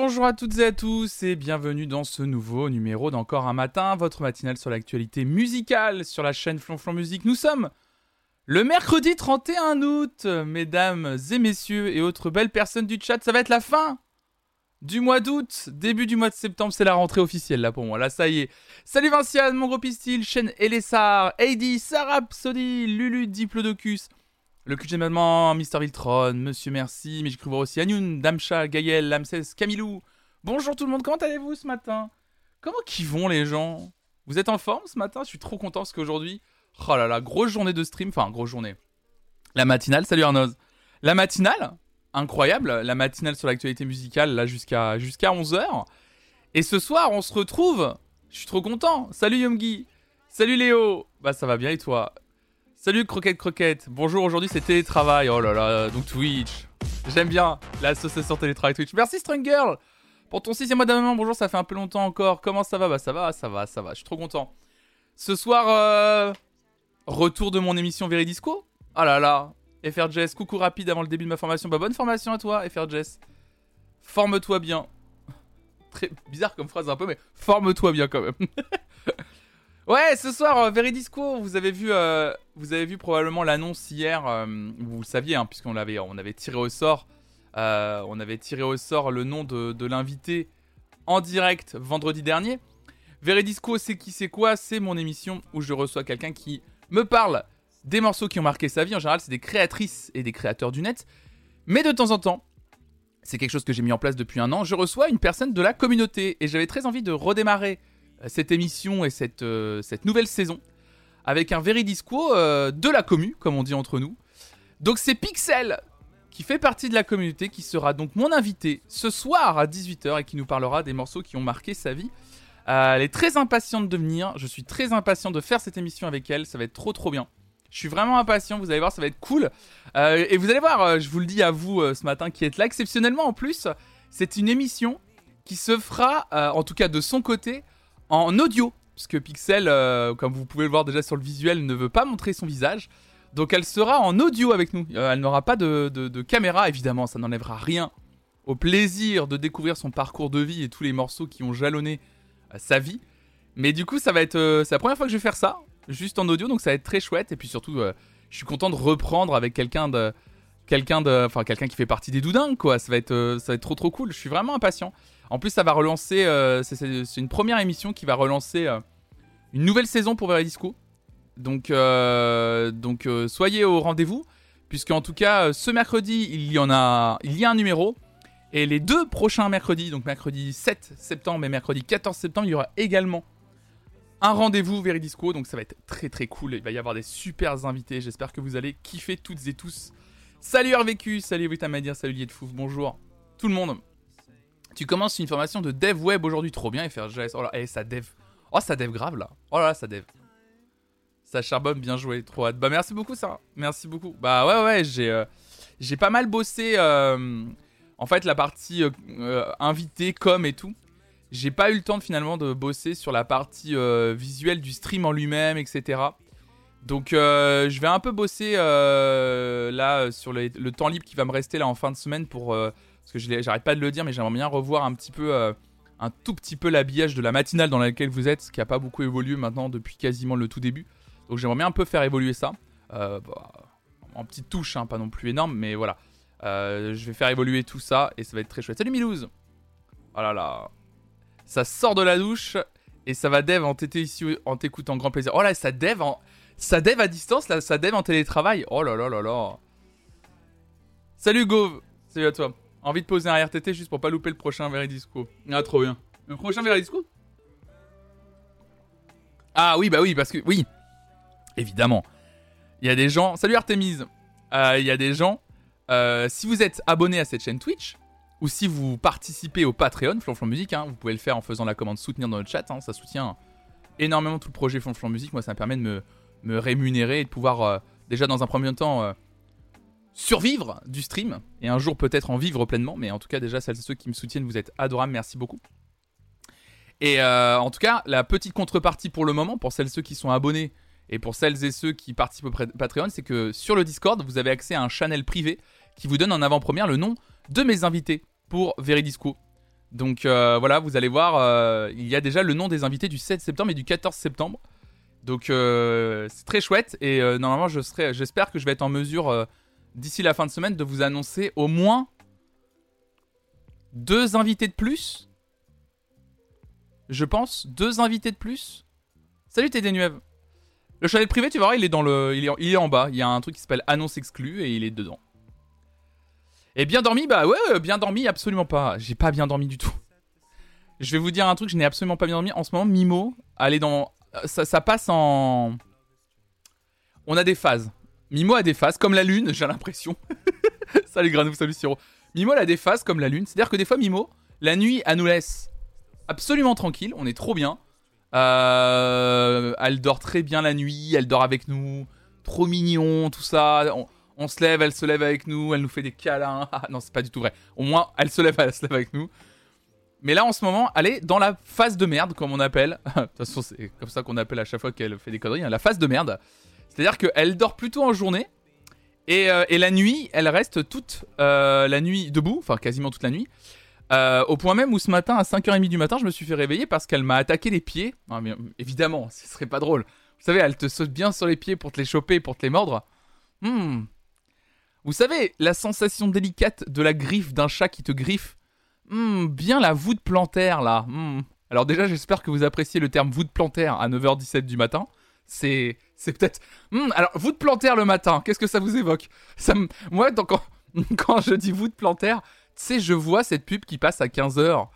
bonjour à toutes et à tous et bienvenue dans ce nouveau numéro d'Encore un matin, votre matinale sur l'actualité musicale sur la chaîne Flonflon Musique. Nous sommes le mercredi 31 août, mesdames et messieurs et autres belles personnes du chat, ça va être la fin du mois d'août, début du mois de septembre, c'est la rentrée officielle là pour moi. Là, ça y est. Salut Vinciane, mon gros pistil, Chen Elessar, Heidi, Sarah Psody, Lulu, Diplodocus, le QG Maman, Mister Viltron, Monsieur Merci, mais j'ai cru voir aussi Anyun, Damcha, Gaël, Lamses, Camilou. Bonjour tout le monde, comment allez-vous ce matin? Comment qui vont les gens? Vous êtes en forme ce matin? Je suis trop content parce qu'aujourd'hui, oh là là, grosse journée de stream, enfin grosse journée. La matinale, salut Arnoz. La matinale, incroyable, la matinale sur l'actualité musicale, là jusqu'à jusqu'à 11h. Et ce soir, on se retrouve. Je suis trop content. Salut Yomgi. Salut Léo. Bah ça va bien et toi? Salut Croquette Croquette. Bonjour, aujourd'hui c'est télétravail. Oh là là, donc Twitch. J'aime bien l'association télétravail Twitch. Merci Strong Girl pour ton sixième mois d'abonnement. Bonjour, ça fait un peu longtemps encore. Comment ça va? Bah ça va, ça va, ça va. Je suis trop content. Ce soir, euh, retour de mon émission Veridisco. Oh là là, FRJS, coucou rapide avant le début de ma formation. Bah bonne formation à toi, FRJS. Forme-toi bien. Très bizarre comme phrase un peu, mais forme-toi bien quand même. ouais, ce soir, euh, Veridisco, vous avez vu, euh, vous avez vu probablement l'annonce hier. euh, vous le saviez, hein, puisqu'on l'avait, avait tiré au sort. euh, on avait tiré au sort le nom de, de l'invité en direct vendredi dernier. Veridisco, c'est qui, c'est quoi? C'est mon émission où je reçois quelqu'un qui me parle des morceaux qui ont marqué sa vie. En général, c'est des créatrices et des créateurs du net. Mais de temps en temps, c'est quelque chose que j'ai mis en place depuis un an, je reçois une personne de la communauté. Et j'avais très envie de redémarrer cette émission et cette, euh, cette nouvelle saison avec un Veridisco euh, de la commu, comme on dit entre nous. Donc c'est Pixel qui fait partie de la communauté, qui sera donc mon invité ce soir à 18h et qui nous parlera des morceaux qui ont marqué sa vie. Euh, elle est très impatiente de venir, je suis très impatient de faire cette émission avec elle, ça va être trop trop bien. Je suis vraiment impatient, vous allez voir, ça va être cool. Et vous allez voir, je vous le dis à vous ce matin qui êtes là exceptionnellement en plus, c'est une émission qui se fera, en tout cas de son côté, en audio. Puisque Pixel, euh, comme vous pouvez le voir déjà sur le visuel, ne veut pas montrer son visage. Donc elle sera en audio avec nous. Euh, elle n'aura pas de, caméra, évidemment, ça n'enlèvera rien au plaisir de découvrir son parcours de vie et tous les morceaux qui ont jalonné euh, sa vie. Mais du coup, ça va être, c'est la première fois que je vais faire ça, juste en audio, donc ça va être très chouette. Et puis surtout, je suis content de reprendre avec quelqu'un de, quelqu'un de, enfin quelqu'un qui fait partie des Doudins, quoi. Ça va être, ça va être trop trop cool. Je suis vraiment impatient. En plus, ça va relancer, euh, c'est- une première émission qui va relancer euh, une nouvelle saison pour Veridisco. Donc, euh, donc soyez au rendez-vous, puisque en tout cas, ce mercredi, il y en a, il y a un numéro. Et les deux prochains mercredis, donc mercredi 7 septembre et mercredi 14 septembre, il y aura également un rendez-vous Veridisco. Donc ça va être très très cool. Il va y avoir des super invités. J'espère que vous allez kiffer toutes et tous. Salut RVQ, salut Witamadir, salut Lié de Fouf, bonjour tout le monde. Tu commences une formation de dev web aujourd'hui, trop bien FRJS. Oh là, eh, ça dev. Oh, ça dev grave là. Oh là là, ça dev. Ça charbonne, bien joué, trop hâte. Bah merci beaucoup Sarah, merci beaucoup. Bah ouais ouais, j'ai euh, pas mal bossé euh, en fait la partie euh, invité, com et tout. J'ai pas eu le temps finalement de bosser sur la partie visuelle du stream en lui-même, etc. Donc je vais un peu bosser là sur le temps libre qui va me rester là en fin de semaine pour parce que j'arrête pas de le dire mais j'aimerais bien revoir un petit peu euh, un tout petit peu l'habillage de la matinale dans laquelle vous êtes, ce qui a pas beaucoup évolué maintenant depuis quasiment le tout début. Donc j'aimerais bien un peu faire évoluer ça. Euh, bah, en petite touche, hein, pas non plus énorme, mais voilà. Euh, je vais faire évoluer tout ça et ça va être très chouette. Salut Milouz Oh là là Ça sort de la douche et ça va dev en TT ici en t'écoutant grand plaisir. Oh là, ça dev. Ça dev à distance, là, ça dev en télétravail. Oh là là là là Salut Gove Salut à toi. Envie de poser un RTT juste pour pas louper le prochain Veridisco. Ah, trop bien. Le prochain Veridisco? Ah oui, bah oui, parce que... Oui Évidemment. Il y a des gens... Salut Artemise Euh, Il y a des gens... euh, si vous êtes abonné à cette chaîne Twitch, ou si vous participez au Patreon, Flonflon Musique, hein, vous pouvez le faire en faisant la commande soutenir dans le chat, hein, ça soutient énormément tout le projet Flonflon Musique, moi ça me permet de me, me rémunérer et de pouvoir euh, déjà dans un premier temps euh, survivre du stream, et un jour peut-être en vivre pleinement, mais en tout cas déjà celles et ceux qui me soutiennent, vous êtes adorables, merci beaucoup. Et euh, en tout cas, la petite contrepartie pour le moment, pour celles et ceux qui sont abonnés, et pour celles et ceux qui participent au Patreon, c'est que sur le Discord, vous avez accès à un channel privé qui vous donne en avant-première le nom de mes invités pour Veridisco. Donc voilà, vous allez voir, il y a déjà le nom des invités du 7 septembre et du 14 septembre. Donc c'est très chouette et normalement j'espère que je vais être en mesure d'ici la fin de semaine de vous annoncer au moins deux invités de plus. Je pense deux invités de plus. Salut TD Nuève. Le chalet privé, tu vois, il est dans le, il est, il est en bas. Il y a un truc qui s'appelle annonce exclue et il est dedans. Et bien dormi, bah ouais, bien dormi, absolument pas. J'ai pas bien dormi du tout. Je vais vous dire un truc, je n'ai absolument pas bien dormi. En ce moment, Mimo, elle dans, ça passe en, on a des phases. Mimo a des phases, comme la lune, j'ai l'impression. salut Granou, salut Siro. Mimo a des phases comme la lune. C'est-à-dire que des fois, Mimo, la nuit, elle nous laisse absolument tranquille. On est trop bien. Euh, elle dort très bien la nuit. Elle dort avec nous. Trop mignon, tout ça. On, se lève, elle se lève avec nous. Elle nous fait des câlins. Ah, non, c'est pas du tout vrai. Au moins, elle se lève, elle se lève avec nous. Mais là, en ce moment, elle est dans la phase de merde, comme on appelle. de toute façon, c'est comme ça qu'on appelle à chaque fois qu'elle fait des conneries. Hein, la phase de merde. C'est-à-dire qu'elle dort plutôt en journée. Et, euh, la nuit, elle reste toute euh, la nuit debout, enfin quasiment toute la nuit. Euh, au point même où ce matin, à 5h30 du matin, je me suis fait réveiller parce qu'elle m'a attaqué les pieds. Évidemment, ce serait pas drôle. Vous savez, elle te saute bien sur les pieds pour te les choper, pour te les mordre. Hmm. Vous savez, la sensation délicate de la griffe d'un chat qui te griffe. Hmm, bien la voûte plantaire là. Hmm. Alors déjà, j'espère que vous appréciez le terme voûte plantaire à 9h17 du matin. C'est c'est peut-être. Hmm, alors, vous de plantaire le matin, qu'est-ce que ça vous évoque? Ça Moi, quand... quand je dis vous de plantaire, tu sais, je vois cette pub qui passe à 15h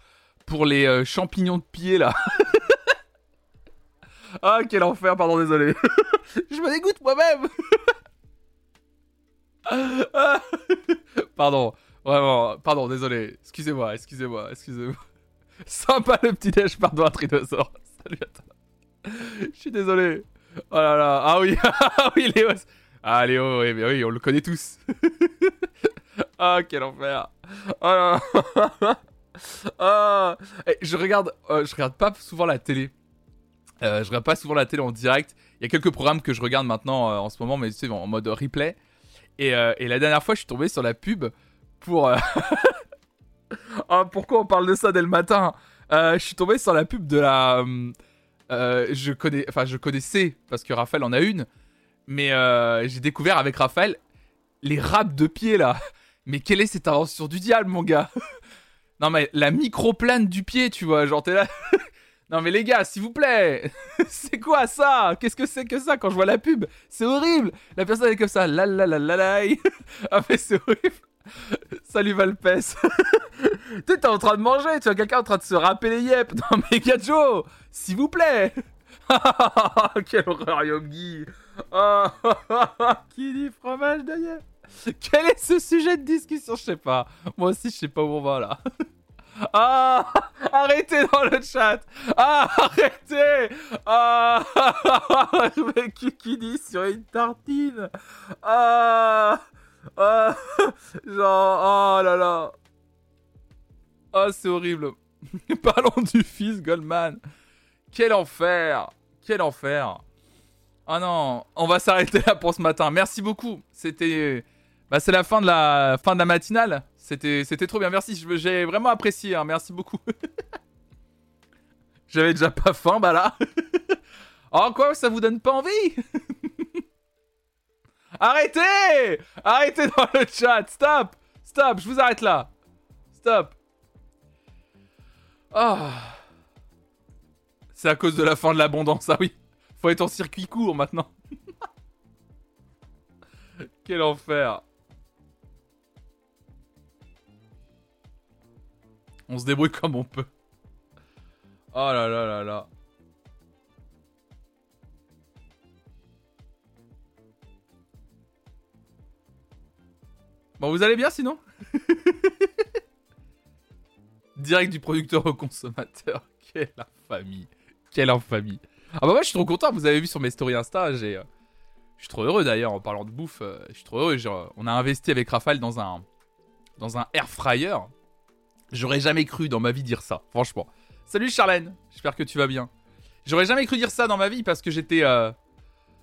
pour les euh, champignons de pied là. ah, quel enfer, pardon, désolé. je me dégoûte moi-même. pardon, vraiment, pardon, désolé. Excusez-moi, excusez-moi, excusez-moi. Sympa le petit déj, pardon, un trinosaure. Salut à toi. Je suis désolé. Oh là là, ah oui, ah oui, Léo. Ah Léo, oui, mais oui, on le connaît tous. ah, quel enfer. Oh là là. ah. Je regarde, euh, je regarde pas souvent la télé. Euh, je regarde pas souvent la télé en direct. Il y a quelques programmes que je regarde maintenant euh, en ce moment, mais tu sais, en mode replay. Et, et, la dernière fois, je suis tombé sur la pub pour. ah, pourquoi on parle de ça dès le matin? Je suis tombé sur la pub de la. Euh, je connais, enfin je connaissais parce que Raphaël en a une, mais euh, j'ai découvert avec Raphaël les râpes de pied là. Mais quelle est cette invention du diable, mon gars? Non mais la microplane du pied, tu vois, genre t'es là. non mais les gars, s'il vous plaît, c'est quoi ça? Qu'est-ce que c'est que ça quand je vois la pub? C'est horrible. La personne est comme ça, la la la la la. ah mais c'est horrible. Salut Valpes. tu t'es en train de manger, tu vois quelqu'un en train de se râper les yep. Non mais Gajo, s'il vous plaît. Quel horreur Yogi. Qui dit fromage d'ailleurs Quel est ce sujet de discussion? Je sais pas. Moi aussi je sais pas où on va là. Ah Arrêtez dans le chat Ah Arrêtez Ah qui, qui dit sur une tartine Ah ah, genre, oh là là. Oh, c'est horrible. Parlons du fils Goldman. Quel enfer. Quel enfer. Oh non, on va s'arrêter là pour ce matin. Merci beaucoup. C'était, bah, c'est la fin de la fin de la matinale. C'était, c'était trop bien. Merci. J'ai vraiment apprécié. Hein. Merci beaucoup. J'avais déjà pas faim, bah là. oh quoi, ça vous donne pas envie? Arrêtez! Arrêtez dans le chat. Stop! Stop! Je vous arrête là. Stop! Ah. C'est à cause de la fin de l'abondance, ah oui. Faut être en circuit court maintenant. Quel enfer. On se débrouille comme on peut. Oh là là là là. Bon, vous allez bien sinon Direct du producteur au consommateur. Quelle infamie. Quelle infamie. Ah bah moi je suis trop content, vous avez vu sur mes stories Insta, j'ai... Euh, je suis trop heureux d'ailleurs en parlant de bouffe, euh, je suis trop heureux. on a investi avec Rafale dans un, dans un air fryer. J'aurais jamais cru dans ma vie dire ça, franchement. Salut Charlène, j'espère que tu vas bien. J'aurais jamais cru dire ça dans ma vie parce que j'étais... Euh,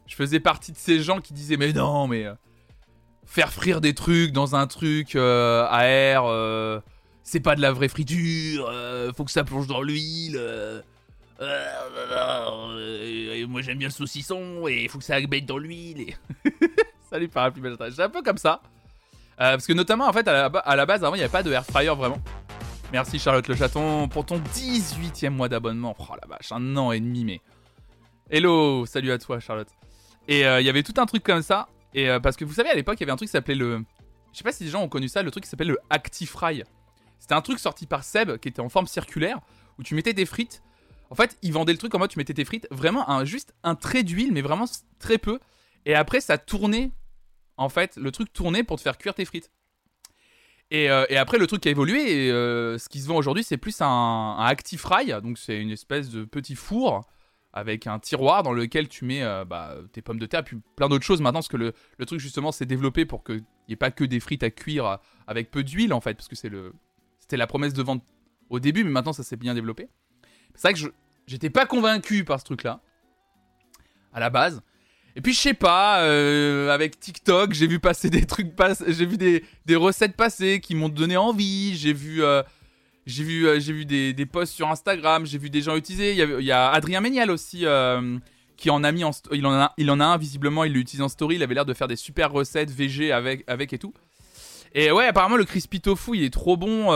je faisais partie de ces gens qui disaient mais non mais faire frire des trucs dans un truc euh, à air, euh, c'est pas de la vraie friture, faut que ça plonge dans l'huile. moi j'aime bien le saucisson et faut que ça baigne dans l'huile. Salut Parapluie C'est un peu comme ça. parce que notamment en fait à la, base avant il n'y avait pas de air fryer vraiment. Merci Charlotte Le Chaton pour ton 18e mois d'abonnement. Oh la vache, un an et demi, mais. Hello, salut à toi Charlotte. Et euh, il y avait tout un truc comme ça. Et euh, parce que vous savez, à l'époque, il y avait un truc qui s'appelait le. Je sais pas si les gens ont connu ça, le truc qui s'appelle le Actifry. C'était un truc sorti par Seb qui était en forme circulaire où tu mettais des frites. En fait, ils vendaient le truc en mode tu mettais tes frites, vraiment un, juste un trait d'huile, mais vraiment très peu. Et après, ça tournait. En fait, le truc tournait pour te faire cuire tes frites. Euh, et, après, le truc a évolué, et, euh, ce qui se vend aujourd'hui, c'est plus un, un Actifry. Donc, c'est une espèce de petit four avec un tiroir dans lequel tu mets euh, bah, tes pommes de terre, puis plein d'autres choses maintenant, parce que le, truc, justement, s'est développé pour qu'il n'y ait pas que des frites à cuire avec peu d'huile, en fait, parce que c'est le, c'était la promesse de vente au début, mais maintenant, ça s'est bien développé. C'est vrai que je j'étais pas convaincu par ce truc-là, à la base. Et puis je sais pas, euh, avec TikTok, j'ai vu passer des trucs, j'ai vu des, recettes passer qui m'ont donné envie. J'ai vu, euh, j'ai vu, euh, vu des, posts sur Instagram, j'ai vu des gens utiliser. Il y, a, Adrien Méniel aussi qui en a mis en, il en a, il en a un visiblement, il l'utilise en story. Il avait l'air de faire des super recettes VG avec, avec et tout. Et ouais, apparemment le crispy tofu il est trop bon.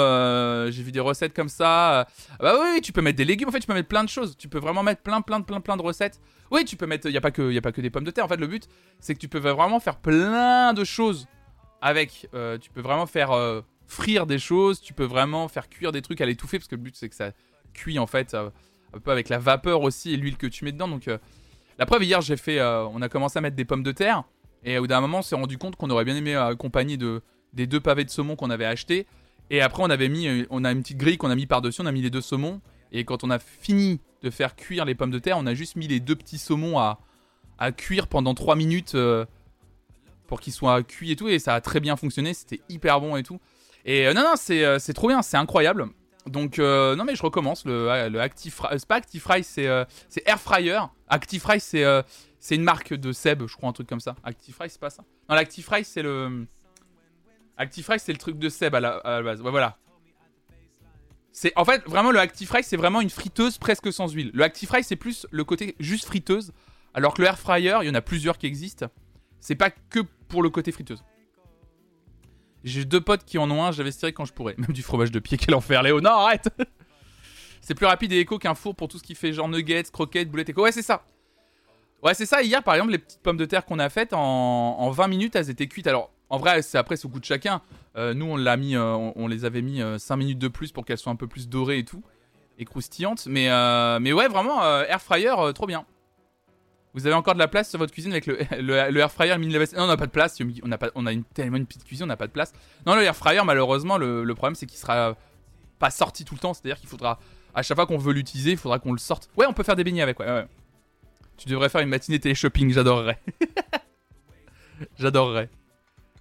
j'ai vu des recettes comme ça. Bah oui, tu peux mettre des légumes. En fait, tu peux mettre plein de choses. Tu peux vraiment mettre plein, plein, plein, plein de recettes. Oui, tu peux mettre. Il n'y a, pas que, y a pas que des pommes de terre. En fait, le but, c'est que tu peux vraiment faire plein de choses avec. Euh, tu peux vraiment faire euh, frire des choses. Tu peux vraiment faire cuire des trucs à l'étouffer. Parce que le but, c'est que ça cuit, en fait, euh, un peu avec la vapeur aussi et l'huile que tu mets dedans. Donc, la preuve, hier, j'ai fait. on a commencé à mettre des pommes de terre. Et au d'un moment, on s'est rendu compte qu'on aurait bien aimé accompagner de, des deux pavés de saumon qu'on avait achetés. Et après, on avait mis. On a une petite grille qu'on a mis par-dessus. On a mis les deux saumons. Et quand on a fini de faire cuire les pommes de terre, on a juste mis les deux petits saumons à, cuire pendant 3 minutes euh, pour qu'ils soient cuits et tout. Et ça a très bien fonctionné, c'était hyper bon et tout. Et euh, non, non, euh, c'est trop bien, c'est incroyable. Donc, non, mais je recommence. Le, le Actifry, c'est pas Actifry, c'est Air Fryer. Actifry, c'est c'est une marque de Seb, je crois, un truc comme ça. Actifry, c'est pas ça. Non, l'Actifry, c'est le. Actifry, c'est le truc de Seb à la, à la base. Voilà. C'est en fait vraiment le Actifry, c'est vraiment une friteuse presque sans huile. Le Actifry, c'est plus le côté juste friteuse, alors que le air fryer, il y en a plusieurs qui existent. C'est pas que pour le côté friteuse. J'ai deux potes qui en ont un, j'investirai quand je pourrai. Même du fromage de pied, quel enfer, Léo. Non, arrête C'est plus rapide et éco qu'un four pour tout ce qui fait genre nuggets, croquettes, boulettes éco. Ouais, c'est ça. Ouais, c'est ça. Hier, par exemple, les petites pommes de terre qu'on a faites, en, en 20 minutes, elles étaient cuites. Alors, en vrai, c'est après, au goût de chacun. Euh, nous, on l'a mis, euh, on, les avait mis 5 euh, minutes de plus pour qu'elles soient un peu plus dorées et tout, et croustillantes. Mais, mais ouais, vraiment, air fryer, trop bien. Vous avez encore de la place sur votre cuisine avec le, le, air fryer mini Non, on n'a pas de place. On a, pas, on a une, tellement une petite cuisine, on n'a pas de place. Non, le air fryer, malheureusement, le, problème, c'est qu'il sera pas sorti tout le temps. C'est-à-dire qu'il faudra, à chaque fois qu'on veut l'utiliser, il faudra qu'on le sorte. Ouais, on peut faire des beignets avec, ouais. Tu devrais faire une matinée télé-shopping, j'adorerais. j'adorerais.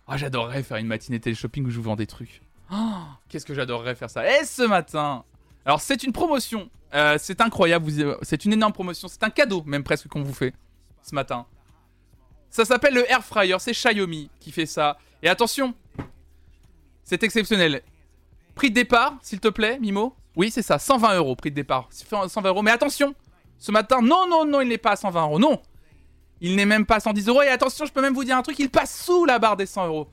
Oh, j'adorerais faire une matinée télé-shopping où je vous vends des trucs. Oh, qu'est-ce que j'adorerais faire ça? Et ce matin, alors c'est une promotion. Euh, c'est incroyable. C'est une énorme promotion. C'est un cadeau, même presque, qu'on vous fait ce matin. Ça s'appelle le Air Fryer. C'est Xiaomi qui fait ça. Et attention, c'est exceptionnel. Prix de départ, s'il te plaît, Mimo. Oui, c'est ça. 120 euros, prix de départ. 120 euros. Mais attention, ce matin, non, non, non, il n'est pas à 120 euros. Non, il n'est même pas à 110 euros. Et attention, je peux même vous dire un truc, il passe sous la barre des 100 euros.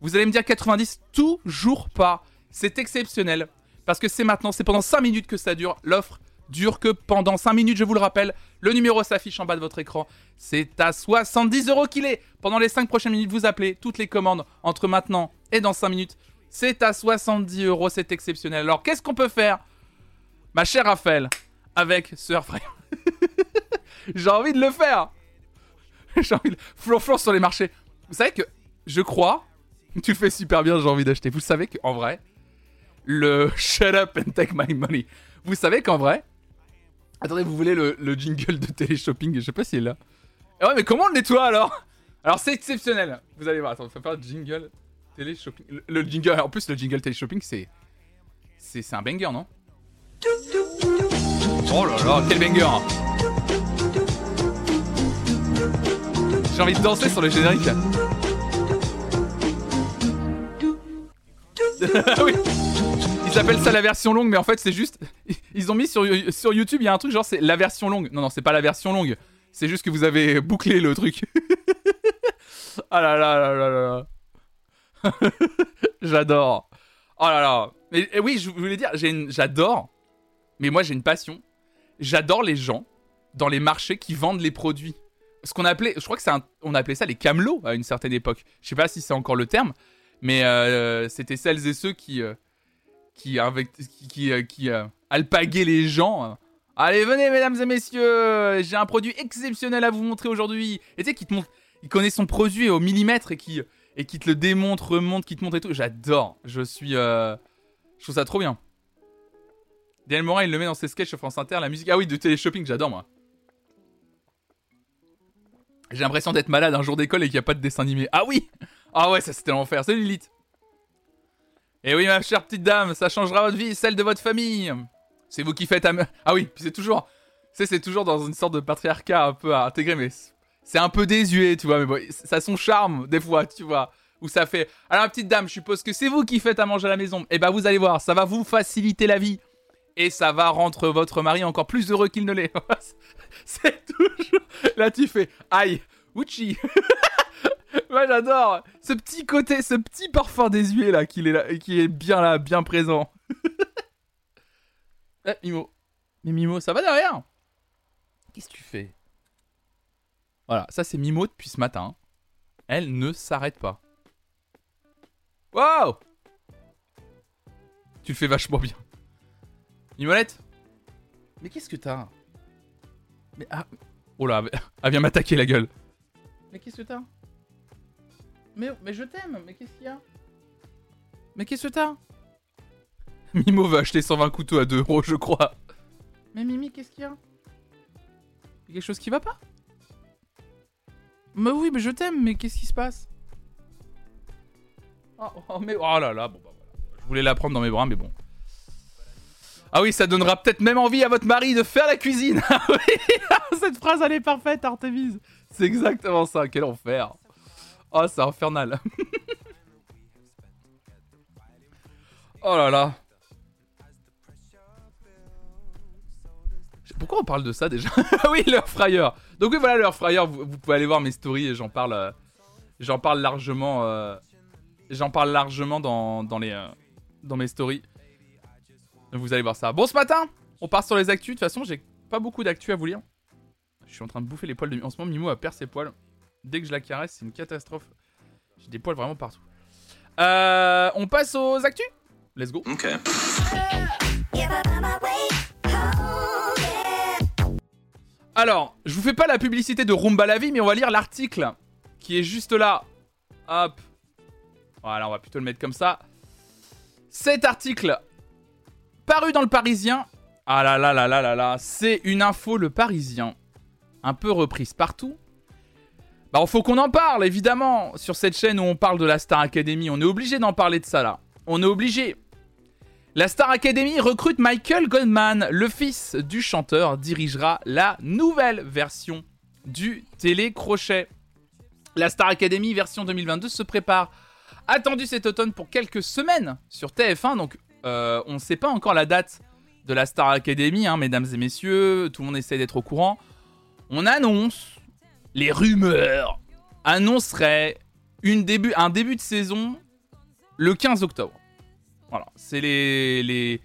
Vous allez me dire 90, toujours pas. C'est exceptionnel. Parce que c'est maintenant, c'est pendant 5 minutes que ça dure. L'offre dure que pendant 5 minutes, je vous le rappelle. Le numéro s'affiche en bas de votre écran. C'est à 70 euros qu'il est. Pendant les 5 prochaines minutes, vous appelez toutes les commandes entre maintenant et dans 5 minutes. C'est à 70 euros, c'est exceptionnel. Alors qu'est-ce qu'on peut faire Ma chère Raphaël, avec ce airfryer J'ai envie de le faire j'ai envie de... Flonflon sur les marchés. Vous savez que je crois, tu le fais super bien, j'ai envie d'acheter. Vous savez qu'en vrai, le Shut up and take my money. Vous savez qu'en vrai, attendez, vous voulez le, jingle de télé-shopping Je sais pas s'il est là. ouais, mais comment on le nettoie alors? Alors c'est exceptionnel. Vous allez voir, attends, faut faire le jingle télé-shopping. Le, jingle, en plus le jingle télé-shopping, c'est, c'est, un banger, non? Oh là là, quel banger hein. J'ai envie de danser sur le générique. oui. J'appelle ça la version longue, mais en fait, c'est juste. Ils ont mis sur, sur YouTube, il y a un truc genre, c'est la version longue. Non, non, c'est pas la version longue. C'est juste que vous avez bouclé le truc. ah là là là là là. J'adore. Oh là là. Mais oui, je voulais dire, j'adore. Mais moi, j'ai une passion. J'adore les gens dans les marchés qui vendent les produits. Ce qu'on appelait, je crois que c'est on appelait ça les camelots à une certaine époque. Je sais pas si c'est encore le terme, mais euh, c'était celles et ceux qui euh, qui avec, qui qui, euh, alpaguaient les gens. Allez, venez, mesdames et messieurs, j'ai un produit exceptionnel à vous montrer aujourd'hui. Et tu sais, qui te montre, il connaît son produit au millimètre et qui et qui te le démontre, remonte, qui te montre et tout. J'adore. Je suis, je trouve ça trop bien. Daniel Morin, il le met dans ses sketchs sur France Inter, la musique. Ah oui, de télé-shopping, j'adore moi. J'ai l'impression d'être malade un jour d'école et qu'il n'y a pas de dessin animé. Ah oui Ah ouais, ça c'était l'enfer. Salut Lilith. Et eh oui, ma chère petite dame, ça changera votre vie, celle de votre famille. C'est vous qui faites... Am... Ah oui, c'est toujours... C'est toujours dans une sorte de patriarcat un peu à mais c'est un peu désuet, tu vois. Mais bon, ça a son charme, des fois, tu vois. Où ça fait... Alors, petite dame, je suppose que c'est vous qui faites à manger à la maison. Eh ben, vous allez voir, ça va vous faciliter la vie. Et ça va rendre votre mari encore plus heureux qu'il ne l'est. c'est toujours. Là, tu fais aïe, Uchi. Moi, j'adore ce petit côté, ce petit parfum désuet là, qui est là, qui est bien là, bien présent. eh, Mimo. Mais Mimo, ça va derrière? Qu'est-ce que tu fais? Voilà, ça c'est Mimo depuis ce matin. Elle ne s'arrête pas. Wow Tu le fais vachement bien. Mimolette? Mais qu'est-ce que t'as? Mais ah. Oh là, elle vient m'attaquer la gueule. Mais qu'est-ce que t'as? Mais, mais je t'aime, mais qu'est-ce qu'il y a Mais qu'est-ce que t'as Mimo va acheter 120 couteaux à 2 euros, je crois. Mais Mimi, qu'est-ce qu'il y a y a quelque chose qui va pas Mais oui, mais je t'aime, mais qu'est-ce qui se passe oh, oh, mais oh là là, bon bah voilà. Je voulais la prendre dans mes bras, mais bon. Ah oui, ça donnera peut-être même envie à votre mari de faire la cuisine. Ah cette phrase elle est parfaite, Artemis. C'est exactement ça. Quel enfer. Oh, c'est infernal. oh là là. Pourquoi on parle de ça déjà? Ah oui, leur fryer. Donc oui, voilà, leur fryer. Vous, pouvez aller voir mes stories et j'en parle. Euh, j'en parle largement. Euh, j'en parle largement euh, dans mes stories. Vous allez voir ça. Bon, ce matin, on part sur les actus. De toute façon, j'ai pas beaucoup d'actus à vous lire. Je suis en train de bouffer les poils de En ce moment, Mimo a perdu ses poils. Dès que je la caresse, c'est une catastrophe. J'ai des poils vraiment partout. Euh, on passe aux actus? Let's go. Ok. Alors, je vous fais pas la publicité de Roomba la vie, mais on va lire l'article qui est juste là. Hop. Voilà, on va plutôt le mettre comme ça. Cet article Paru dans le Parisien. Ah là là là là là là, c'est une info le Parisien. Un peu reprise partout. Bah, faut qu'on en parle, évidemment. Sur cette chaîne où on parle de la Star Academy, on est obligé d'en parler de ça là. On est obligé. La Star Academy recrute Michael Goldman. Le fils du chanteur dirigera la nouvelle version du télécrochet. La Star Academy version 2022 se prépare. Attendu cet automne pour quelques semaines sur TF1, donc euh, on ne sait pas encore la date de la Star Academy, hein, mesdames et messieurs. Tout le monde essaie d'être au courant. On annonce, les rumeurs annonceraient un début de saison le 15 octobre. Voilà, c'est les,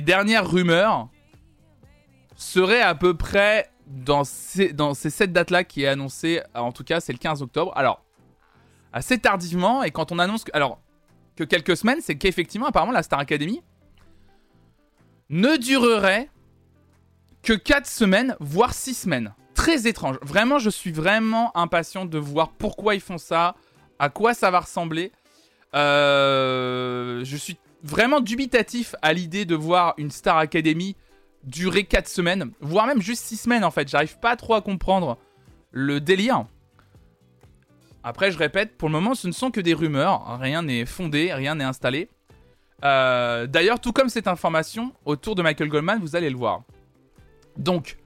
dernières rumeurs seraient à peu près dans ces, dans ces sept dates-là qui est annoncé, en tout cas c'est le 15 octobre. Alors, assez tardivement, et quand on annonce que... Que quelques semaines, c'est qu'effectivement, apparemment, la Star Academy ne durerait que 4 semaines, voire 6 semaines. Très étrange. Vraiment, je suis vraiment impatient de voir pourquoi ils font ça, à quoi ça va ressembler. Euh, je suis vraiment dubitatif à l'idée de voir une Star Academy durer 4 semaines, voire même juste 6 semaines en fait. J'arrive pas trop à comprendre le délire. Après, je répète, pour le moment, ce ne sont que des rumeurs. Rien n'est fondé, rien n'est installé. Euh, d'ailleurs, tout comme cette information autour de Michael Goldman, vous allez le voir. Donc,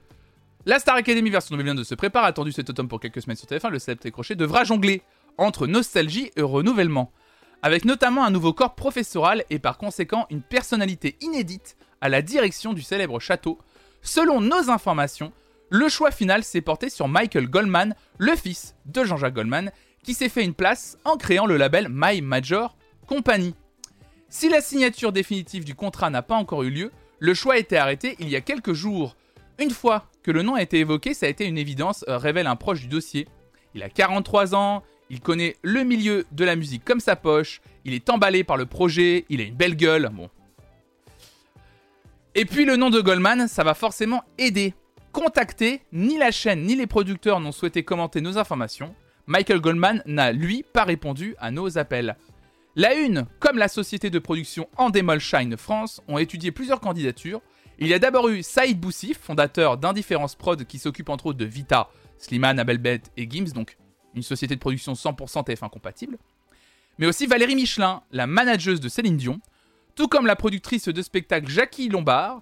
la Star Academy version 2022 se prépare, attendu cet automne pour quelques semaines sur TF1, le célèbre crochet devra jongler entre nostalgie et renouvellement. avec notamment un nouveau corps professoral et par conséquent une personnalité inédite à la direction du célèbre château. Selon nos informations, le choix final s'est porté sur Michael Goldman, le fils de Jean-Jacques Goldman, qui s'est fait une place en créant le label My Major Company. Si la signature définitive du contrat n'a pas encore eu lieu, le choix a été arrêté il y a quelques jours. Une fois le nom a été évoqué, ça a été une évidence, euh, révèle un proche du dossier. Il a 43 ans, il connaît le milieu de la musique comme sa poche, il est emballé par le projet, il a une belle gueule, bon. Et puis le nom de Goldman, ça va forcément aider. Contacté, ni la chaîne ni les producteurs n'ont souhaité commenter nos informations. Michael Goldman n'a, lui, pas répondu à nos appels. La Une, comme la société de production Endemol Shine France, ont étudié plusieurs candidatures. Il y a d'abord eu Saïd Boussif, fondateur d'Indifference Prod qui s'occupe entre autres de Vita, Slimane, Abelbet et Gims, donc une société de production 100% TF1 compatible. Mais aussi Valérie Michelin, la manageuse de Céline Dion, tout comme la productrice de spectacle Jackie Lombard,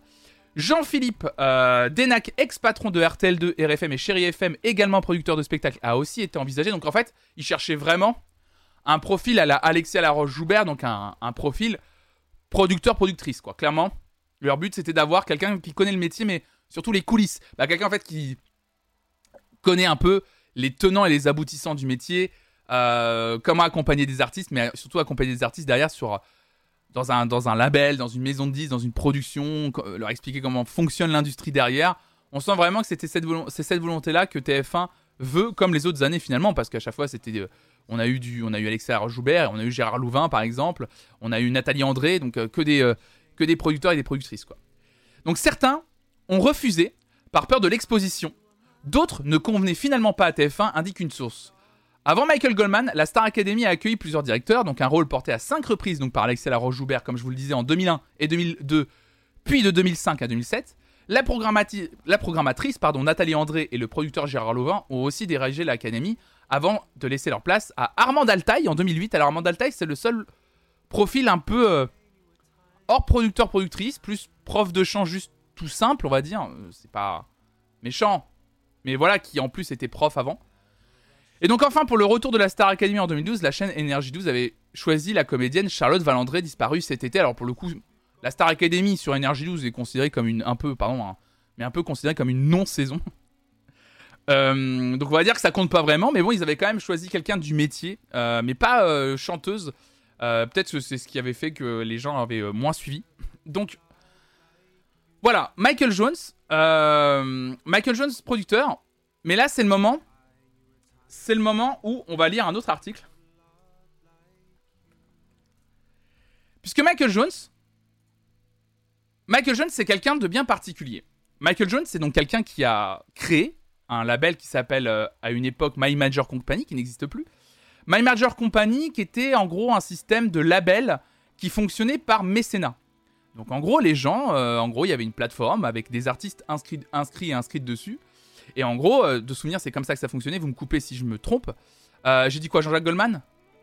Jean-Philippe euh, ex-patron de RTL2, RFM et Chéri FM, également producteur de spectacle, a aussi été envisagé. Donc en fait, il cherchait vraiment un profil à la Alexia Laroche-Joubert, donc un, profil producteur-productrice, quoi. Clairement, leur but c'était d'avoir quelqu'un qui connaît le métier, mais surtout les coulisses. Bah, quelqu'un en fait qui connaît un peu les tenants et les aboutissants du métier, euh, comment accompagner des artistes, mais surtout accompagner des artistes derrière sur dans un, dans un label, dans une maison de disques, dans une production, euh, leur expliquer comment fonctionne l'industrie derrière. On sent vraiment que c'était cette, volonté-là que TF1 veut, comme les autres années finalement, parce qu'à chaque fois c'était, euh, on a eu du, on a eu Alexia Joubert, on a eu Gérard Louvain par exemple, on a eu Nathalie André, donc que des, que des producteurs et des productrices quoi. Donc certains ont refusé par peur de l'exposition D'autres ne convenaient finalement pas à TF1, indique une source. Avant Michael Goldman, la Star Academy a accueilli plusieurs directeurs, donc un rôle porté à 5 reprises donc par Alexia Laroche-Joubert, comme je vous le disais, en 2001 et 2002, puis de 2005 à 2007. La, programmatrice pardon, Nathalie André et le producteur Gérard Louvain ont aussi dirigé l'Académie avant de laisser leur place à Armand Altaï en 2008. Alors Armand Altaï, c'est le seul profil un peu euh, hors producteur-productrice, plus prof de chant juste tout simple, on va dire. Euh, c'est pas méchant, mais voilà, qui en plus était prof avant. Et donc enfin, pour le retour de la Star Academy en 2012, la chaîne Energy 12 avait choisi la comédienne Charlotte Valandré, disparue cet été. Alors pour le coup, la Star Academy sur Energy 12 est considérée comme une, un peu, pardon, mais un peu considérée comme une non-saison. Euh, donc on va dire que ça compte pas vraiment, mais bon, ils avaient quand même choisi quelqu'un du métier, euh, mais pas chanteuse. Peut-être que c'est ce qui avait fait que les gens avaient moins suivi. Donc voilà, Michael Jones, euh, Michael Jones, producteur. Mais là, c'est le moment. C'est le moment où on va lire un autre article. Puisque Michael Jones. Michael Jones, c'est quelqu'un de bien particulier. Michael Jones, c'est donc quelqu'un qui a créé un label qui s'appelle euh, à une époque My Major Company, qui n'existe plus. My Major Company, qui était en gros un système de label qui fonctionnait par mécénat. Donc en gros, les gens, euh, en gros, il y avait une plateforme avec des artistes inscrits, inscrits et inscrites dessus. Et en gros, euh, de souvenir, c'est comme ça que ça fonctionnait. Vous me coupez si je me trompe. Euh, j'ai dit quoi, Jean-Jacques Goldman?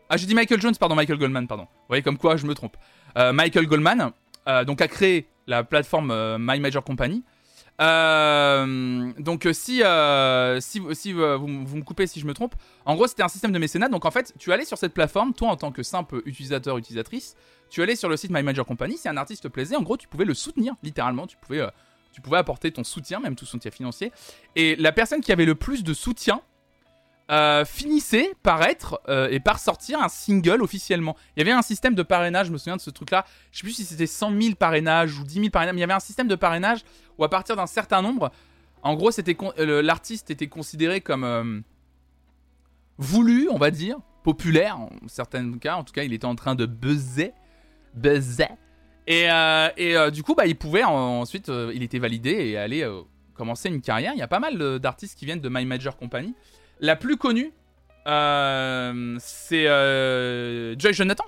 Ah, j'ai dit Michael Jones, pardon, Michael Goldman, pardon. Vous voyez comme quoi je me trompe. Michael Goldman, donc a créé la plateforme My Major Company. Donc si, si, si vous, vous, me coupez si je me trompe, en gros c'était un système de mécénat. Donc en fait, tu allais sur cette plateforme, toi en tant que simple utilisateur utilisatrice, tu allais sur le site My Major Company, si un artiste te plaisait, en gros, tu pouvais le soutenir, littéralement. Tu pouvais, euh, tu pouvais apporter ton soutien, même tout soutien financier. Et la personne qui avait le plus de soutien euh, finissait par être euh, et par sortir un single officiellement. Il y avait un système de parrainage, je me souviens de ce truc-là. Je sais plus si c'était 100 000 parrainages ou 10 000 parrainages, mais il y avait un système de parrainage où à partir d'un certain nombre, en gros, c'était l'artiste était considéré comme voulu, on va dire, populaire en certains cas. En tout cas, il était en train de buzzer buzzait. Et, euh, euh, du coup, bah, il pouvait ensuite, euh, il était validé et aller commencer une carrière. Il y a pas mal d'artistes qui viennent de My Major Company. La plus connue, c'est Joy Jonathan.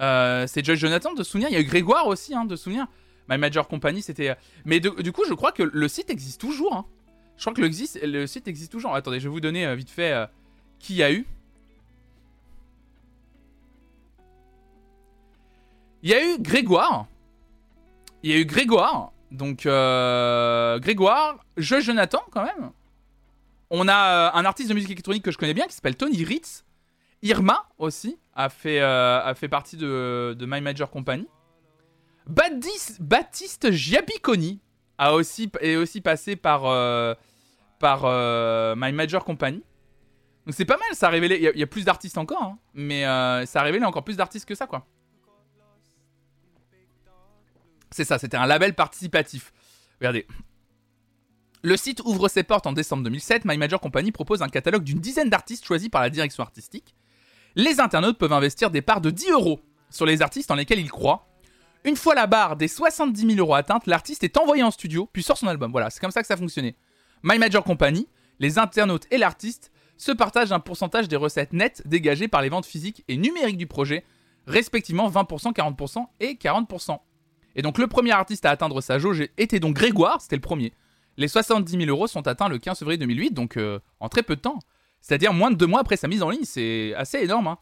c'est Joy Jonathan de souvenir. Il y a eu Grégoire aussi hein, de souvenir. My Major Company, c'était. Mais du coup, je crois que le site existe toujours. Hein. Je crois que le, site existe toujours. Attendez, je vais vous donner vite fait qui y a eu. Il y a eu Grégoire. Il y a eu Grégoire. Donc, euh, Grégoire, je Jonathan quand même. On a euh, un artiste de musique électronique que je connais bien qui s'appelle Tony Ritz. Irma aussi. a fait, a fait partie de, My Major Company. Baptiste Giabiconi a aussi, est aussi passé par, par My Major Company. Donc c'est pas mal, ça a révélé. Il y, a plus d'artistes encore, hein, mais ça a révélé encore plus d'artistes que ça, quoi. C'est ça, c'était un label participatif. Regardez. Le site ouvre ses portes en décembre 2007. My Major Company propose un catalogue d'une dizaine d'artistes choisis par la direction artistique. Les internautes peuvent investir des parts de 10 euros sur les artistes en lesquels ils croient. Une fois la barre des 70 000 euros atteinte, l'artiste est envoyé en studio, puis sort son album. Voilà, c'est comme ça que ça fonctionnait. My Major Company, les internautes et l'artiste se partagent un pourcentage des recettes nettes dégagées par les ventes physiques et numériques du projet, respectivement 20%, 40% et 40%. Et donc le premier artiste à atteindre sa jauge était donc Grégoire, c'était le premier. Les 70 000 euros sont atteints le 15 février 2008, donc euh, en très peu de temps. C'est-à-dire moins de deux mois après sa mise en ligne, c'est assez énorme. Hein.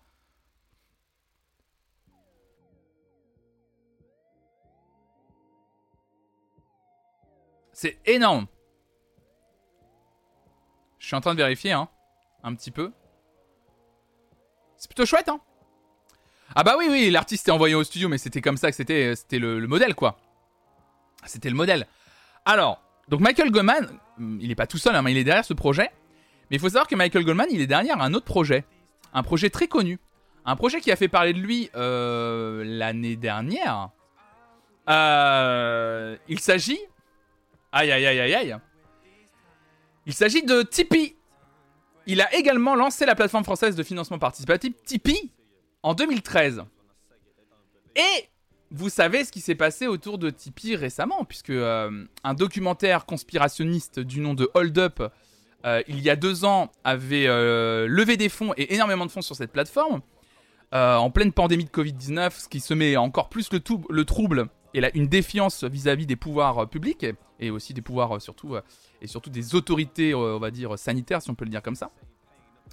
C'est énorme. Je suis en train de vérifier, hein, un petit peu. C'est plutôt chouette, hein. Ah bah oui, oui, l'artiste est envoyé au studio, mais c'était comme ça que c'était, c'était le, modèle, quoi. C'était le modèle. Alors, donc Michael Goldman, hmm, il n'est pas tout seul, hein, mais il est derrière ce projet. Mais il faut savoir que Michael Goldman, il est derrière un autre projet. Un projet très connu. Un projet qui a fait parler de lui euh, l'année dernière. Euh, il s'agit... Aïe, aïe, aïe, aïe, aïe. Il s'agit de Tipeee. Il a également lancé la plateforme française de financement participatif Tipeee en 2013. Et vous savez ce qui s'est passé autour de Tipeee récemment, puisque euh, un documentaire conspirationniste du nom de Hold Up, euh, il y a deux ans, avait euh, levé des fonds et énormément de fonds sur cette plateforme. en pleine pandémie de Covid-19, ce qui se met encore plus le, le trouble et une défiance vis-à-vis des pouvoirs publics et, aussi des pouvoirs surtout et surtout des autorités, on va dire sanitaires, si on peut le dire comme ça,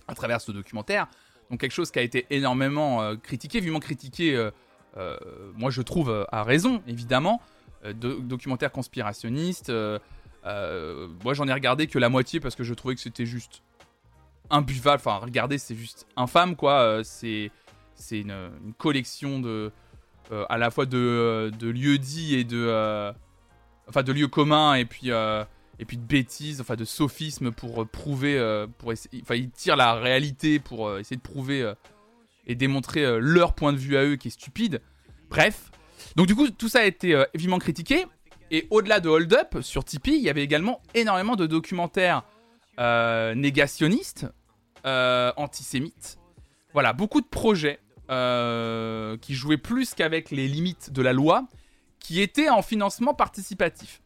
à travers ce documentaire. Donc quelque chose qui a été énormément critiqué, vivement critiqué, moi je trouve à raison évidemment, documentaire conspirationniste. moi j'en ai regardé que la moitié parce que je trouvais que c'était juste imbuvable. Enfin regardez c'est juste infâme quoi. c'est c'est une, collection de à la fois de, de lieux dits et de enfin de lieux communs et puis et puis de bêtises, enfin de sophismes pour euh, prouver, euh, pour enfin ils tirent la réalité pour euh, essayer de prouver et démontrer leur point de vue à eux qui est stupide. Bref, donc du coup tout ça a été évidemment critiqué. Et au-delà de Hold Up sur Tipeee, il y avait également énormément de documentaires négationnistes, antisémites. Voilà, beaucoup de projets qui jouaient plus qu'avec les limites de la loi, qui étaient en financement participatif.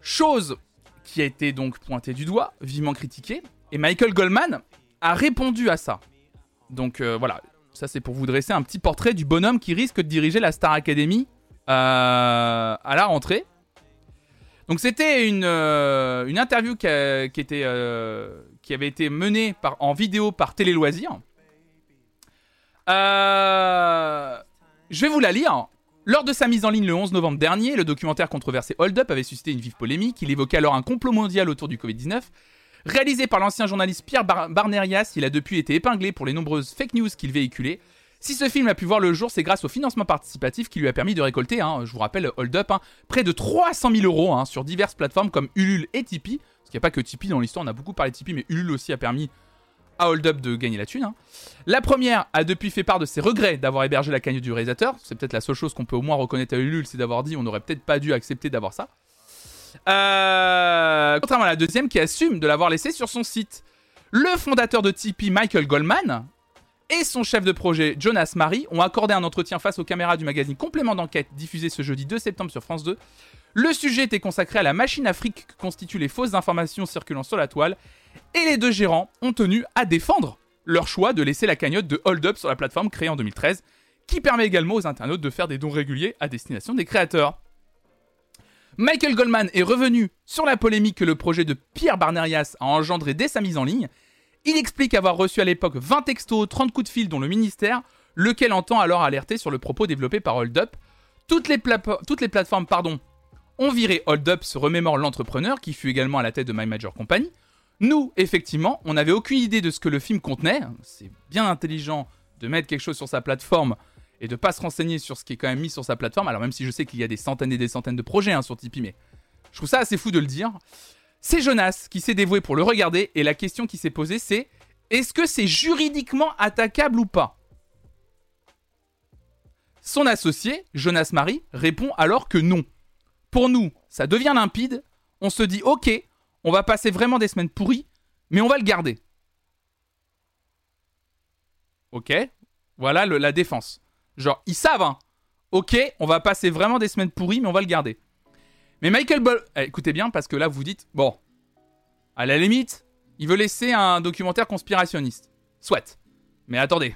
Chose qui a été donc pointée du doigt, vivement critiquée, et Michael Goldman a répondu à ça. Donc euh, voilà, ça c'est pour vous dresser un petit portrait du bonhomme qui risque de diriger la Star Academy euh, à la rentrée. Donc c'était une, euh, interview qui, avait été menée par, en vidéo par Télé Loisirs. je vais vous la lire. Lors de sa mise en ligne le 11 novembre dernier, le documentaire controversé Hold Up avait suscité une vive polémique. Il évoquait alors un complot mondial autour du Covid-19. Réalisé par l'ancien journaliste Pierre Barnerias, il a depuis été épinglé pour les nombreuses fake news qu'il véhiculait. Si ce film a pu voir le jour, c'est grâce au financement participatif qui lui a permis de récolter, hein, je vous rappelle, Hold Up, hein, près de 300 000 euros hein, sur diverses plateformes comme Ulule et Tipeee. Parce qu'il n'y a pas que Tipeee dans l'histoire, on a beaucoup parlé de Tipeee, mais Ulule aussi a permis à Hold Up de gagner la thune. La première a depuis fait part de ses regrets d'avoir hébergé la cagnotte du réalisateur. C'est peut-être la seule chose qu'on peut au moins reconnaître à Ulule, c'est d'avoir dit on n'aurait peut-être pas dû accepter d'avoir ça. Euh, contrairement à la deuxième qui assume de l'avoir laissé sur son site. Le fondateur de Tipeee, Michael Goldman, et son chef de projet, Jonas Marie, ont accordé un entretien face aux caméras du magazine Complément d'enquête diffusé ce jeudi 2 septembre sur France 2. Le sujet était consacré à la machine afrique que constituent les fausses informations circulant sur la toile et les deux gérants ont tenu à défendre leur choix de laisser la cagnotte de Hold Up sur la plateforme créée en 2013, qui permet également aux internautes de faire des dons réguliers à destination des créateurs. Michael Goldman est revenu sur la polémique que le projet de Pierre Barnerias a engendré dès sa mise en ligne. Il explique avoir reçu à l'époque 20 textos, 30 coups de fil dont le ministère, lequel entend alors alerter sur le propos développé par Hold Up. Toutes les, plateformes pardon, ont viré Hold Up, se remémore l'entrepreneur qui fut également à la tête de My Major Company. Nous, effectivement, on n'avait aucune idée de ce que le film contenait. C'est bien intelligent de mettre quelque chose sur sa plateforme et de pas se renseigner sur ce qui est quand même mis sur sa plateforme, alors même si je sais qu'il y a des centaines et des centaines de projets hein, sur Tipeee, mais je trouve ça assez fou de le dire. C'est Jonas qui s'est dévoué pour le regarder et la question qui s'est posée c'est est-ce que c'est juridiquement attaquable ou pas? Son associé, Jonas Marie, répond alors que non. Pour nous, ça devient limpide, on se dit ok, on va passer vraiment des semaines pourries, mais on va le garder. Ok, voilà la défense. Genre, ils savent, hein. Ok, on va passer vraiment des semaines pourries, mais on va le garder. Mais Michael Ball. Eh, écoutez bien, parce que là, vous dites, bon, à la limite, il veut laisser un documentaire conspirationniste. Soit. Mais attendez.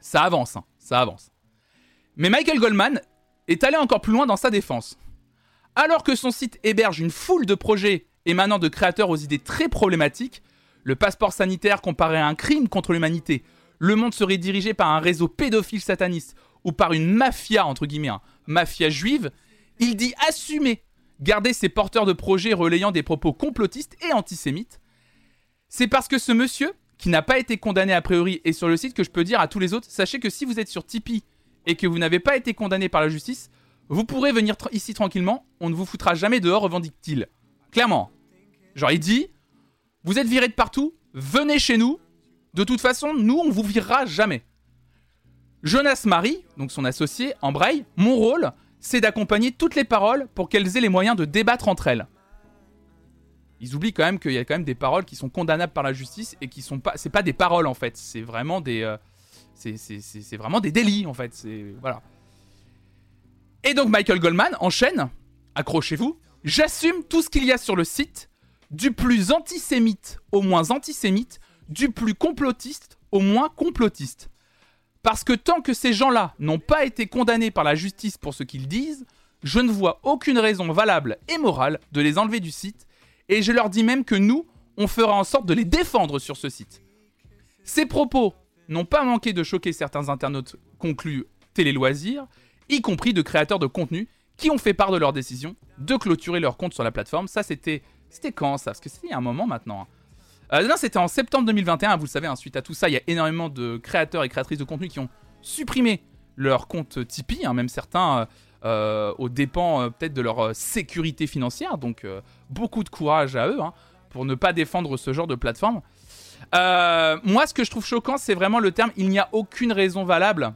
Ça avance, hein, ça avance. Mais Michael Goldman est allé encore plus loin dans sa défense. Alors que son site héberge une foule de projets émanant de créateurs aux idées très problématiques, le passeport sanitaire comparé à un crime contre l'humanité, le monde serait dirigé par un réseau pédophile sataniste ou par une mafia, entre guillemets, hein, mafia juive, il dit assumer garder ses porteurs de projets relayant des propos complotistes et antisémites. C'est parce que ce monsieur, qui n'a pas été condamné a priori, est sur le site que je peux dire à tous les autres, sachez que si vous êtes sur Tipeee et que vous n'avez pas été condamné par la justice, vous pourrez venir ici tranquillement, on ne vous foutra jamais dehors, revendique-t-il. Clairement. Genre il dit, vous êtes viré de partout, venez chez nous, de toute façon, nous, on vous virera jamais. Jonas Marie, donc son associé, embraye Mon rôle, c'est d'accompagner toutes les paroles pour qu'elles aient les moyens de débattre entre elles. Ils oublient quand même qu'il y a quand même des paroles qui sont condamnables par la justice et qui sont pas. C'est pas des paroles en fait, c'est vraiment des. Euh, c'est vraiment des délits en fait. C'est voilà. Et donc Michael Goldman enchaîne. Accrochez-vous. J'assume tout ce qu'il y a sur le site, du plus antisémite au moins antisémite, du plus complotiste au moins complotiste. Parce que tant que ces gens-là n'ont pas été condamnés par la justice pour ce qu'ils disent, je ne vois aucune raison valable et morale de les enlever du site, et je leur dis même que nous, on fera en sorte de les défendre sur ce site. Ces propos n'ont pas manqué de choquer certains internautes conclus télé loisirs, y compris de créateurs de contenu qui ont fait part de leur décision de clôturer leur compte sur la plateforme. Ça, c'était. C'était quand ça? Parce que c'était il y a un moment maintenant. Hein. Euh, non, c'était en septembre 2021. Vous le savez, hein, suite à tout ça, il y a énormément de créateurs et créatrices de contenu qui ont supprimé leur compte Tipeee, hein, même certains euh, euh aux dépens euh, peut-être de leur sécurité financière. Donc, beaucoup de courage à eux hein, pour ne pas défendre ce genre de plateforme. moi, ce que je trouve choquant, c'est vraiment le terme il n'y a aucune raison valable.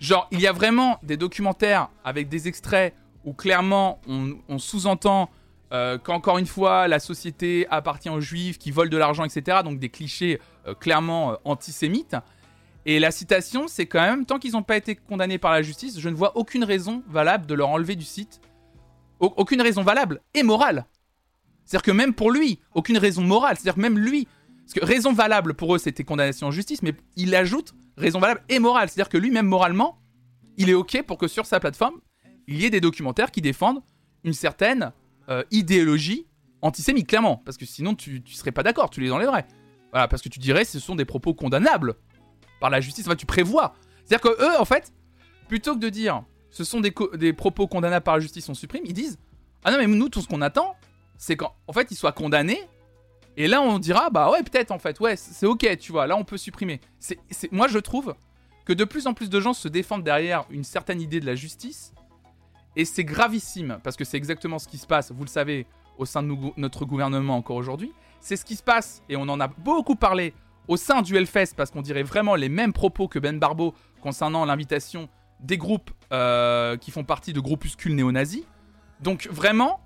Genre, il y a vraiment des documentaires avec des extraits où clairement on sous-entend euh, qu'encore une fois, la société appartient aux juifs qui volent de l'argent, etc. Donc des clichés euh, clairement euh, antisémites. Et la citation, c'est quand même, tant qu'ils n'ont pas été condamnés par la justice, je ne vois aucune raison valable de leur enlever du site. aucune raison valable et morale. C'est-à-dire que même pour lui, aucune raison morale. C'est-à-dire même lui, parce que raison valable pour eux, c'était condamnation en justice, mais il ajoute raison valable et morale. C'est-à-dire que lui-même, moralement, il est OK pour que sur sa plateforme, il y ait des documentaires qui défendent une certaine euh, idéologie antisémite, clairement. Parce que sinon, tu, tu serais pas d'accord, tu les enlèverais. Voilà, parce que tu dirais ce sont des propos condamnables par la justice. Enfin, tu prévois. C'est-à-dire que eux, en fait, plutôt que de dire ce sont des, des propos condamnables par la justice, on supprime, ils disent Ah non, mais nous, tout ce qu'on attend, c'est qu'en en fait, ils soient condamnés. Et là, on dira Bah ouais, peut-être, en fait, ouais, c'est ok, tu vois, là, on peut supprimer. c'est Moi, je trouve que de plus en plus de gens se défendent derrière une certaine idée de la justice et c'est gravissime, parce que c'est exactement ce qui se passe, vous le savez, au sein de notre gouvernement encore aujourd'hui. C'est ce qui se passe, et on en a beaucoup parlé au sein du Hellfest, parce qu'on dirait vraiment les mêmes propos que Ben Barbeau concernant l'invitation des groupes euh, qui font partie de groupuscules néo-nazis. Donc vraiment,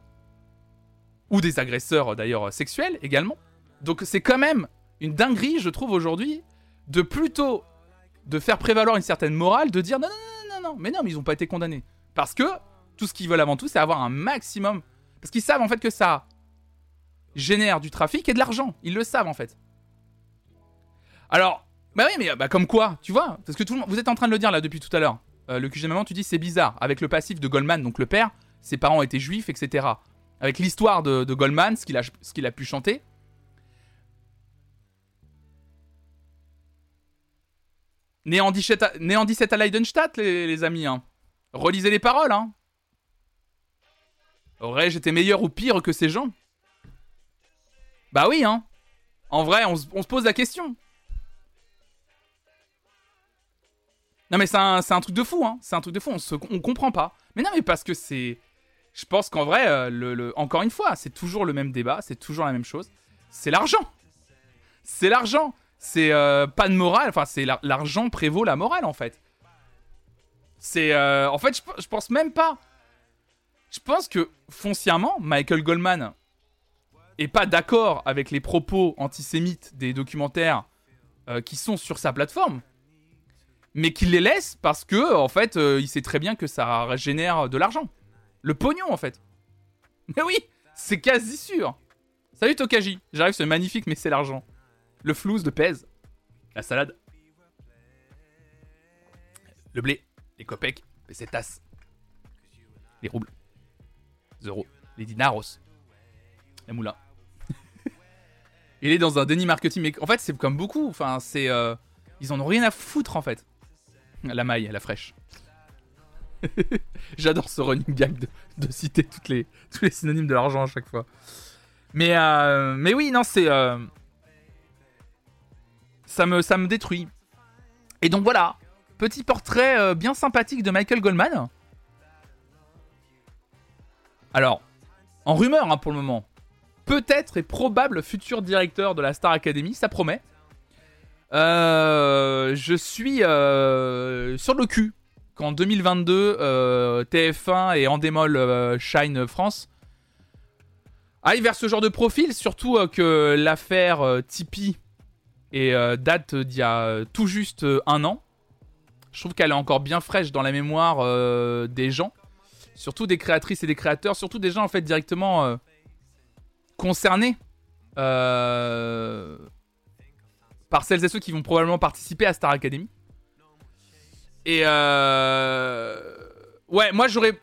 ou des agresseurs d'ailleurs sexuels également. Donc c'est quand même une dinguerie, je trouve aujourd'hui, de plutôt de faire prévaloir une certaine morale, de dire non, non, non, non, non, mais non, mais ils n'ont pas été condamnés. Parce que tout ce qu'ils veulent avant tout, c'est avoir un maximum. Parce qu'ils savent en fait que ça génère du trafic et de l'argent. Ils le savent en fait. Alors, bah oui, mais bah comme quoi, tu vois Parce que tout le monde, vous êtes en train de le dire là depuis tout à l'heure. Euh, le QG Maman, tu dis c'est bizarre. Avec le passif de Goldman, donc le père, ses parents étaient juifs, etc. Avec l'histoire de, Goldman, ce qu'il a, qu'il a pu chanter. Né en 17 à, né en 17 à Leidenstadt, les, les amis. Hein. Relisez les paroles, hein. Aurais-je été meilleur ou pire que ces gens? Bah oui, hein. En vrai, on, se pose la question. Non, mais c'est un, truc de fou, hein. C'est un truc de fou. On, comprend pas. Mais non, mais parce que c'est. Je pense qu'en vrai, euh, encore une fois, c'est toujours le même débat, c'est toujours la même chose. C'est l'argent. C'est l'argent. C'est euh, pas de morale. Enfin, c'est l'argent prévaut la morale, en fait. C'est. Euh, en fait, je pense même pas. Je pense que foncièrement, Michael Goldman est pas d'accord avec les propos antisémites des documentaires qui sont sur sa plateforme mais qu'il les laisse parce que en fait, euh, il sait très bien que ça génère de l'argent. Le pognon en fait. Mais oui, c'est quasi sûr. Salut Tokaji, j'arrive, c'est magnifique, mais c'est l'argent. Le flouze de pèse. La salade. Le blé, les copecs, les cetas. Les roubles. Euros, les dinaros. Les moulins. Il est dans un déni marketing, mais en fait, c'est comme beaucoup. Enfin, c'est. Euh, ils en ont rien à foutre en fait. La maille, la fraîche. J'adore ce running gag de, citer les, tous les synonymes de l'argent à chaque fois. Mais, euh, mais oui, non, c'est. Euh, ça, me, ça me détruit. Et donc voilà, petit portrait bien sympathique de Michael Goldman. Alors, en rumeur hein, pour le moment. Peut-être et probable futur directeur de la Star Academy, ça promet. Euh, je suis euh, sur le cul qu'en 2022, euh, TF1 et Endemol Shine France aillent vers ce genre de profil, surtout que l'affaire Tipeee date d'il y a tout juste un an. Je trouve qu'elle est encore bien fraîche dans la mémoire des gens, surtout des créatrices et des créateurs, surtout des gens en fait directement concernés. Euh, par celles et ceux qui vont probablement participer à Star Academy. Et euh... ouais, moi j'aurais,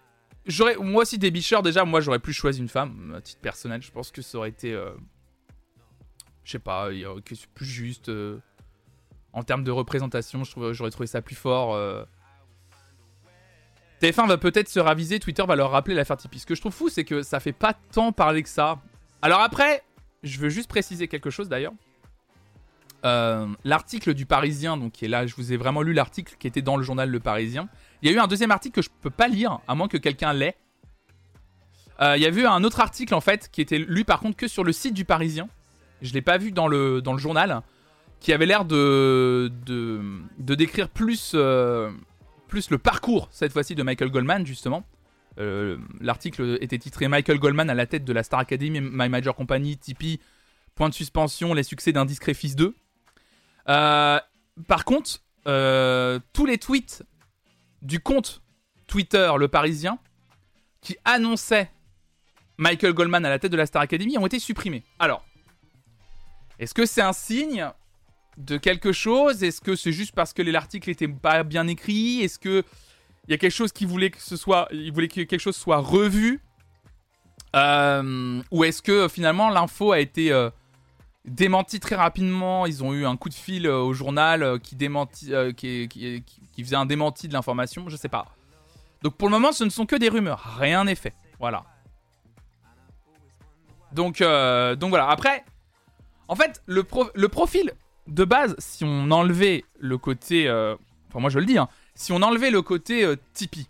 j'aurais, moi aussi des bicheurs déjà, moi j'aurais plus choisi une femme, à titre personnel. Je pense que ça aurait été, euh... je sais pas, plus juste euh, en termes de représentation. J'aurais trouvé ça plus fort. Euh... TF1 va peut-être se raviser, Twitter va leur rappeler l'affaire Tipeee. Ce que je trouve fou, c'est que ça fait pas tant parler que ça. Alors après, je veux juste préciser quelque chose d'ailleurs. Euh, l'article du Parisien, donc qui est là, je vous ai vraiment lu l'article qui était dans le journal Le Parisien. Il y a eu un deuxième article que je peux pas lire, à moins que quelqu'un l'ait. Euh, il y a eu un autre article en fait qui était lu par contre que sur le site du Parisien. Je l'ai pas vu dans le, journal, qui avait l'air de, décrire plus, euh, plus le parcours cette fois-ci de Michael Goldman justement. L'article était titré Michael Goldman à la tête de la Star Academy, My Major Company, Tipeee, point de suspension, les succès d'un discret fils 2. Euh, par contre, euh, tous les tweets du compte Twitter Le Parisien qui annonçait Michael Goldman à la tête de la Star Academy ont été supprimés. Alors, est-ce que c'est un signe de quelque chose? Est-ce que c'est juste parce que l'article n'était pas bien écrit Est-ce que il y a quelque chose qui voulait que ce soit, il voulait que quelque chose soit revu? Euh, Ou est-ce que finalement l'info a été démenti très rapidement? Ils ont eu un coup de fil euh, au journal euh, qui, démenti, euh, qui, faisait un démenti de l'information. Je sais pas. Donc pour le moment, ce ne sont que des rumeurs. Rien n'est fait. Voilà. Donc, donc voilà. Après, en fait, le profil de base, si on enlevait le côté. enfin, moi je le dis, hein, si on enlevait le côté Tipeee,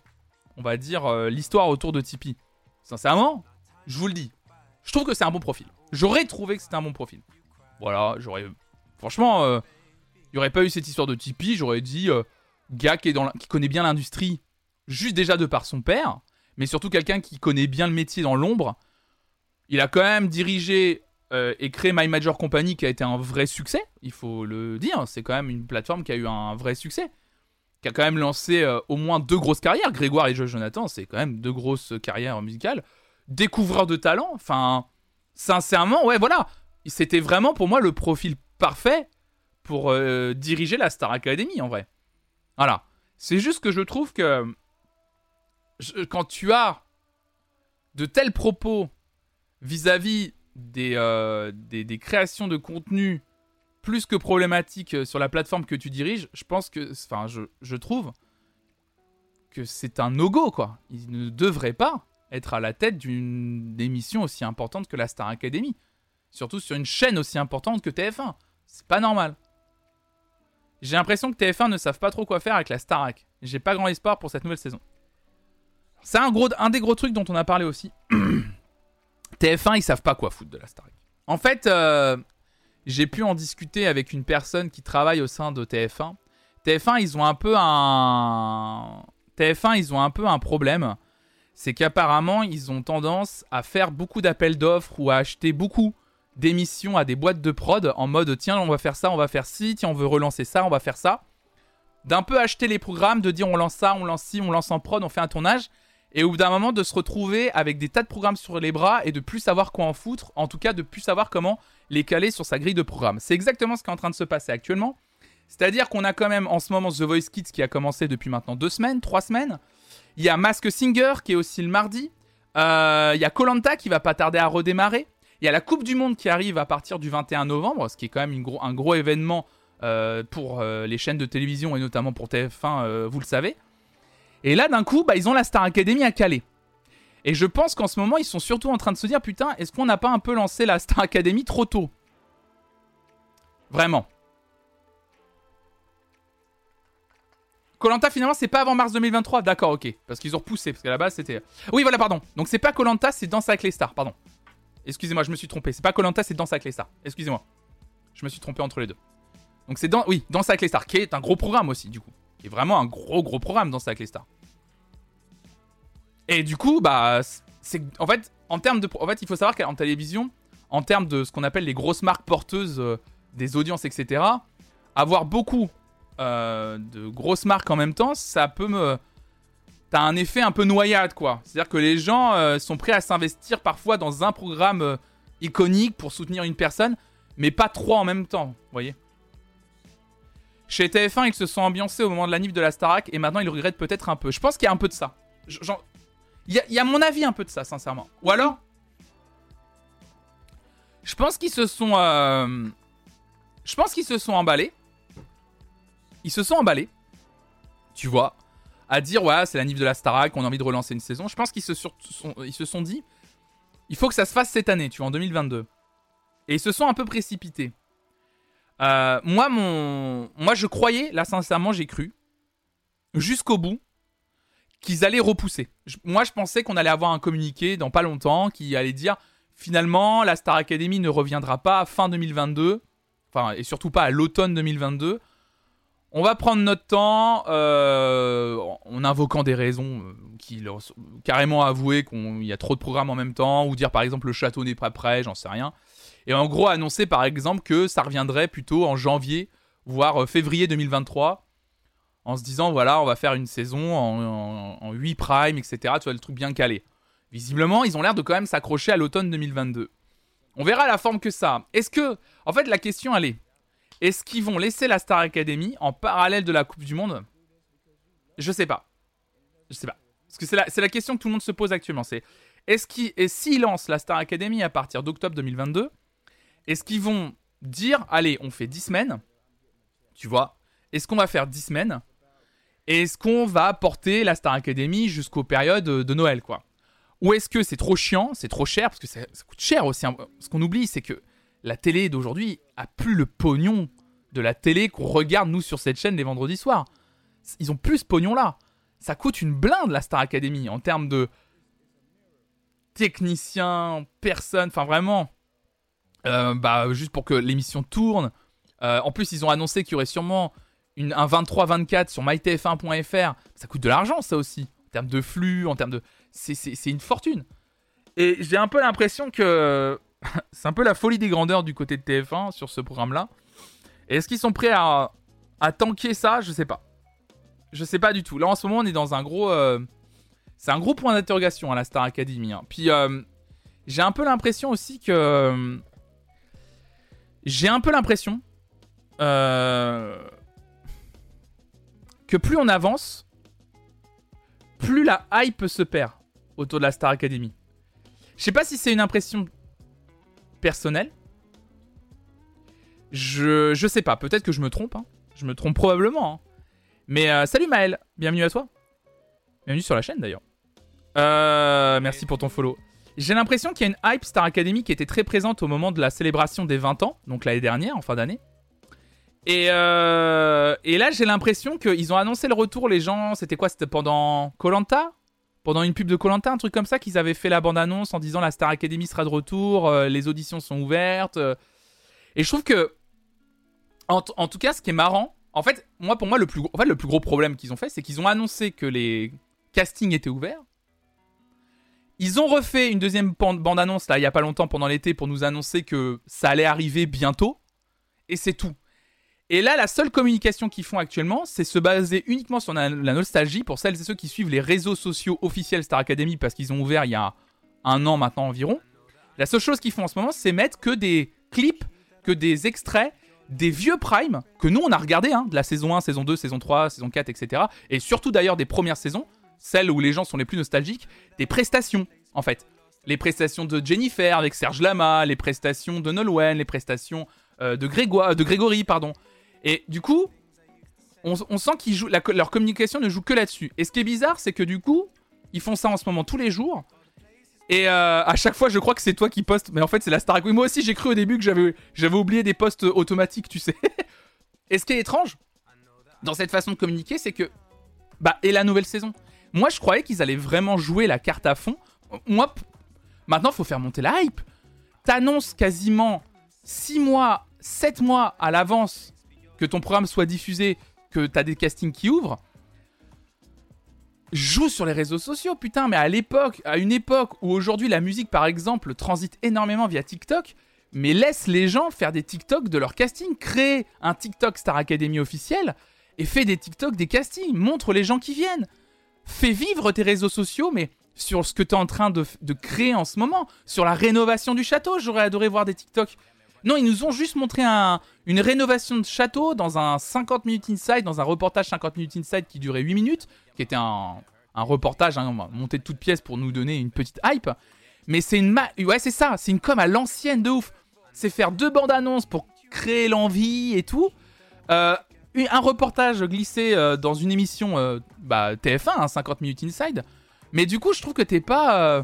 on va dire l'histoire autour de Tipeee, sincèrement, je vous le dis, je trouve que c'est un bon profil. J'aurais trouvé que c'était un bon profil. Voilà, j'aurais. Franchement, euh, il n'y aurait pas eu cette histoire de Tipeee, j'aurais dit euh, gars qui, qui connaît bien l'industrie, juste déjà de par son père, mais surtout quelqu'un qui connaît bien le métier dans l'ombre. Il a quand même dirigé euh, et créé My Major Company qui a été un vrai succès, il faut le dire. C'est quand même une plateforme qui a eu un vrai succès. Qui a quand même lancé au moins deux grosses carrières. Grégoire et Joe Jonathan, c'est quand même deux grosses carrières musicales. Découvreur de talent, enfin, sincèrement, ouais, voilà c'était vraiment pour moi le profil parfait pour euh, diriger la Star Academy en vrai. Voilà. C'est juste que je trouve que quand tu as de tels propos vis-à-vis euh, des, des, créations de contenu plus que problématiques sur la plateforme que tu diriges, je pense que, enfin, je, je trouve que c'est un no-go, quoi. Il ne devrait pas être à la tête d'une émission aussi importante que la Star Academy. Surtout sur une chaîne aussi importante que TF1. C'est pas normal. J'ai l'impression que TF1 ne savent pas trop quoi faire avec la Starac. J'ai pas grand espoir pour cette nouvelle saison. C'est un, gros, un des gros trucs dont on a parlé aussi. TF1, ils savent pas quoi foutre de la Starac. En fait, euh, j'ai pu en discuter avec une personne qui travaille au sein de TF1. TF1, ils ont un peu un. TF1, ils ont un peu un problème. C'est qu'apparemment, ils ont tendance à faire beaucoup d'appels d'offres ou à acheter beaucoup d'émissions à des boîtes de prod en mode tiens, on va faire ça, on va faire ci, tiens, on veut relancer ça, on va faire ça. D'un peu acheter les programmes, de dire on lance ça, on lance ci, on lance en prod, on fait un tournage. Et au bout d'un moment, de se retrouver avec des tas de programmes sur les bras et de plus savoir quoi en foutre, en tout cas de plus savoir comment les caler sur sa grille de programme. C'est exactement ce qui est en train de se passer actuellement. C'est-à-dire qu'on a quand même en ce moment The Voice Kids qui a commencé depuis maintenant deux semaines, trois semaines. Il y a Mask Singer qui est aussi le mardi. Euh, il y a Colanta qui va pas tarder à redémarrer. Il y a la Coupe du Monde qui arrive à partir du 21 novembre, ce qui est quand même un gros événement euh, pour euh, les chaînes de télévision et notamment pour TF1, vous le savez. Et là, d'un coup, bah, ils ont la Star Academy à Calais. Et je pense qu'en ce moment, ils sont surtout en train de se dire Putain, est-ce qu'on n'a pas un peu lancé la Star Academy trop tôt? Vraiment. Colanta finalement c'est pas avant mars 2023, d'accord, ok, parce qu'ils ont repoussé, parce qu'à la base c'était. Oui voilà pardon. Donc c'est pas Colanta, c'est Danse avec les stars, pardon. Excusez-moi, je me suis trompé. C'est pas Colanta, c'est Danse avec les stars. Excusez-moi, je me suis trompé entre les deux. Donc c'est dans, oui, Danse avec les stars, qui est un gros programme aussi du coup, est vraiment un gros gros programme Danse avec les stars. Et du coup, bah, c'est en fait en termes de, en fait il faut savoir qu'en télévision, en termes de ce qu'on appelle les grosses marques porteuses euh, des audiences, etc. Avoir beaucoup euh, de grosses marques en même temps, ça peut me. T'as un effet un peu noyade, quoi. C'est-à-dire que les gens euh, sont prêts à s'investir parfois dans un programme iconique pour soutenir une personne, mais pas trois en même temps, vous voyez. Chez TF1, ils se sont ambiancés au moment de la nif de la Starac et maintenant ils regrettent peut-être un peu. Je pense qu'il y a un peu de ça. Il y, a mon avis un peu de ça, sincèrement. Ou alors, je pense qu'ils se sont, je pense qu'ils se sont emballés ils se sont emballés, tu vois, à dire ouais, c'est la nif de la Starac, on a envie de relancer une saison. Je pense qu'ils se, sont, ils se sont dit, il faut que ça se fasse cette année, tu vois, en 2022. Et ils se sont un peu précipités. Euh, moi, mon, moi, je croyais, là, sincèrement, j'ai cru, jusqu'au bout, qu'ils allaient repousser. moi, je pensais qu'on allait avoir un communiqué dans pas longtemps qui allait dire finalement, la Star Academy ne reviendra pas fin 2022, enfin, et surtout pas à l'automne 2022. On va prendre notre temps euh, en invoquant des raisons euh, qui leur carrément avouer qu'il y a trop de programmes en même temps, ou dire par exemple le château n'est pas prêt, j'en sais rien. Et en gros annoncer par exemple que ça reviendrait plutôt en janvier, voire euh, février 2023, en se disant voilà, on va faire une saison en, 8 prime, etc. Tu vois, le truc bien calé. Visiblement, ils ont l'air de quand même s'accrocher à l'automne 2022. On verra la forme que ça. Est-ce que. En fait, la question, elle est est-ce qu'ils vont laisser la Star Academy en parallèle de la Coupe du Monde? Je sais pas. Je sais pas. Parce que c'est la, la, question que tout le monde se pose actuellement. C'est est-ce qu'ils, lancent la Star Academy à partir d'octobre 2022, est-ce qu'ils vont dire, allez, on fait 10 semaines Tu vois Est-ce qu'on va faire 10 semaines est-ce qu'on va porter la Star Academy jusqu'aux périodes de Noël, quoi Ou est-ce que c'est trop chiant, c'est trop cher, parce que ça, coûte cher aussi. Hein. Ce qu'on oublie, c'est que la télé d'aujourd'hui a plus le pognon de la télé qu'on regarde nous sur cette chaîne les vendredis soirs. Ils ont plus ce pognon là. Ça coûte une blinde la Star Academy en termes de techniciens, personnes, enfin vraiment. Euh, bah, juste pour que l'émission tourne. Euh, en plus, ils ont annoncé qu'il y aurait sûrement un 23-24 sur mytf1.fr. Ça coûte de l'argent, ça aussi. En termes de flux, en termes de. C'est une fortune. Et j'ai un peu l'impression que c'est un peu la folie des grandeurs du côté de TF1 sur ce programme-là. Est-ce qu'ils sont prêts à, à tanker ça? Je sais pas. Je sais pas du tout. Là, en ce moment, on est dans un gros. Euh, c'est un gros point d'interrogation à la Star Academy. Hein. Puis, j'ai un peu l'impression aussi que. Euh, j'ai un peu l'impression. que plus on avance, plus la hype se perd autour de la Star Academy. Je sais pas si c'est une impression personnel. Je, je sais pas, peut-être que je me trompe. Hein. Je me trompe probablement. Hein. Mais euh, salut Maël, bienvenue à toi. Bienvenue sur la chaîne d'ailleurs. Euh, merci pour ton follow. J'ai l'impression qu'il y a une hype Star Academy qui était très présente au moment de la célébration des 20 ans, donc l'année dernière, en fin d'année. Et, euh, et là, j'ai l'impression qu'ils ont annoncé le retour, les gens. C'était quoi? C'était pendant Colanta? Pendant une pub de Colanta, un truc comme ça, qu'ils avaient fait la bande-annonce en disant la Star Academy sera de retour, euh, les auditions sont ouvertes. euh. Et je trouve que, en, tout cas, ce qui est marrant, en fait, moi, pour moi, le plus, le plus gros problème qu'ils ont fait, c'est qu'ils ont annoncé que les castings étaient ouverts. Ils ont refait une deuxième bande-annonce, là, il y a pas longtemps, pendant l'été, pour nous annoncer que ça allait arriver bientôt. Et c'est tout. Et là, la seule communication qu'ils font actuellement, c'est se baser uniquement sur la, la nostalgie pour celles et ceux qui suivent les réseaux sociaux officiels Star Academy parce qu'ils ont ouvert il y a un an maintenant environ. La seule chose qu'ils font en ce moment, c'est mettre que des clips, que des extraits des vieux Prime que nous on a regardé, hein, de la saison 1, saison 2, saison 3, saison 4, etc. Et surtout d'ailleurs des premières saisons, celles où les gens sont les plus nostalgiques, des prestations en fait. Les prestations de Jennifer avec Serge Lama, les prestations de Nolwenn, les prestations euh, de, Grégoire, de Grégory, pardon. Et du coup, on, sent qu'ils jouent, leur communication ne joue que là-dessus. Et ce qui est bizarre, c'est que du coup, ils font ça en ce moment tous les jours. Et euh, à chaque fois, je crois que c'est toi qui postes. Mais en fait, c'est la Star. Moi aussi, j'ai cru au début que j'avais, j'avais oublié des posts automatiques, tu sais. Et ce qui est étrange dans cette façon de communiquer, c'est que. Bah, et la nouvelle saison. Moi, je croyais qu'ils allaient vraiment jouer la carte à fond. Maintenant, faut faire monter la hype. T'annonces quasiment 6 mois, 7 mois à l'avance que ton programme soit diffusé, que t'as des castings qui ouvrent. Joue sur les réseaux sociaux, putain, mais à l'époque, à une époque où aujourd'hui la musique par exemple transite énormément via TikTok, mais laisse les gens faire des TikTok de leur casting, crée un TikTok Star Academy officiel et fais des TikTok des castings, montre les gens qui viennent. Fais vivre tes réseaux sociaux, mais sur ce que tu es en train de, créer en ce moment, sur la rénovation du château, j'aurais adoré voir des TikTok. Non, ils nous ont juste montré un- une rénovation de château dans un 50 minutes inside, dans un reportage 50 minutes inside qui durait 8 minutes, qui était un, reportage hein, monté de toutes pièces pour nous donner une petite hype. Mais c'est une... Ouais, c'est ça, c'est une com à l'ancienne de ouf. C'est faire deux bandes annonces pour créer l'envie et tout. Euh, un reportage glissé euh, dans une émission euh, bah, TF1, hein, 50 minutes inside. Mais du coup, je trouve que t'es pas... euh,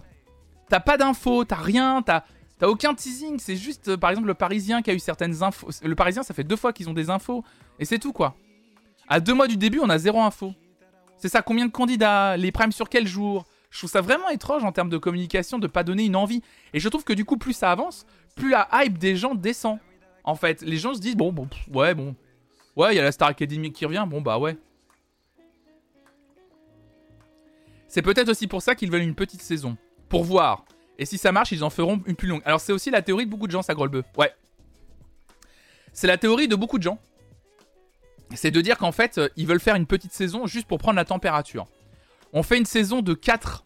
T'as pas d'infos, t'as rien, t'as... T'as aucun teasing, c'est juste par exemple le Parisien qui a eu certaines infos. Le Parisien, ça fait deux fois qu'ils ont des infos. Et c'est tout quoi. À deux mois du début, on a zéro info. C'est ça, combien de candidats Les primes sur quel jour? Je trouve ça vraiment étrange en termes de communication de pas donner une envie. Et je trouve que du coup, plus ça avance, plus la hype des gens descend. En fait, les gens se disent bon, bon, ouais, bon. Ouais, il y a la Star Academy qui revient, bon, bah ouais. C'est peut-être aussi pour ça qu'ils veulent une petite saison. Pour voir. Et si ça marche, ils en feront une plus longue. Alors c'est aussi la théorie de beaucoup de gens, ça Grolbeu. Ouais. C'est la théorie de beaucoup de gens. C'est de dire qu'en fait, euh, ils veulent faire une petite saison juste pour prendre la température. On fait une saison de 4,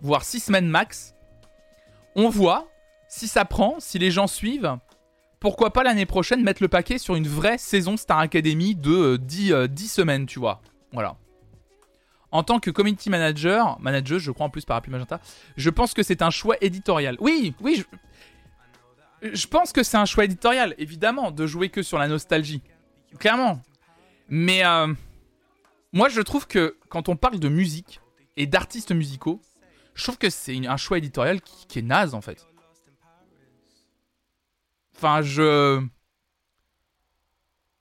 voire 6 semaines max. On voit si ça prend, si les gens suivent. Pourquoi pas l'année prochaine mettre le paquet sur une vraie saison Star Academy de euh, 10, euh, 10 semaines, tu vois. Voilà. En tant que community manager, manager, je crois en plus par Appli Magenta, je pense que c'est un choix éditorial. Oui, oui, je, je pense que c'est un choix éditorial, évidemment, de jouer que sur la nostalgie. Clairement. Mais euh, moi, je trouve que quand on parle de musique et d'artistes musicaux, je trouve que c'est un choix éditorial qui, qui est naze, en fait. Enfin, je...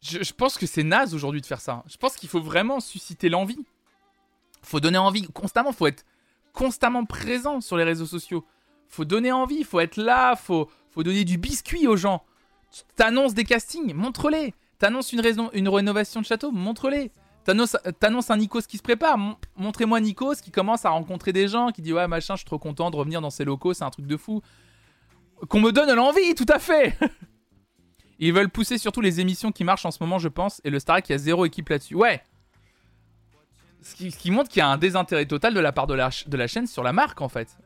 je... pense que c'est naze aujourd'hui de faire ça. Je pense qu'il faut vraiment susciter l'envie. Faut donner envie constamment, faut être constamment présent sur les réseaux sociaux. Faut donner envie, faut être là, faut, faut donner du biscuit aux gens. T'annonces des castings, montre-les. T'annonces une, raison, une rénovation de château, montre-les. T'annonces un Nikos qui se prépare, mon- montrez-moi Nikos qui commence à rencontrer des gens, qui dit ouais machin, je suis trop content de revenir dans ces locaux, c'est un truc de fou. Qu'on me donne l'envie, tout à fait. Ils veulent pousser surtout les émissions qui marchent en ce moment, je pense, et le Starac, il y a zéro équipe là-dessus. Ouais, ce qui, qui montre qu'il y a un désintérêt total de la part de la, de la chaîne sur la marque en fait.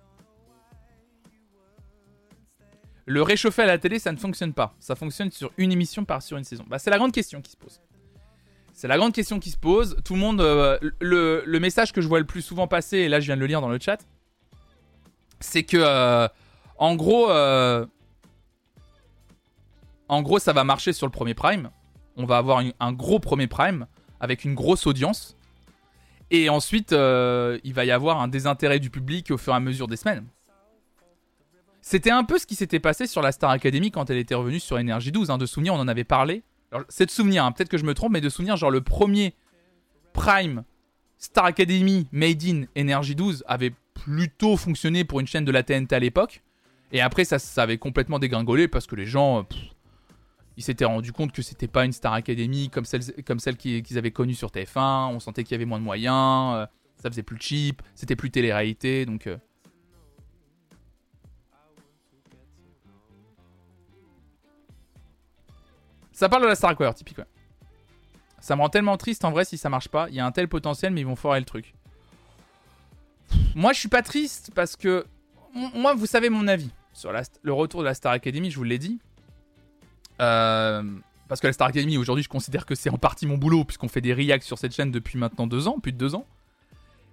Le réchauffer à la télé, ça ne fonctionne pas. Ça fonctionne sur une émission par sur une saison. Bah, c'est la grande question qui se pose. C'est la grande question qui se pose. Tout le monde. euh, le, le message que je vois le plus souvent passer, et là je viens de le lire dans le chat, c'est que. euh, en gros. euh, en gros, ça va marcher sur le premier prime. On va avoir un gros premier prime avec une grosse audience. Et ensuite, euh, il va y avoir un désintérêt du public au fur et à mesure des semaines. C'était un peu ce qui s'était passé sur la Star Academy quand elle était revenue sur Energy 12. Hein. De souvenir, on en avait parlé c'est de souvenir, hein, peut-être que je me trompe, mais de souvenir, genre le premier Prime Star Academy Made in Energy 12 avait plutôt fonctionné pour une chaîne de la TNT à l'époque. Et après, ça, avait complètement dégringolé parce que les gens, euh, ils s'étaient rendus compte que c'était pas une Star Academy comme celle, qu'ils avaient connue sur TF1. On sentait qu'il y avait moins de moyens, euh, ça faisait plus cheap, c'était plus télé-réalité. Donc. Euh. Ça parle de la Star Academy, typique, Ça me rend tellement triste en vrai si ça marche pas. Il y a un tel potentiel, mais ils vont foirer le truc. Moi, je suis pas triste parce que. Moi, vous savez mon avis sur le retour de la Star Academy, je vous l'ai dit. Euh, parce que la Star Academy, aujourd'hui, je considère que c'est en partie mon boulot, puisqu'on fait des reacts sur cette chaîne depuis maintenant deux ans, plus de deux ans.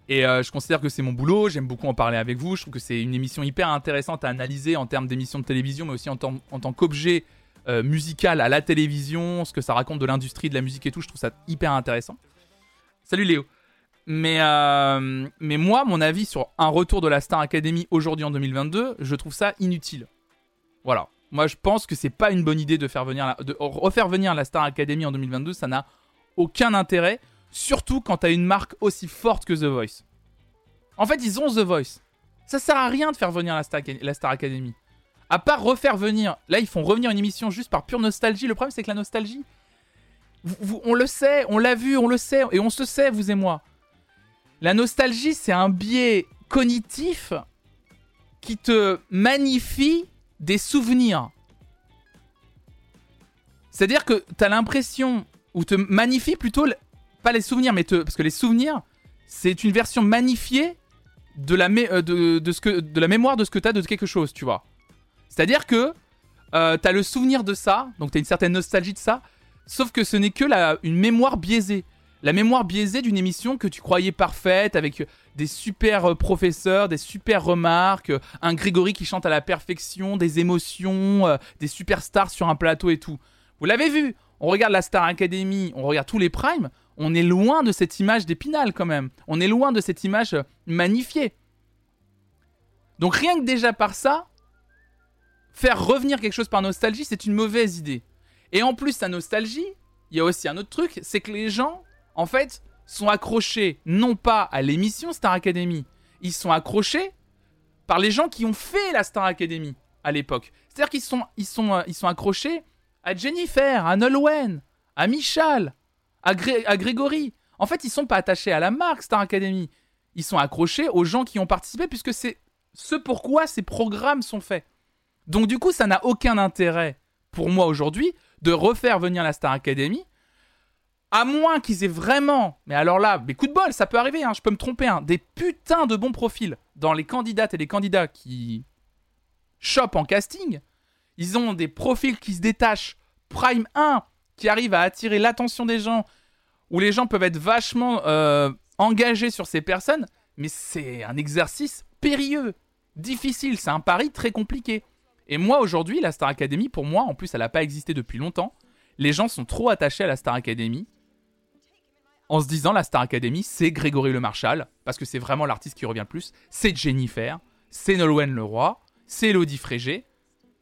Et euh, je considère que c'est mon boulot, j'aime beaucoup en parler avec vous. Je trouve que c'est une émission hyper intéressante à analyser en termes d'émission de télévision, mais aussi en, en tant qu'objet euh, musical à la télévision, ce que ça raconte de l'industrie de la musique et tout. Je trouve ça hyper intéressant. Salut Léo. Mais, euh, mais moi, mon avis sur un retour de la Star Academy aujourd'hui en 2022, je trouve ça inutile. Voilà. Moi, je pense que c'est pas une bonne idée de, faire venir de refaire venir la Star Academy en 2022. Ça n'a aucun intérêt. Surtout quand t'as une marque aussi forte que The Voice. En fait, ils ont The Voice. Ça sert à rien de faire venir la Star, la Star Academy. À part refaire venir. Là, ils font revenir une émission juste par pure nostalgie. Le problème, c'est que la nostalgie. on le sait, on l'a vu, on le sait. Et on se sait, vous et moi. La nostalgie, c'est un biais cognitif qui te magnifie des souvenirs. C'est-à-dire que tu as l'impression, ou te magnifie plutôt, pas les souvenirs, mais parce que les souvenirs, c'est une version magnifiée de la, euh, de, ce que, de la mémoire de ce que tu as de quelque chose, tu vois. C'est-à-dire que euh, tu as le souvenir de ça, donc tu as une certaine nostalgie de ça, sauf que ce n'est que la, une mémoire biaisée la mémoire biaisée d'une émission que tu croyais parfaite, avec des super euh, professeurs, des super remarques, euh, un Grégory qui chante à la perfection, des émotions, euh, des superstars sur un plateau et tout. Vous l'avez vu, on regarde la Star Academy, on regarde tous les primes, on est loin de cette image d'épinal quand même. On est loin de cette image magnifiée. Donc rien que déjà par ça, faire revenir quelque chose par nostalgie, c'est une mauvaise idée. Et en plus, sa nostalgie, il y a aussi un autre truc, c'est que les gens en fait, sont accrochés non pas à l'émission Star Academy, ils sont accrochés par les gens qui ont fait la Star Academy à l'époque. C'est-à-dire qu'ils sont, ils sont, euh, ils sont accrochés à Jennifer, à Nolwenn, à Michal, à, à Grégory. En fait, ils sont pas attachés à la marque Star Academy. Ils sont accrochés aux gens qui ont participé puisque c'est ce pourquoi ces programmes sont faits. Donc du coup, ça n'a aucun intérêt pour moi aujourd'hui de refaire venir la Star Academy à moins qu'ils aient vraiment, mais alors là, mais coup de bol, ça peut arriver, hein, je peux me tromper, hein, des putains de bons profils dans les candidates et les candidats qui chopent en casting. Ils ont des profils qui se détachent, Prime 1, qui arrivent à attirer l'attention des gens, où les gens peuvent être vachement euh, engagés sur ces personnes, mais c'est un exercice périlleux, difficile, c'est un pari très compliqué. Et moi aujourd'hui, la Star Academy, pour moi, en plus elle n'a pas existé depuis longtemps, les gens sont trop attachés à la Star Academy en se disant la Star Academy, c'est Grégory Le Marchal, parce que c'est vraiment l'artiste qui revient le plus, c'est Jennifer, c'est Nolwenn Leroy, c'est Elodie Frégé,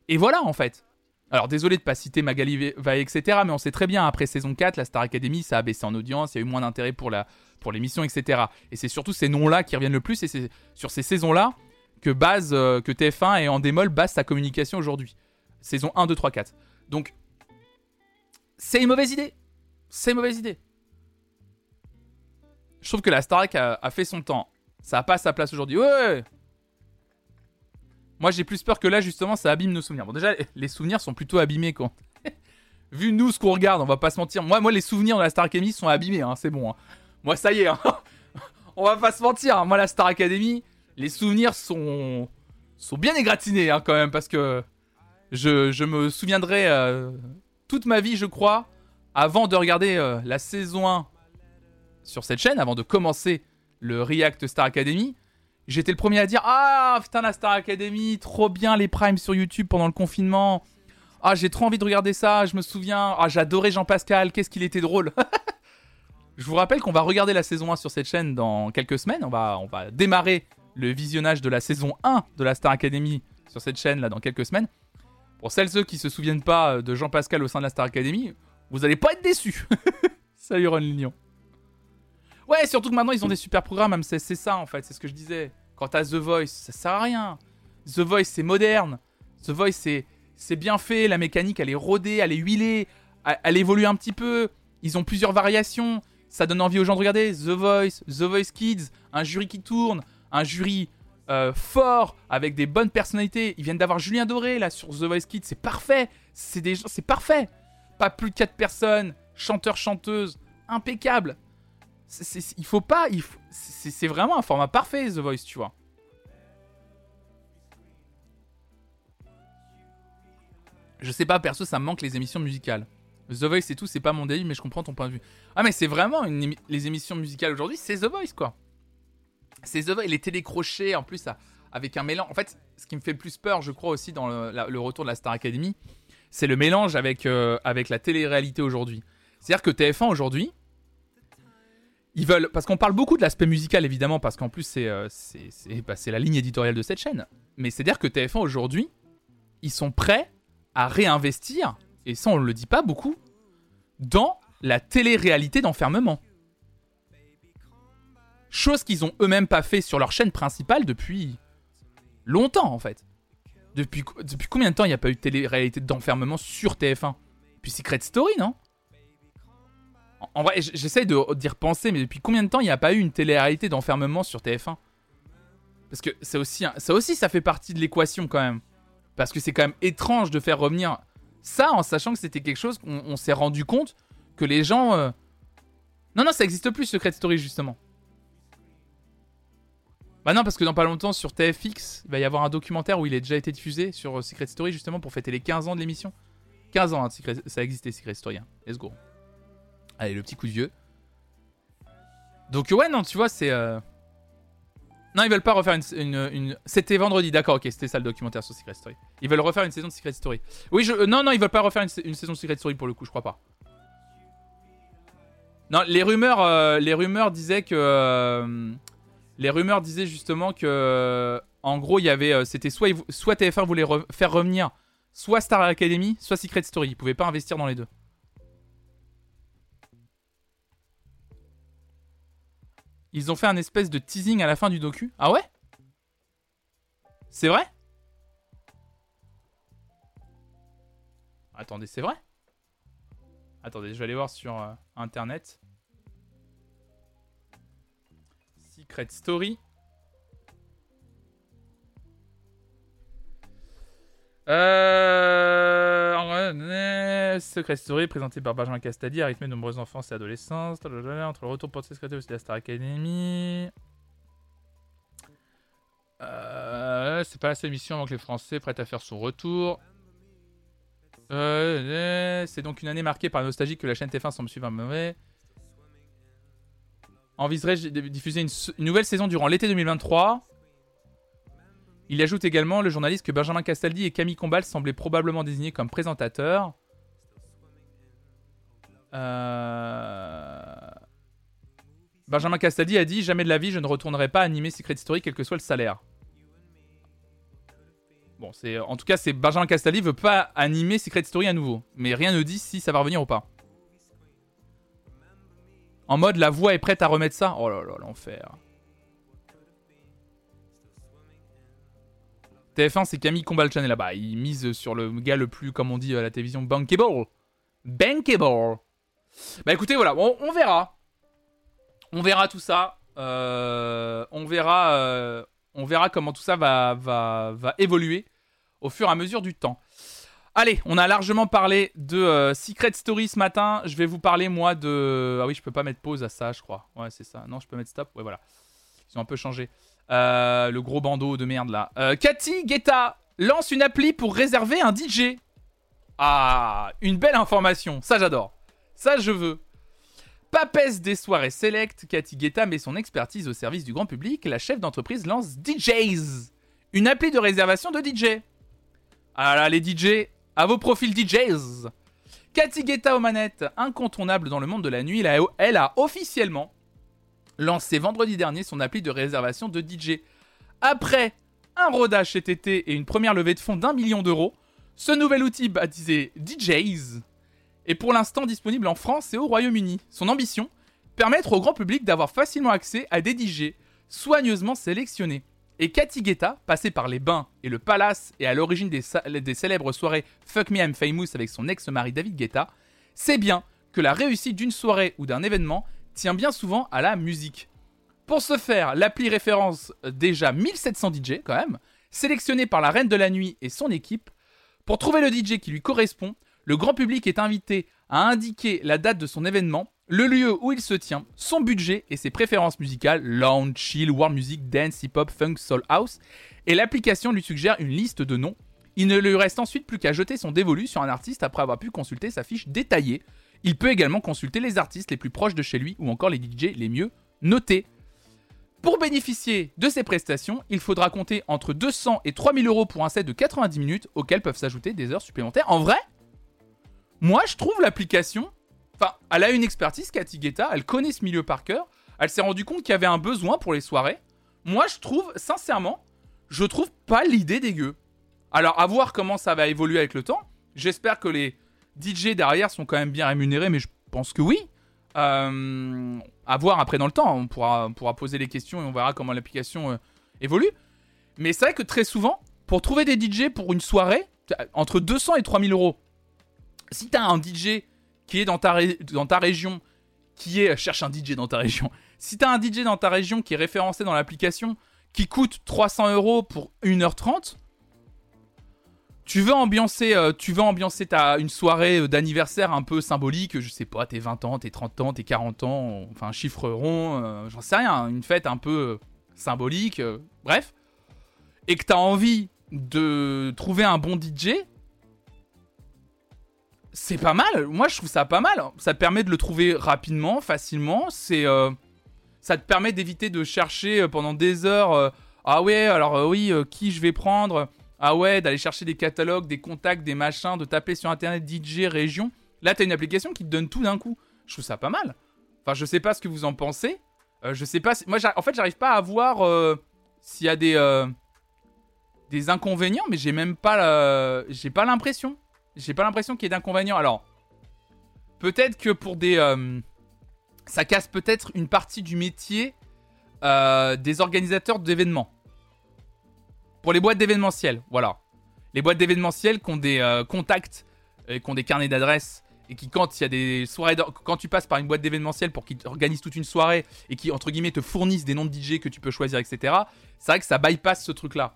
et voilà en fait. Alors désolé de pas citer Magali Vaille, etc., mais on sait très bien, après saison 4, la Star Academy, ça a baissé en audience, il y a eu moins d'intérêt pour, la, pour l'émission, etc. Et c'est surtout ces noms-là qui reviennent le plus, et c'est sur ces saisons-là que, base, euh, que TF1 et en démol base sa communication aujourd'hui. Saison 1, 2, 3, 4. Donc, c'est une mauvaise idée. C'est une mauvaise idée je trouve que la Starac a, a, fait son temps. Ça n'a pas sa place aujourd'hui. Ouais Moi, j'ai plus peur que là, justement, ça abîme nos souvenirs. Bon, déjà, les souvenirs sont plutôt abîmés, quoi. Vu nous, ce qu'on regarde, on va pas se mentir. Moi, moi les souvenirs de la Star Academy sont abîmés, hein, c'est bon. Hein. Moi, ça y est, hein. on va pas se mentir. Hein. Moi, la Star Academy, les souvenirs sont, sont bien égratignés, hein, quand même, parce que je, je me souviendrai euh, toute ma vie, je crois, avant de regarder euh, la saison 1 sur cette chaîne, avant de commencer le React Star Academy, j'étais le premier à dire Ah putain, la Star Academy, trop bien les primes sur YouTube pendant le confinement. Ah, j'ai trop envie de regarder ça, je me souviens. Ah, j'adorais Jean-Pascal, qu'est-ce qu'il était drôle. je vous rappelle qu'on va regarder la saison 1 sur cette chaîne dans quelques semaines. On va, on va démarrer le visionnage de la saison 1 de la Star Academy sur cette chaîne là dans quelques semaines. Pour celles ceux qui se souviennent pas de Jean-Pascal au sein de la Star Academy, Vous allez pas être déçus. Salut Ron Lignon. Ouais, surtout que maintenant ils ont des super programmes, c'est ça en fait, c'est ce que je disais. Quant à The Voice, ça sert à rien. The Voice c'est moderne. The Voice c'est c'est bien fait, la mécanique elle est rodée, elle est huilée, elle, évolue un petit peu. Ils ont plusieurs variations, ça donne envie aux gens de regarder. The Voice, The Voice Kids, un jury qui tourne, un jury euh, fort avec des bonnes personnalités. Ils viennent d'avoir Julien Doré là sur The Voice Kids, c'est parfait. C'est des c'est parfait. Pas plus de 4 personnes, chanteur chanteuse, impeccable. Il faut pas, c'est vraiment un format parfait The Voice, tu vois. Je sais pas, perso, ça me manque les émissions musicales. The Voice et tout, c'est pas mon délire, mais je comprends ton point de vue. Ah, mais c'est vraiment les émissions musicales aujourd'hui, c'est The Voice, quoi. C'est The Voice, les télécrochets, en plus, avec un mélange. En fait, ce qui me fait plus peur, je crois, aussi dans le, retour de la Star Academy, c'est le mélange avec, euh, avec la télé-réalité aujourd'hui. C'est-à-dire que TF1 aujourd'hui, ils veulent. Parce qu'on parle beaucoup de l'aspect musical, évidemment, parce qu'en plus, c'est euh, bah, la ligne éditoriale de cette chaîne. Mais c'est-à-dire que TF1 aujourd'hui, ils sont prêts à réinvestir, et ça on le dit pas beaucoup, dans la télé-réalité d'enfermement. Chose qu'ils ont eux-mêmes pas fait sur leur chaîne principale depuis longtemps en fait. Depuis, depuis combien de temps il n'y a pas eu de télé-réalité d'enfermement sur TF1 Puis Secret Story, non? En, vrai, j'essaye de d'y repenser, mais depuis combien de temps il n'y a pas eu une télé-réalité d'enfermement sur TF1 Parce que ça aussi, ça aussi, ça fait partie de l'équation quand même. Parce que c'est quand même étrange de faire revenir ça en sachant que c'était quelque chose qu'on s'est rendu compte que les gens. Euh, non, non, ça n'existe plus, Secret Story, justement. Bah non, parce que dans pas longtemps, sur TFX, il va y avoir un documentaire où il a déjà été diffusé sur euh, Secret Story, justement, pour fêter les 15 ans de l'émission. 15 ans, hein, ça a existé, Secret Story. Hein. Let's go. Allez, le petit coup de vieux. Donc, ouais, non, tu vois, c'est. Euh, non, ils veulent pas refaire une. C'était vendredi, d'accord, ok, c'était ça le documentaire sur Secret Story. Ils veulent refaire une saison de Secret Story. Oui, je... non, non, ils veulent pas refaire une, saison de Secret Story pour le coup, je crois pas. Non, les rumeurs, euh, les rumeurs disaient que. Euh, les rumeurs disaient justement que. En gros, il y avait. Euh, c'était soit, soit TF1 voulait faire revenir soit Star Academy, soit Secret Story. Ils pouvaient pas investir dans les deux. Ils ont fait un espèce de teasing à la fin du docu. Ah ouais? C'est vrai? Attendez, c'est vrai? Attendez, je vais aller voir sur euh, internet. Secret Story. Euh... Secret Story présenté par Benjamin Castaldi a rythmé de nombreuses enfances et adolescence. Entre le retour pour secret aussi de la Star Academy. Euh, c'est pas la seule émission avant que les Français prêtent à faire son retour. Euh, c'est donc une année marquée par la nostalgie que la chaîne TF1 semble suivre un mauvais. Envisagerait de diffuser une nouvelle saison durant l'été 2023. Il ajoute également le journaliste que Benjamin Castaldi et Camille Combal semblaient probablement désignés comme présentateurs. Euh, Benjamin Castaldi a dit Jamais de la vie, je ne retournerai pas animer Secret Story, quel que soit le salaire. Bon, c'est en tout cas, c'est Benjamin Castaldi veut pas animer Secret Story à nouveau, mais rien ne dit si ça va revenir ou pas. En mode, la voix est prête à remettre ça. Oh là là, l'enfer. TF1, c'est Camille Combalchan là-bas. Il mise sur le gars le plus, comme on dit à la télévision, bankable. Bankable. Bah écoutez, voilà, on, verra. On verra tout ça. Euh, on verra, euh, on verra comment tout ça va, va, va évoluer au fur et à mesure du temps. Allez, on a largement parlé de euh, Secret Story ce matin. Je vais vous parler moi de. Ah oui, je peux pas mettre pause à ça, je crois. Ouais, c'est ça. Non, je peux mettre stop. Ouais, voilà. Ils ont un peu changé. Euh, le gros bandeau de merde là. Euh, Cathy Guetta lance une appli pour réserver un DJ. Ah, une belle information. Ça, j'adore. Ça, je veux. Papesse des soirées select, Cathy Guetta met son expertise au service du grand public. La chef d'entreprise lance DJs, une appli de réservation de DJ. Ah là, les DJ, à vos profils DJs. Cathy Guetta aux manettes, incontournable dans le monde de la nuit, elle a officiellement lancé vendredi dernier son appli de réservation de DJ. Après un rodage cet été et une première levée de fonds d'un million d'euros, ce nouvel outil baptisé DJs est pour l'instant disponible en France et au Royaume-Uni. Son ambition Permettre au grand public d'avoir facilement accès à des DJ soigneusement sélectionnés. Et Cathy Guetta, passée par les bains et le palace et à l'origine des, des célèbres soirées Fuck Me I'm Famous avec son ex-mari David Guetta, sait bien que la réussite d'une soirée ou d'un événement bien souvent à la musique. Pour ce faire, l'appli référence déjà 1700 DJ quand même, sélectionnés par la reine de la nuit et son équipe. Pour trouver le DJ qui lui correspond, le grand public est invité à indiquer la date de son événement, le lieu où il se tient, son budget et ses préférences musicales, lounge, chill, world music, dance, hip-hop, funk, soul house, et l'application lui suggère une liste de noms. Il ne lui reste ensuite plus qu'à jeter son dévolu sur un artiste après avoir pu consulter sa fiche détaillée. Il peut également consulter les artistes les plus proches de chez lui ou encore les DJ les mieux notés. Pour bénéficier de ces prestations, il faudra compter entre 200 et 3000 euros pour un set de 90 minutes auxquelles peuvent s'ajouter des heures supplémentaires. En vrai, moi je trouve l'application. Enfin, elle a une expertise, Cathy Guetta, elle connaît ce milieu par cœur. Elle s'est rendue compte qu'il y avait un besoin pour les soirées. Moi je trouve, sincèrement, je trouve pas l'idée dégueu. Alors à voir comment ça va évoluer avec le temps. J'espère que les DJ derrière sont quand même bien rémunérés, mais je pense que oui. Euh, à voir après dans le temps. On pourra, poser les questions et on verra comment l'application euh, évolue. Mais c'est vrai que très souvent, pour trouver des DJ pour une soirée, entre 200 et 3000 euros, si tu as un DJ qui est dans ta, dans ta région, qui est. Cherche un DJ dans ta région. Si tu as un DJ dans ta région qui est référencé dans l'application, qui coûte 300 euros pour 1h30, tu veux ambiancer, euh, tu veux ambiancer ta, une soirée euh, d'anniversaire un peu symbolique, je sais pas, tes 20 ans, tes 30 ans, tes 40 ans, enfin chiffre rond, euh, j'en sais rien, une fête un peu symbolique, bref, et que tu as envie de trouver un bon DJ, c'est pas mal. Moi, je trouve ça pas mal. Ça te permet de le trouver rapidement, facilement. C'est, ça te permet d'éviter de chercher pendant des heures. ah ouais, alors oui, qui je vais prendre? Ah ouais, d'aller chercher des catalogues, des contacts, des machins, de taper sur internet DJ, région. Là, t'as une application qui te donne tout d'un coup. Je trouve ça pas mal. Enfin, je sais pas ce que vous en pensez. Euh, je sais pas. Moi, en fait, j'arrive pas à voir euh, s'il y a des euh, des inconvénients, mais j'ai même pas j'ai pas l'impression. J'ai pas l'impression qu'il y ait d'inconvénients. Alors, peut-être que pour des ça casse peut-être une partie du métier des organisateurs d'événements. Pour les boîtes d'événementiel, voilà. Les boîtes d'événementiel qui ont des euh, contacts, et qui ont des carnets d'adresses, et qui, quand il y a des soirées, quand tu passes par une boîte d'événementiel pour qu'ils organisent toute une soirée, et qui, entre guillemets, te fournissent des noms de DJ que tu peux choisir, etc., c'est vrai que ça bypass ce truc-là.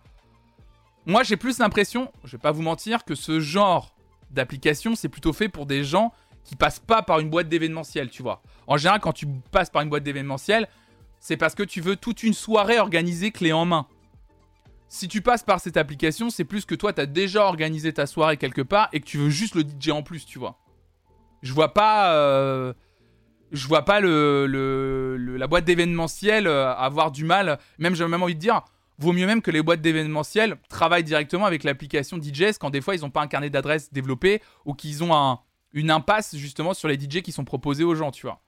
Moi, j'ai plus l'impression, je vais pas vous mentir, que ce genre d'application, c'est plutôt fait pour des gens qui passent pas par une boîte d'événementiel, tu vois. En général, quand tu passes par une boîte d'événementiel, c'est parce que tu veux toute une soirée organisée clé en main si tu passes par cette application, c'est plus que toi, tu as déjà organisé ta soirée quelque part et que tu veux juste le DJ en plus, tu vois. Je vois pas. Euh, je vois pas la boîte d'événementiel euh, avoir du mal. Même, j'ai même envie de dire, vaut mieux même que les boîtes d'événementiel travaillent directement avec l'application DJs quand des fois ils n'ont pas un carnet d'adresses développé ou qu'ils ont un, une impasse justement sur les DJ qui sont proposés aux gens, tu vois.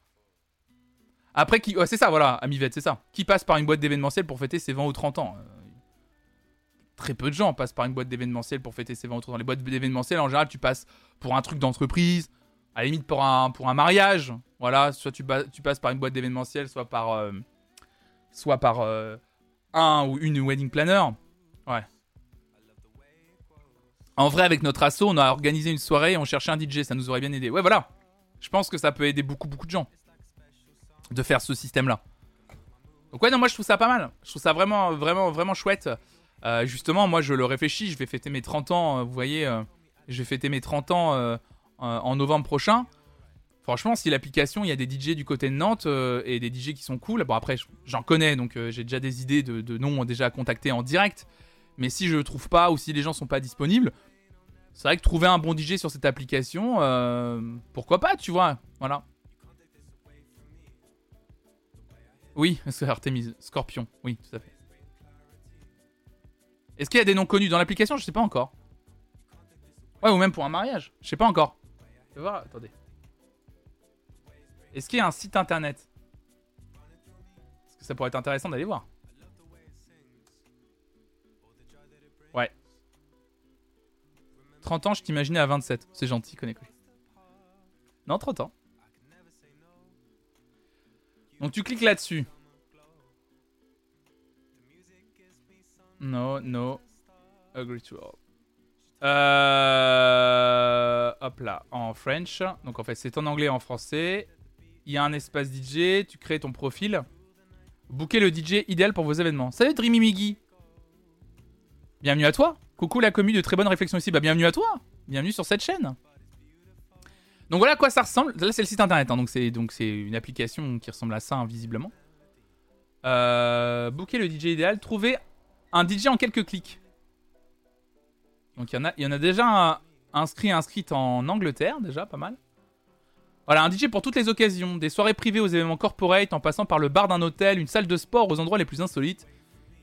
Après, qui... c'est ça, voilà, Amivette, c'est ça. Qui passe par une boîte d'événementiel pour fêter ses 20 ou 30 ans euh, très peu de gens passent par une boîte d'événementiel pour fêter ses ventes. Dans les boîtes d'événementiel, en général, tu passes pour un truc d'entreprise, à la limite pour un, pour un mariage. Voilà, soit tu, tu passes par une boîte d'événementiel, soit par, euh, soit par euh, un ou une wedding planner. Ouais. En vrai, avec notre asso, on a organisé une soirée et on cherchait un DJ, ça nous aurait bien aidé. Ouais, voilà. Je pense que ça peut aider beaucoup, beaucoup de gens de faire ce système-là. Donc ouais, non, moi je trouve ça pas mal. Je trouve ça vraiment, vraiment, vraiment chouette. Euh, justement, moi je le réfléchis, je vais fêter mes 30 ans, euh, vous voyez, euh, je vais fêter mes 30 ans en novembre prochain. Franchement, si l'application, il y a des DJ du côté de Nantes et des DJ qui sont cool, bon après j'en connais, donc j'ai déjà des idées de, noms déjà à contacter en direct. Mais si je trouve pas ou si les gens sont pas disponibles, c'est vrai que trouver un bon DJ sur cette application, pourquoi pas, tu vois, voilà. Oui, Artemis, Scorpion, oui, tout à fait. Est-ce qu'il y a des noms connus dans l'application? Je sais pas encore. Ouais, ou même pour un mariage. Je sais pas encore. Je voir, attendez. Est-ce qu'il y a un site internet? Parce que ça pourrait être intéressant d'aller voir. Ouais. 30 ans, je t'imaginais à 27. C'est gentil, connais Non, 30 ans. Donc tu cliques là-dessus. No, no. Agree to all. Euh, hop là, en French. Donc en fait, c'est en anglais et en français. Il y a un espace DJ, tu crées ton profil. Booker le DJ idéal pour vos événements. Salut Dreamy Miggy. Bienvenue à toi. Coucou la commu de très bonne réflexion ici. Bah bienvenue à toi. Bienvenue sur cette chaîne. Donc voilà à quoi ça ressemble. Là c'est le site internet, hein. donc c'est donc c'est une application qui ressemble à ça invisiblement. Euh, booker le DJ idéal, trouver un DJ en quelques clics. Donc il y en a, il y en a déjà un inscrit inscrite en Angleterre déjà pas mal. Voilà un DJ pour toutes les occasions, des soirées privées aux événements corporate, en passant par le bar d'un hôtel, une salle de sport aux endroits les plus insolites.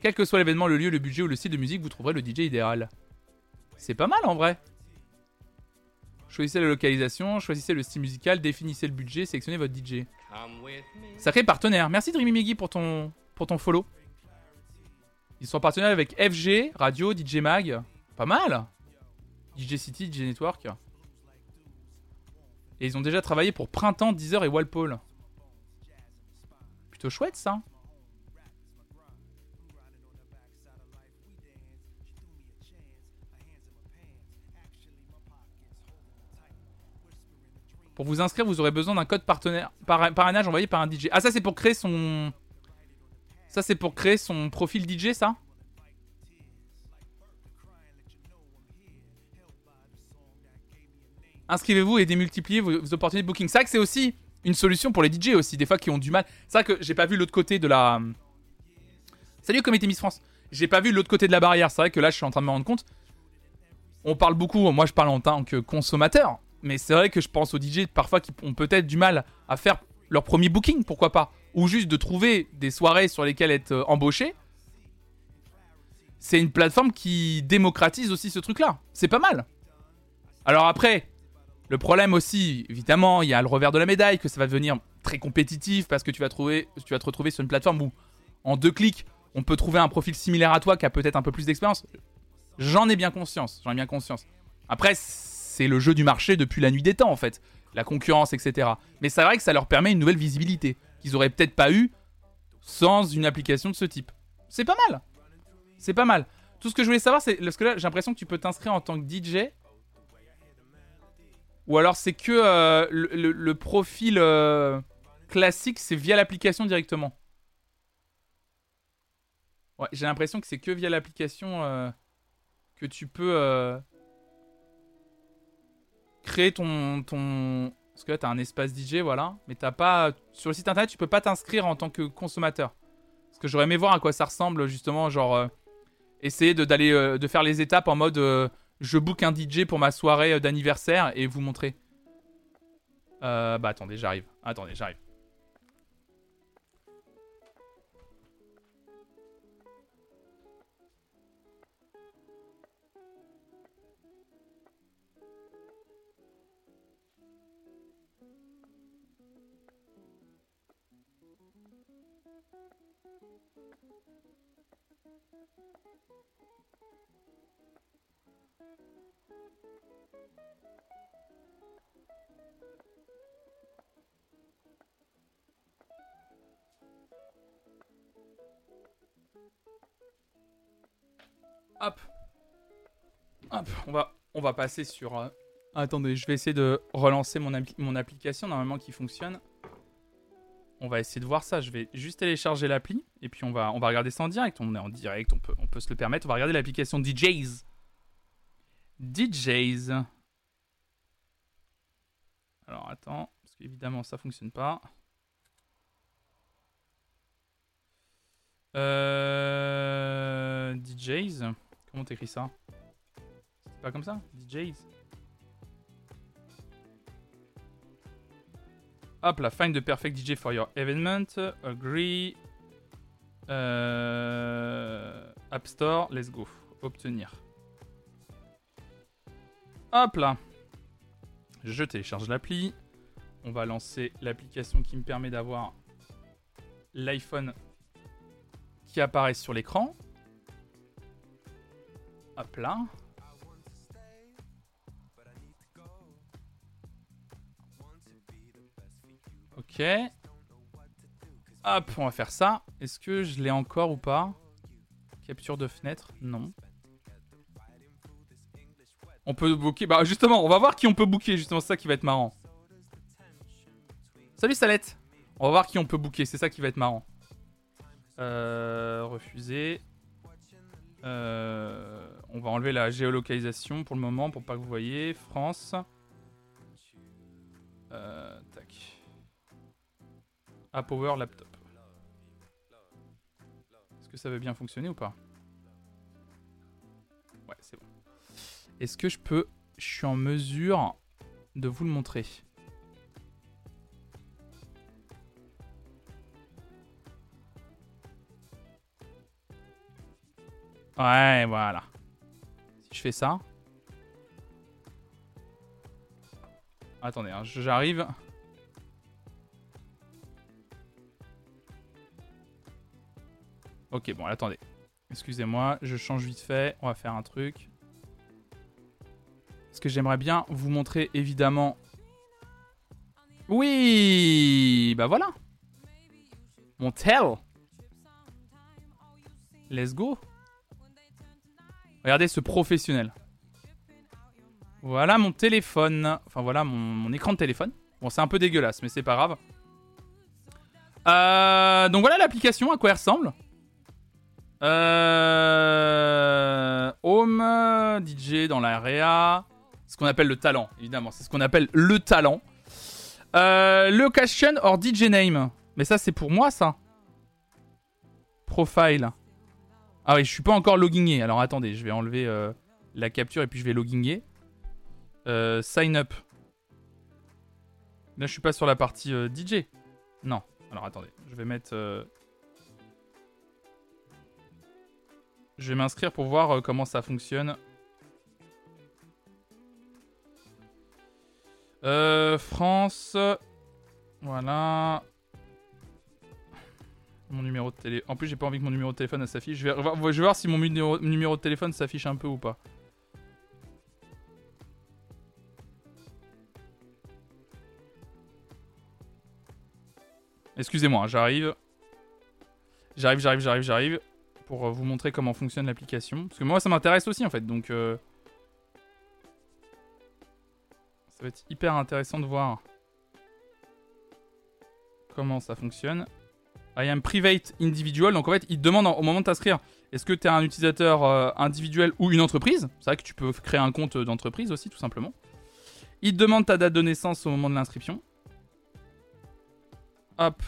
Quel que soit l'événement, le lieu, le budget ou le style de musique, vous trouverez le DJ idéal. C'est pas mal en vrai. Choisissez la localisation, choisissez le style musical, définissez le budget, sélectionnez votre DJ. Sacré partenaire. Merci Dreamy Miggy pour ton, pour ton follow. Ils sont partenaires avec FG, Radio, DJ Mag. Pas mal. DJ City, DJ Network. Et ils ont déjà travaillé pour Printemps, Deezer et Walpole. Plutôt chouette ça. Pour vous inscrire, vous aurez besoin d'un code parrainage envoyé par un DJ. Ah, ça c'est pour créer son. Ça c'est pour créer son profil DJ, ça Inscrivez-vous et démultipliez vos, opportunités de booking. C'est vrai que c'est aussi une solution pour les DJ aussi, des fois qui ont du mal. C'est vrai que j'ai pas vu l'autre côté de la. Salut Comité Miss France. J'ai pas vu l'autre côté de la barrière. C'est vrai que là, je suis en train de me rendre compte. On parle beaucoup, moi je parle en tant que consommateur, mais c'est vrai que je pense aux DJ parfois qui ont peut-être du mal à faire leur premier booking, pourquoi pas, ou juste de trouver des soirées sur lesquelles être euh, embauché. C'est une plateforme qui démocratise aussi ce truc-là. C'est pas mal. Alors après, le problème aussi, évidemment, il y a le revers de la médaille, que ça va devenir très compétitif parce que tu vas, trouver, tu vas te retrouver sur une plateforme où, en deux clics, on peut trouver un profil similaire à toi qui a peut-être un peu plus d'expérience. J'en ai bien conscience, j'en ai bien conscience. Après, c'est le jeu du marché depuis la nuit des temps, en fait. La concurrence, etc. Mais c'est vrai que ça leur permet une nouvelle visibilité qu'ils auraient peut-être pas eu sans une application de ce type. C'est pas mal. C'est pas mal. Tout ce que je voulais savoir, c'est parce que là, j'ai l'impression que tu peux t'inscrire en tant que DJ. Ou alors c'est que euh, le, profil euh, classique, c'est via l'application directement. Ouais, j'ai l'impression que c'est que via l'application euh, que tu peux créer ton, ton... Parce que là, un espace DJ, voilà. Mais t'as pas... Sur le site internet, tu peux pas t'inscrire en tant que consommateur. Parce que j'aurais aimé voir à quoi ça ressemble, justement, genre... euh, essayer de, euh, de faire les étapes en mode... euh, je book un DJ pour ma soirée d'anniversaire et vous montrer. Bah attendez, j'arrive. Attendez, j'arrive. Hop. Hop, on va, passer sur... euh, Attendez, je vais essayer de relancer mon, appli- mon application, normalement qui fonctionne. On va essayer de voir ça. Je vais juste télécharger l'appli et puis on va, on va regarder ça en direct. On est en direct, on peut, on peut se le permettre. On va regarder l'application DJs. DJs. Alors attends, parce qu'évidemment ça fonctionne pas. Euh, DJs. Comment t'écris ça? C'est pas comme ça DJs. Hop là, find the perfect DJ for your event. Agree. Euh, App Store, let's go. Obtenir. Hop là. Je télécharge l'appli. On va lancer l'application qui me permet d'avoir l'iPhone qui apparaît sur l'écran. Hop là. Ok. Hop, on va faire ça. Est-ce que je l'ai encore ou pas? Capture de fenêtre Non. On peut booker. Bah justement, on va voir qui on peut booker. Justement, c'est ça qui va être marrant. Salut Salette. On va voir qui on peut booker. C'est ça qui va être marrant. Euh, refuser. Euh, on va enlever la géolocalisation pour le moment pour pas que vous voyez. France. Euh, tac. À Power Laptop. Est-ce que ça veut bien fonctionner ou pas? Ouais, c'est bon. Est-ce que je peux... Je suis en mesure de vous le montrer? Ouais, voilà. Si je fais ça... Attendez, hein, j'arrive. Ok, bon, attendez. Excusez-moi, je change vite fait. On va faire un truc. Parce que j'aimerais bien vous montrer, évidemment... Oui Bah voilà Mon tel Let's go Regardez ce professionnel. Voilà mon téléphone. Enfin voilà mon, écran de téléphone. Bon c'est un peu dégueulasse mais c'est pas grave. Euh, donc voilà l'application à quoi elle ressemble. Euh, home, DJ dans l'area. Ce qu'on appelle le talent, évidemment. C'est ce qu'on appelle le talent. Euh, location or DJ name. Mais ça, c'est pour moi, ça. Profile. Ah oui, je suis pas encore loggingé. Alors attendez, je vais enlever euh, la capture et puis je vais loggingé. Euh, sign up. Là, je suis pas sur la partie DJ. Non. Alors attendez, je vais mettre. Je vais m'inscrire pour voir comment ça fonctionne. Euh, France. Voilà. Mon numéro de télé. En plus, j'ai pas envie que mon numéro de téléphone s'affiche. Je vais, je vais voir si mon numéro, numéro de téléphone s'affiche un peu ou pas. Excusez-moi, hein, j'arrive. J'arrive, j'arrive, j'arrive, j'arrive pour euh, vous montrer comment fonctionne l'application. Parce que moi, ça m'intéresse aussi, en fait. Donc, euh, va être hyper intéressant de voir comment ça fonctionne. I am private individual. Donc, en fait, il te demande au moment de t'inscrire est-ce que tu es un utilisateur euh, individuel ou une entreprise? C'est vrai que tu peux créer un compte d'entreprise aussi, tout simplement. Il te demande ta date de naissance au moment de l'inscription. Hop,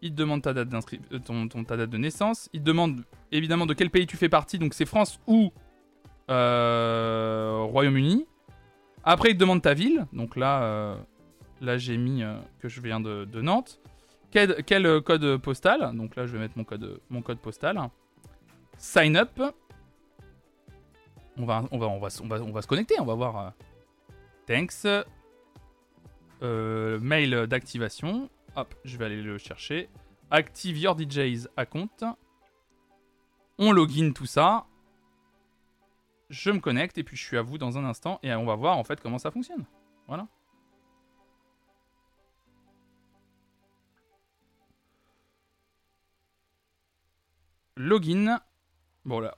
il te demande ta date, euh, ton, ta date de naissance. Il te demande évidemment de quel pays tu fais partie, donc c'est France ou euh, Royaume-Uni. Après, il te demande ta ville, donc là, euh, là j'ai mis que je viens de, Nantes. Quel, quel, code postal, donc là je vais mettre mon code, mon code postal. Sign up. On va, on va, on va, on va, se connecter, on va voir. Thanks. mail d'activation. Hop, je vais aller le chercher. Active your DJs compte. On login tout ça. Je me connecte et puis je suis à vous dans un instant et on va voir en fait comment ça fonctionne. Voilà. Login. Bon là,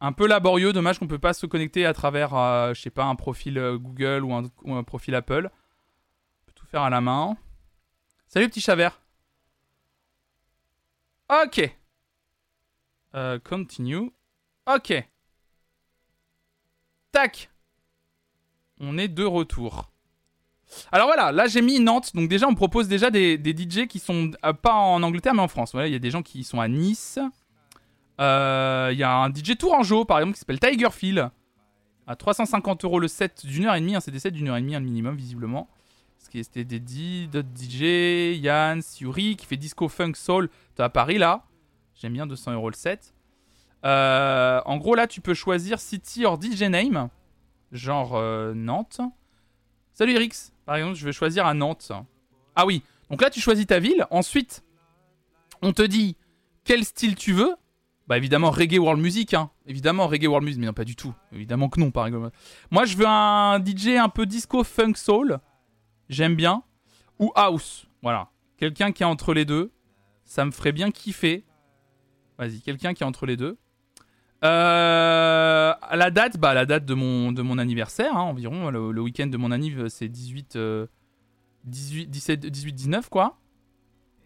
un peu laborieux, dommage qu'on peut pas se connecter à travers, euh, je sais pas, un profil euh, Google ou un, ou un profil Apple. On peut tout faire à la main. Salut petit chavert. Ok. Euh, continue. Ok. On est de retour. Alors voilà, là j'ai mis Nantes. Donc déjà, on propose déjà des, DJ qui sont euh, pas en Angleterre mais en France. Il y a des gens qui sont à Nice. Euh, il y a un DJ Tourangeau par exemple qui s'appelle Tiger Phil. À 350 euros le set d'une heure et demie. C'est des sets d'une heure et demie, un minimum visiblement. C'était Deddy, DJ, Yann, Yuri, qui fait disco funk soul. à Paris là. J'aime bien 200 euros le set. Euh, en gros, là, tu peux choisir City or DJ Name. Genre euh, Nantes. Salut Rix. Par exemple, je vais choisir à Nantes. Ah oui. Donc là, tu choisis ta ville. Ensuite, on te dit quel style tu veux. Bah évidemment reggae world music hein. Évidemment reggae world music mais non pas du tout. Évidemment que non par exemple. Moi je veux un DJ un peu disco funk soul j'aime bien. Ou house. Voilà. Quelqu'un qui est entre les deux. Ça me ferait bien kiffer. Vas-y, quelqu'un qui est entre les deux. Euh, la date, bah la date de mon, de mon anniversaire, hein, environ. Le, week-end de mon anniversaire, c'est 18, 18, 17, 18, 19, quoi.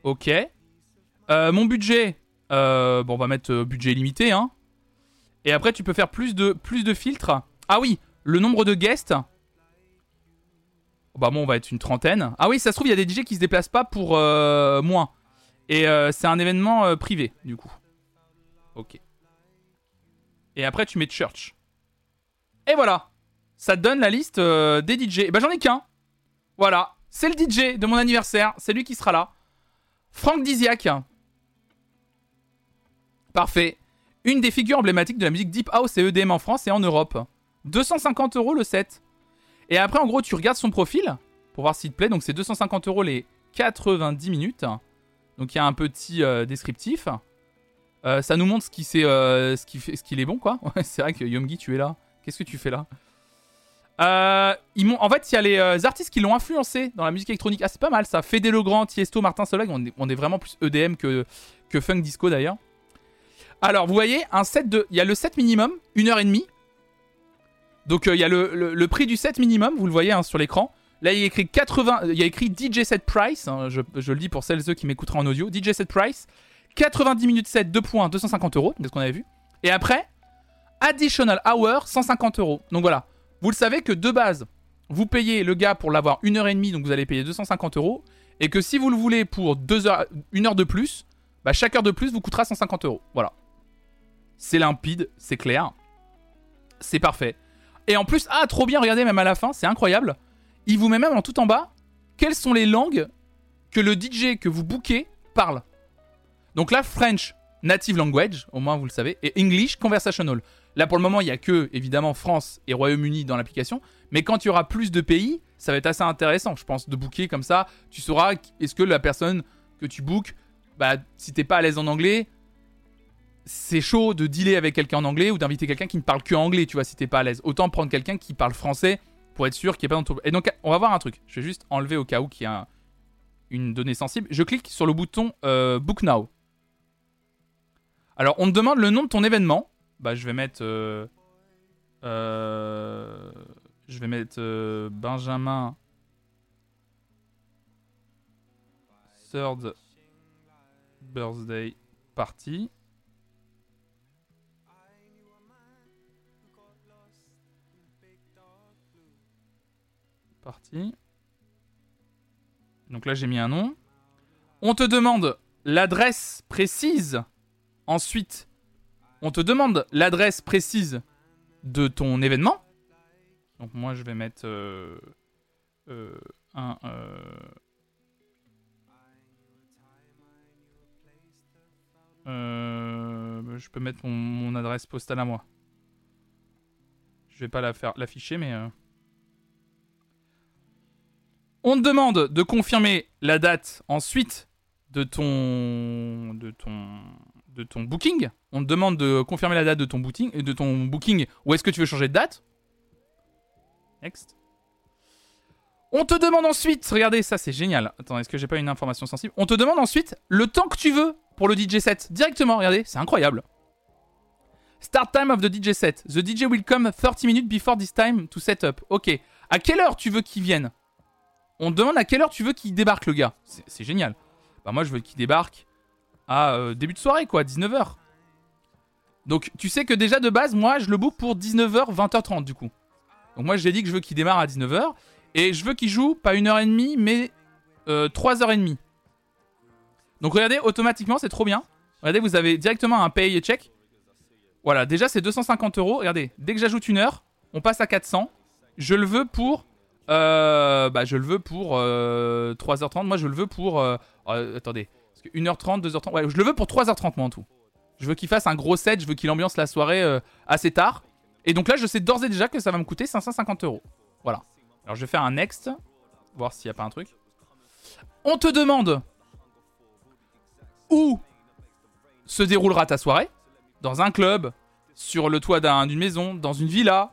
Ok. Euh, mon budget, euh, bon, on va mettre budget limité, hein. Et après, tu peux faire plus de, plus de filtres. Ah oui, le nombre de guests. Bah bon, on va être une trentaine. Ah oui, ça se trouve, il y a des DJ qui se déplacent pas pour moins. Et c'est un événement privé, du coup. Ok. Et après, tu mets Church. Et voilà. Ça donne la liste euh, des DJ. Et bah, j'en ai qu'un. Voilà. C'est le DJ de mon anniversaire. C'est lui qui sera là. Franck Diziac. Parfait. Une des figures emblématiques de la musique Deep House et EDM en France et en Europe. 250 euros le set. Et après, en gros, tu regardes son profil pour voir s'il te plaît. Donc, c'est 250 euros les 90 minutes. Donc, il y a un petit euh, descriptif. Euh, ça nous montre ce qui c'est, euh, ce qui fait, ce qu'il est bon quoi. c'est vrai que Yomgi, tu es là. Qu'est-ce que tu fais là? Euh, ils En fait, il y a les artistes qui l'ont influencé dans la musique électronique. Ah, c'est pas mal ça. Fede Legrand, Tiesto, Martin Solveig. On est, on est vraiment plus EDM que, que funk disco d'ailleurs. Alors, vous voyez, un set de, il y a le set minimum, une heure et demie. Donc, il y a le, le, prix du set minimum, vous le voyez hein, sur l'écran. Là, il y a écrit 80, il y a écrit DJ set price. Hein, je, je, le dis pour celles et ceux qui m'écouteraient en audio. DJ set price. 90 minutes 7, 2 points, 250 euros, c'est ce qu'on avait vu. Et après, additional hour, 150 euros. Donc voilà, vous le savez que de base, vous payez le gars pour l'avoir une heure et demie, donc vous allez payer 250 euros. Et que si vous le voulez pour heures, une heure de plus, bah chaque heure de plus vous coûtera 150 euros. Voilà. C'est limpide, c'est clair. C'est parfait. Et en plus, ah, trop bien, regardez, même à la fin, c'est incroyable. Il vous met même en tout en bas quelles sont les langues que le DJ que vous bookez parle. Donc là, French native language, au moins vous le savez, et English conversational. Là pour le moment, il n'y a que évidemment France et Royaume-Uni dans l'application, mais quand il y aura plus de pays, ça va être assez intéressant, je pense, de booker comme ça. Tu sauras est-ce que la personne que tu bookes, bah si t'es pas à l'aise en anglais, c'est chaud de dealer avec quelqu'un en anglais ou d'inviter quelqu'un qui ne parle que anglais, tu vois, si t'es pas à l'aise. Autant prendre quelqu'un qui parle français pour être sûr qu'il n'y ait pas dans Et donc, on va voir un truc. Je vais juste enlever au cas où qu'il y a une donnée sensible. Je clique sur le bouton euh, Book Now. Alors, on te demande le nom de ton événement. Bah, je vais mettre. Euh, euh, je vais mettre euh, Benjamin. Third Birthday Party. Party. Donc là, j'ai mis un nom. On te demande l'adresse précise Ensuite, on te demande l'adresse précise de ton événement. Donc moi, je vais mettre euh, euh, un... Euh, je peux mettre mon, adresse postale à moi. Je vais pas la faire l'afficher, mais... On te demande de confirmer la date ensuite de ton... de ton de ton booking. On te demande de confirmer la date de ton booking, de ton booking. Ou est-ce que tu veux changer de date? Next. On te demande ensuite, regardez, ça c'est génial. Attends, est-ce que j'ai pas une information sensible? On te demande ensuite le temps que tu veux pour le DJ set. Directement, regardez, c'est incroyable. Start time of the DJ set. The DJ will come 30 minutes before this time to set up. Ok. À quelle heure tu veux qu'il vienne? On te demande à quelle heure tu veux qu'il débarque le gars. C'est génial. Bah moi je veux qu'il débarque à euh, début de soirée, quoi, 19h. Donc tu sais que déjà de base, moi, je le book pour 19h, 20h30 du coup. Donc moi, j'ai dit que je veux qu'il démarre à 19h. Et je veux qu'il joue pas 1h30, mais 3h30. Euh, Donc regardez, automatiquement, c'est trop bien. Regardez, vous avez directement un pay check. Voilà, déjà c'est 250 euros. Regardez, dès que j'ajoute une heure, on passe à 400. Je le veux pour... Euh, bah, je le veux pour 3h30. Moi, je le veux pour... attendez. 1h30, 2h30. Ouais, je le veux pour 3h30 moi en tout. Je veux qu'il fasse un gros set, je veux qu'il ambiance la soirée euh, assez tard. Et donc là, je sais d'ores et déjà que ça va me coûter 550 euros. Voilà. Alors je vais faire un next. Voir s'il n'y a pas un truc. On te demande où se déroulera ta soirée. Dans un club, sur le toit d'une maison, dans une villa,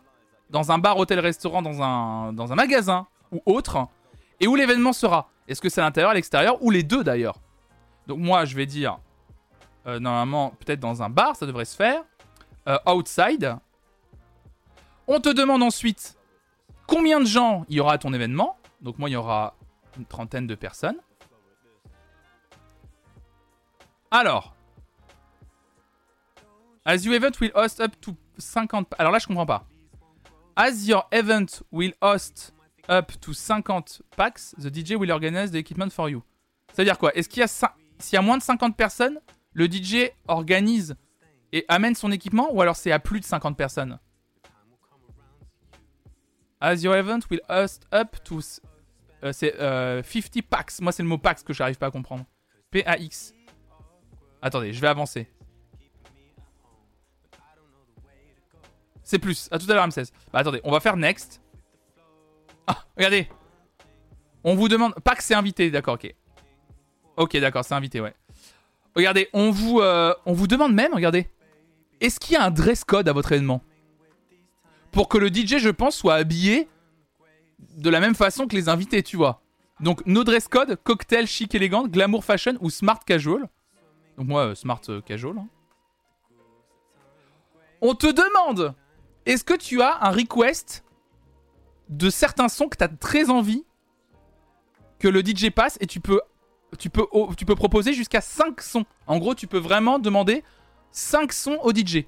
dans un bar, hôtel, restaurant, dans un, dans un magasin ou autre. Et où l'événement sera. Est-ce que c'est à l'intérieur, à l'extérieur ou les deux d'ailleurs? Donc moi, je vais dire, euh, normalement, peut-être dans un bar, ça devrait se faire. Euh, outside. On te demande ensuite combien de gens il y aura à ton événement. Donc moi, il y aura une trentaine de personnes. Alors. As your event will host up to 50... Alors là, je comprends pas. As your event will host up to 50 packs, the DJ will organize the equipment for you. Ça veut dire quoi? Est-ce qu'il y a s'il y a moins de 50 personnes, le DJ organise et amène son équipement ou alors c'est à plus de 50 personnes? As your event will host up to euh, c'est 50 euh, packs. Moi c'est le mot packs que j'arrive pas à comprendre. P A X. Attendez, je vais avancer. C'est plus. À tout à l'heure, M16. Bah attendez, on va faire next. Ah, regardez. On vous demande. Que c'est invité, d'accord, ok. Ok, d'accord, c'est invité, ouais. Regardez, on vous, euh, on vous demande même, regardez. Est-ce qu'il y a un dress code à votre événement? Pour que le DJ, je pense, soit habillé de la même façon que les invités, tu vois. Donc, no dress code, cocktail chic élégant, glamour fashion ou smart casual. Donc, moi, euh, smart euh, casual. Hein. On te demande est-ce que tu as un request de certains sons que tu as très envie que le DJ passe et tu peux, tu peux, tu peux proposer jusqu'à 5 sons. En gros, tu peux vraiment demander 5 sons au DJ.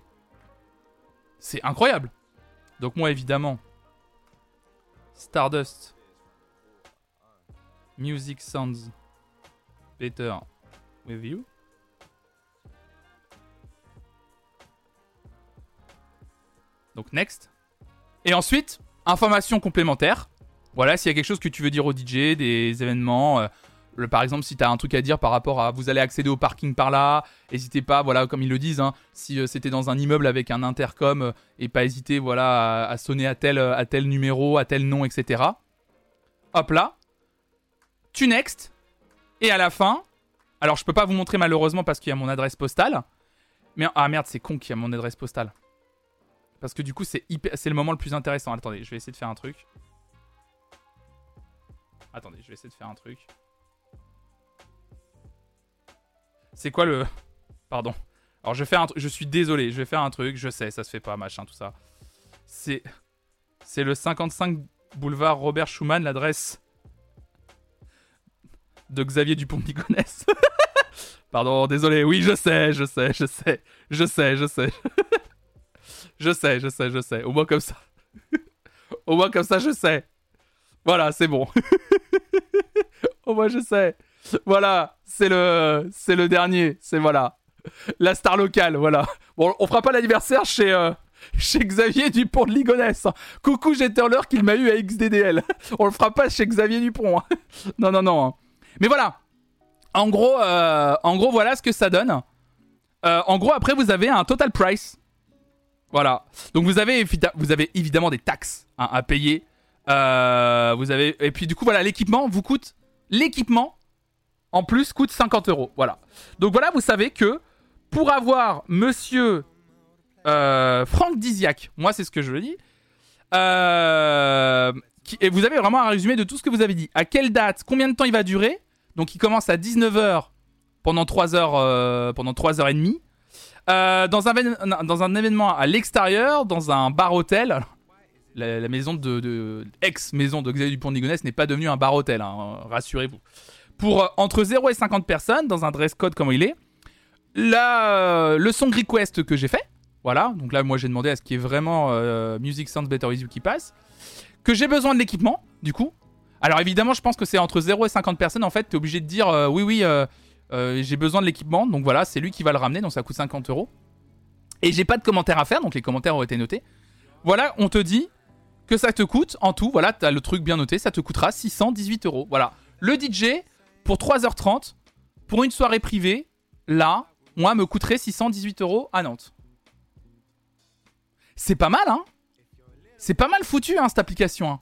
C'est incroyable. Donc moi, évidemment, Stardust, Music Sounds Better with You. Donc next. Et ensuite, information complémentaire. Voilà, s'il y a quelque chose que tu veux dire au DJ, des événements. Euh, par exemple, si tu un truc à dire par rapport à vous allez accéder au parking par là, n'hésitez pas, voilà, comme ils le disent, hein, si euh, c'était dans un immeuble avec un intercom, euh, et pas hésiter, voilà, à, sonner à tel, à tel numéro, à tel nom, etc. Hop là. Tu next. Et à la fin, alors je peux pas vous montrer malheureusement parce qu'il y a mon adresse postale. Mais ah merde, c'est con qu'il y a mon adresse postale. Parce que du coup, c'est c'est le moment le plus intéressant. Attendez, je vais essayer de faire un truc. Attendez, je vais essayer de faire un truc. C'est quoi le... Pardon. Alors je vais faire un truc. Je suis désolé, je vais faire un truc. Je sais, ça se fait pas, machin, tout ça. C'est... C'est le 55 boulevard Robert Schumann, l'adresse de Xavier Dupont-Ligonnès. Pardon, désolé. Oui, je sais, je sais, je sais. Je sais, je sais. Je sais, je sais, je sais. Au moins comme ça. Au moins comme ça, je sais. Voilà, c'est bon. Au moins, je sais. Voilà, c'est le, c'est le dernier. C'est voilà. La star locale, voilà. Bon, on fera pas l'anniversaire chez, euh, chez Xavier Dupont de Ligonnès. Coucou, j'ai l'heure qu'il m'a eu à XDDL. on le fera pas chez Xavier Dupont. Hein. non, non, non. Hein. Mais voilà. En gros, euh, en gros, voilà ce que ça donne. Euh, en gros, après, vous avez un total price. Voilà. Donc vous avez, vous avez évidemment des taxes hein, à payer. Vous avez et puis du coup voilà l'équipement vous coûte l'équipement en plus coûte 50 euros. Voilà. Donc voilà vous savez que pour avoir Monsieur euh, Franck Diziac, moi c'est ce que je dis. Euh, et vous avez vraiment un résumé de tout ce que vous avez dit. À quelle date, combien de temps il va durer? Donc il commence à 19h pendant 3 heures pendant 3 heures et demie. Euh, dans, un, dans un événement à l'extérieur, dans un bar-hôtel. La, maison de, ex-maison de Xavier Dupont de n'est pas devenue un bar-hôtel, hein, rassurez-vous. Pour euh, entre 0 et 50 personnes, dans un dress code comme il est. La, euh, le song request que j'ai fait, voilà, donc là moi j'ai demandé à ce qu'il y ait vraiment Music Sounds Better With qui passe. Que j'ai besoin de l'équipement, du coup. Alors évidemment, je pense que c'est entre 0 et 50 personnes, en fait, tu es obligé de dire oui, oui, euh, j'ai besoin de l'équipement, donc voilà, c'est lui qui va le ramener, donc ça coûte 50 euros. Et j'ai pas de commentaires à faire, donc les commentaires ont été notés. Voilà, on te dit que ça te coûte en tout, voilà, t'as le truc bien noté, ça te coûtera 618 euros. Voilà, le DJ pour 3h30 pour une soirée privée, là, moi, me coûterait 618 euros à Nantes. C'est pas mal, hein C'est pas mal foutu, hein, cette application. Hein.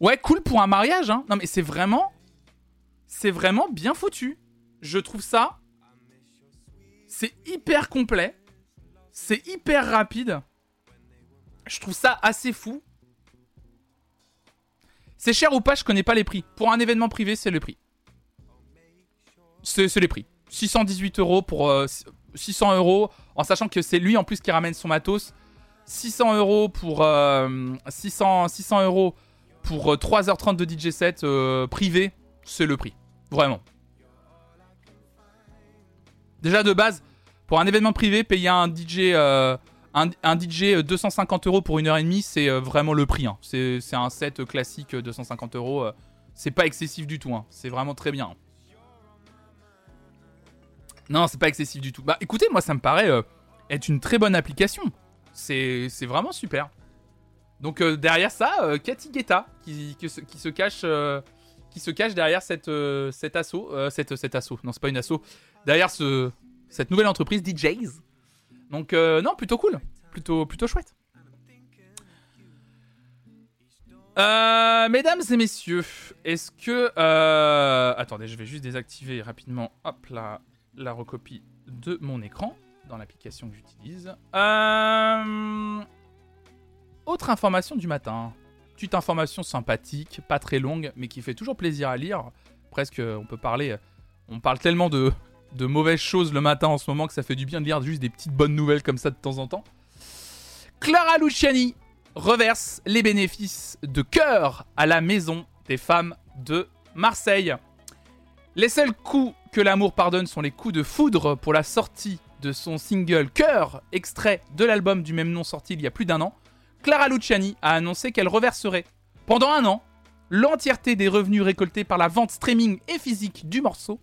Ouais, cool pour un mariage, hein Non, mais c'est vraiment... C'est vraiment bien foutu. Je trouve ça. C'est hyper complet. C'est hyper rapide. Je trouve ça assez fou. C'est cher ou pas, je connais pas les prix. Pour un événement privé, c'est le prix. C'est les prix. 618 euros pour 600 euros, en sachant que c'est lui en plus qui ramène son matos. 600 euros pour 600, 600 euros pour 3h30 de DJ set privé, c'est le prix. Vraiment. Déjà de base, pour un événement privé, payer un DJ, euh, un, DJ 250 euros pour une heure et demie, c'est euh, vraiment le prix. Hein. C'est un set classique 250 euros. Euh, c'est pas excessif du tout. Hein. C'est vraiment très bien. Non, c'est pas excessif du tout. Bah écoutez, moi ça me paraît être une très bonne application. C'est vraiment super. Donc derrière ça, Cathy Guetta qui, qui, se cache qui se cache derrière cette, euh, cet assaut. Euh, cette, cet assaut, non, c'est pas une assaut. Derrière ce, cette nouvelle entreprise DJs. Donc, euh, non, plutôt cool. Plutôt, plutôt chouette. mesdames et messieurs, est-ce que. attendez, je vais juste désactiver rapidement hop, la, la recopie de mon écran dans l'application que j'utilise. autre information du matin petite information sympathique, pas très longue, mais qui fait toujours plaisir à lire. Presque, on peut parler. On parle tellement de, de mauvaises choses le matin en ce moment que ça fait du bien de lire juste des petites bonnes nouvelles comme ça de temps en temps. Clara Luciani reverse les bénéfices de cœur à la maison des femmes de Marseille. Les seuls coups que l'amour pardonne sont les coups de foudre pour la sortie de son single Cœur, extrait de l'album du même nom sorti il y a plus d'un an. Clara Luciani a annoncé qu'elle reverserait, pendant un an, l'entièreté des revenus récoltés par la vente streaming et physique du morceau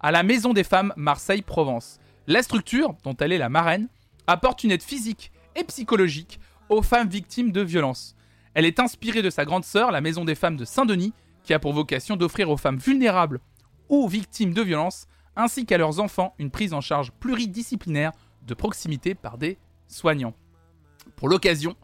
à la Maison des Femmes Marseille-Provence. La structure, dont elle est la marraine, apporte une aide physique et psychologique aux femmes victimes de violences. Elle est inspirée de sa grande sœur, la Maison des Femmes de Saint-Denis, qui a pour vocation d'offrir aux femmes vulnérables ou victimes de violences, ainsi qu'à leurs enfants, une prise en charge pluridisciplinaire de proximité par des soignants. Pour l'occasion,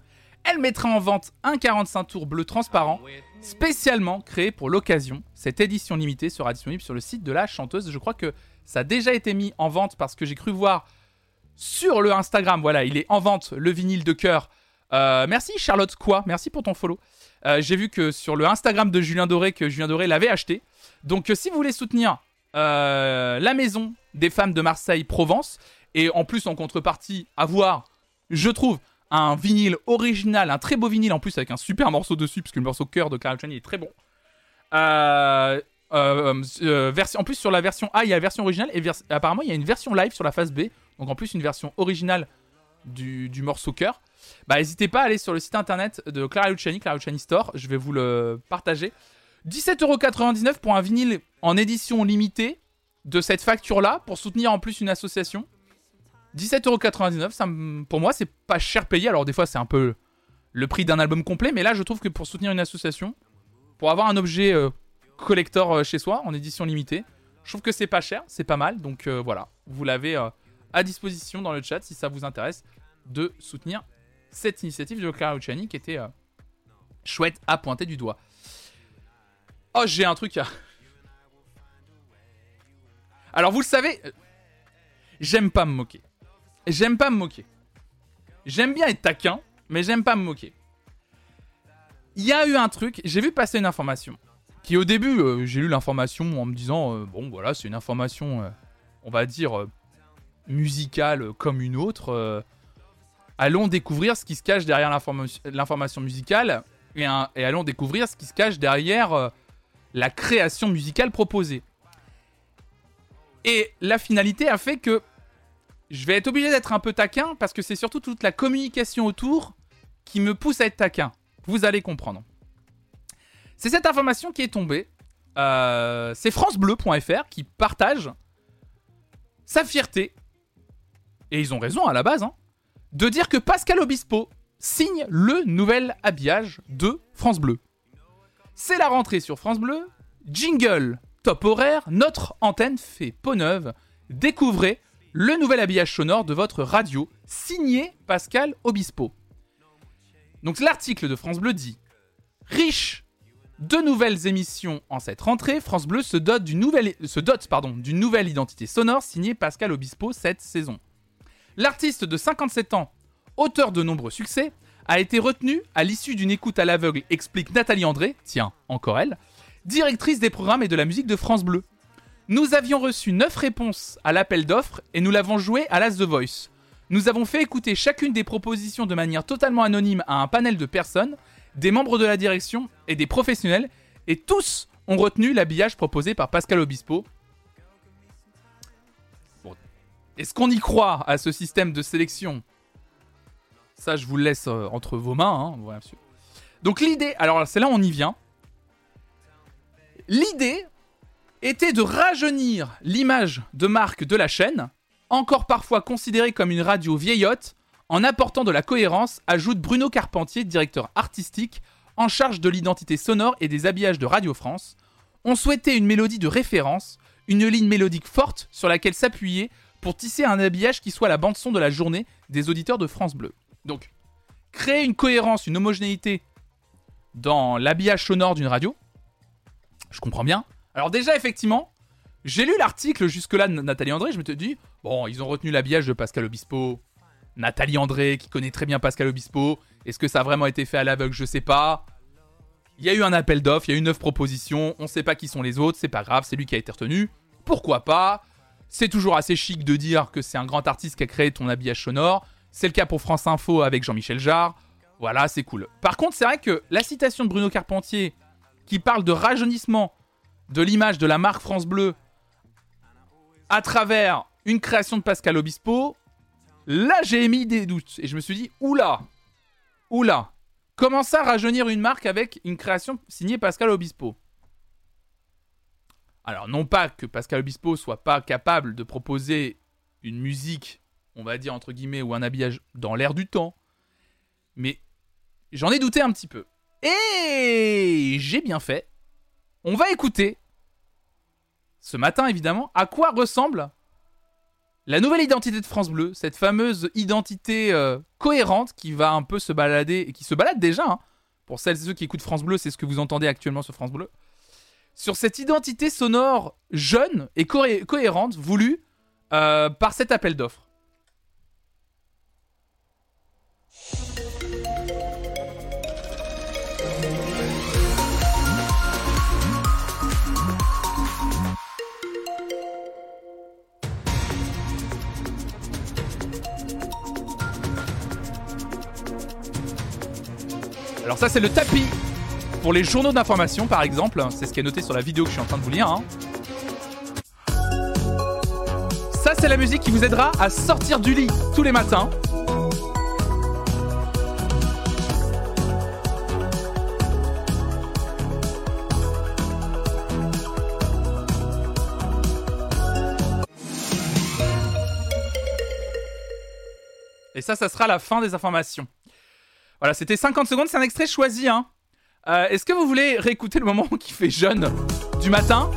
elle mettra en vente un 45 tours bleu transparent, spécialement créé pour l'occasion. Cette édition limitée sera disponible sur le site de la chanteuse. Je crois que ça a déjà été mis en vente parce que j'ai cru voir sur le Instagram. Voilà, il est en vente, le vinyle de cœur. Euh, merci Charlotte Quoi, merci pour ton follow. Euh, j'ai vu que sur le Instagram de Julien Doré, que Julien Doré l'avait acheté. Donc euh, si vous voulez soutenir la maison des femmes de Marseille-Provence, et en plus en contrepartie avoir, je trouve, un vinyle original, un très beau vinyle en plus avec un super morceau dessus, puisque le morceau cœur de Clara Luciani est très bon. Euh, euh, euh, en plus, sur la version A, il y a la version originale, et apparemment, il y a une version live sur la phase B, donc en plus, une version originale du, morceau cœur. Bah, n'hésitez pas à aller sur le site internet de Clara Luciani, Clara Luciani Store, je vais vous le partager. 17,99€ pour un vinyle en édition limitée de cette facture-là, pour soutenir en plus une association. 17,99€, pour moi, c'est pas cher payé. Alors, des fois, c'est un peu le prix d'un album complet, mais là, je trouve que pour soutenir une association, pour avoir un objet euh, collector euh, chez soi, en édition limitée, je trouve que c'est pas cher, c'est pas mal. Donc euh, voilà, vous l'avez à disposition dans le chat si ça vous intéresse de soutenir cette initiative de Clara Luciani qui était chouette à pointer du doigt. Oh, j'ai un truc à. Alors, vous le savez, j'aime pas me moquer. J'aime pas me moquer. J'aime bien être taquin, mais j'aime pas me moquer. Il y a eu un truc, j'ai vu passer une information. Qui au début, euh, j'ai lu l'information en me disant, euh, bon voilà, c'est une information, euh, on va dire, musicale comme une autre. allons découvrir ce qui se cache derrière l'information musicale et, et, allons découvrir ce qui se cache derrière la création musicale proposée. Et la finalité a fait que je vais être obligé d'être un peu taquin parce que c'est surtout toute la communication autour qui me pousse à être taquin. Vous allez comprendre. C'est cette information qui est tombée. Euh, c'est francebleu.fr qui partage sa fierté, et ils ont raison à la base, hein, de dire que Pascal Obispo signe le nouvel habillage de France Bleu. C'est la rentrée sur France Bleu, jingle, top horaire, notre antenne fait peau neuve, découvrez le nouvel habillage sonore de votre radio, signé Pascal Obispo. Donc l'article de France Bleu dit Riche de nouvelles émissions en cette rentrée, France Bleu se dote d'une nouvelle, identité sonore signée Pascal Obispo cette saison. L'artiste de 57 ans, auteur de nombreux succès, a été retenu à l'issue d'une écoute à l'aveugle, explique Nathalie André, tiens, encore elle, directrice des programmes et de la musique de France Bleu. Nous avions reçu 9 réponses à l'appel d'offres et nous l'avons joué à l'As The Voice. Nous avons fait écouter chacune des propositions de manière totalement anonyme à un panel de personnes, des membres de la direction et des professionnels, et tous ont retenu l'habillage proposé par Pascal Obispo. Est-ce qu'on y croit à ce système de sélection? Ça, je vous le laisse euh, entre vos mains. Hein, Donc l'idée, alors c'est là où on y vient. L'idée était de rajeunir l'image de marque de la chaîne encore parfois considéré comme une radio vieillotte, en apportant de la cohérence, ajoute Bruno Carpentier, directeur artistique, en charge de l'identité sonore et des habillages de Radio France. On souhaitait une mélodie de référence, une ligne mélodique forte sur laquelle s'appuyer pour tisser un habillage qui soit la bande-son de la journée des auditeurs de France Bleu. Donc, créer une cohérence, une homogénéité dans l'habillage sonore d'une radio, je comprends bien. Alors déjà, effectivement, j'ai lu l'article jusque-là de Nathalie André, je me suis dit, bon, ils ont retenu l'habillage de Pascal Obispo. Nathalie André, qui connaît très bien Pascal Obispo. Est-ce que ça a vraiment été fait à l'aveugle? Je sais pas. Il y a eu un appel d'offres, il y a eu neuf propositions, on sait pas qui sont les autres, c'est pas grave, c'est lui qui a été retenu. Pourquoi pas? C'est toujours assez chic de dire que c'est un grand artiste qui a créé ton habillage sonore. C'est le cas pour France Info avec Jean-Michel Jarre. Voilà, c'est cool. Par contre, c'est vrai que la citation de Bruno Carpentier, qui parle de rajeunissement de l'image de la marque France Bleu à travers une création de Pascal Obispo, là j'ai émis des doutes. Et je me suis dit, oula, oula, comment ça rajeunir une marque avec une création signée Pascal Obispo? Alors non pas que Pascal Obispo soit pas capable de proposer une musique, on va dire entre guillemets, ou un habillage dans l'air du temps, mais j'en ai douté un petit peu. Et j'ai bien fait. On va écouter ce matin évidemment, à quoi ressemble la nouvelle identité de France Bleu, cette fameuse identité euh, cohérente qui va un peu se balader, et qui se balade déjà, hein. pour celles et ceux qui écoutent France Bleu, c'est ce que vous entendez actuellement sur France Bleu, sur cette identité sonore jeune et cohérente voulue euh, par cet appel d'offres. Alors ça c'est le tapis pour les journaux d'information par exemple. C'est ce qui est noté sur la vidéo que je suis en train de vous lire. Hein. Ça c'est la musique qui vous aidera à sortir du lit tous les matins. Et ça, ça sera la fin des informations. Voilà, c'était 50 secondes, c'est un extrait choisi. Hein. Euh, Est-ce que vous voulez réécouter le moment qui fait jeune du matin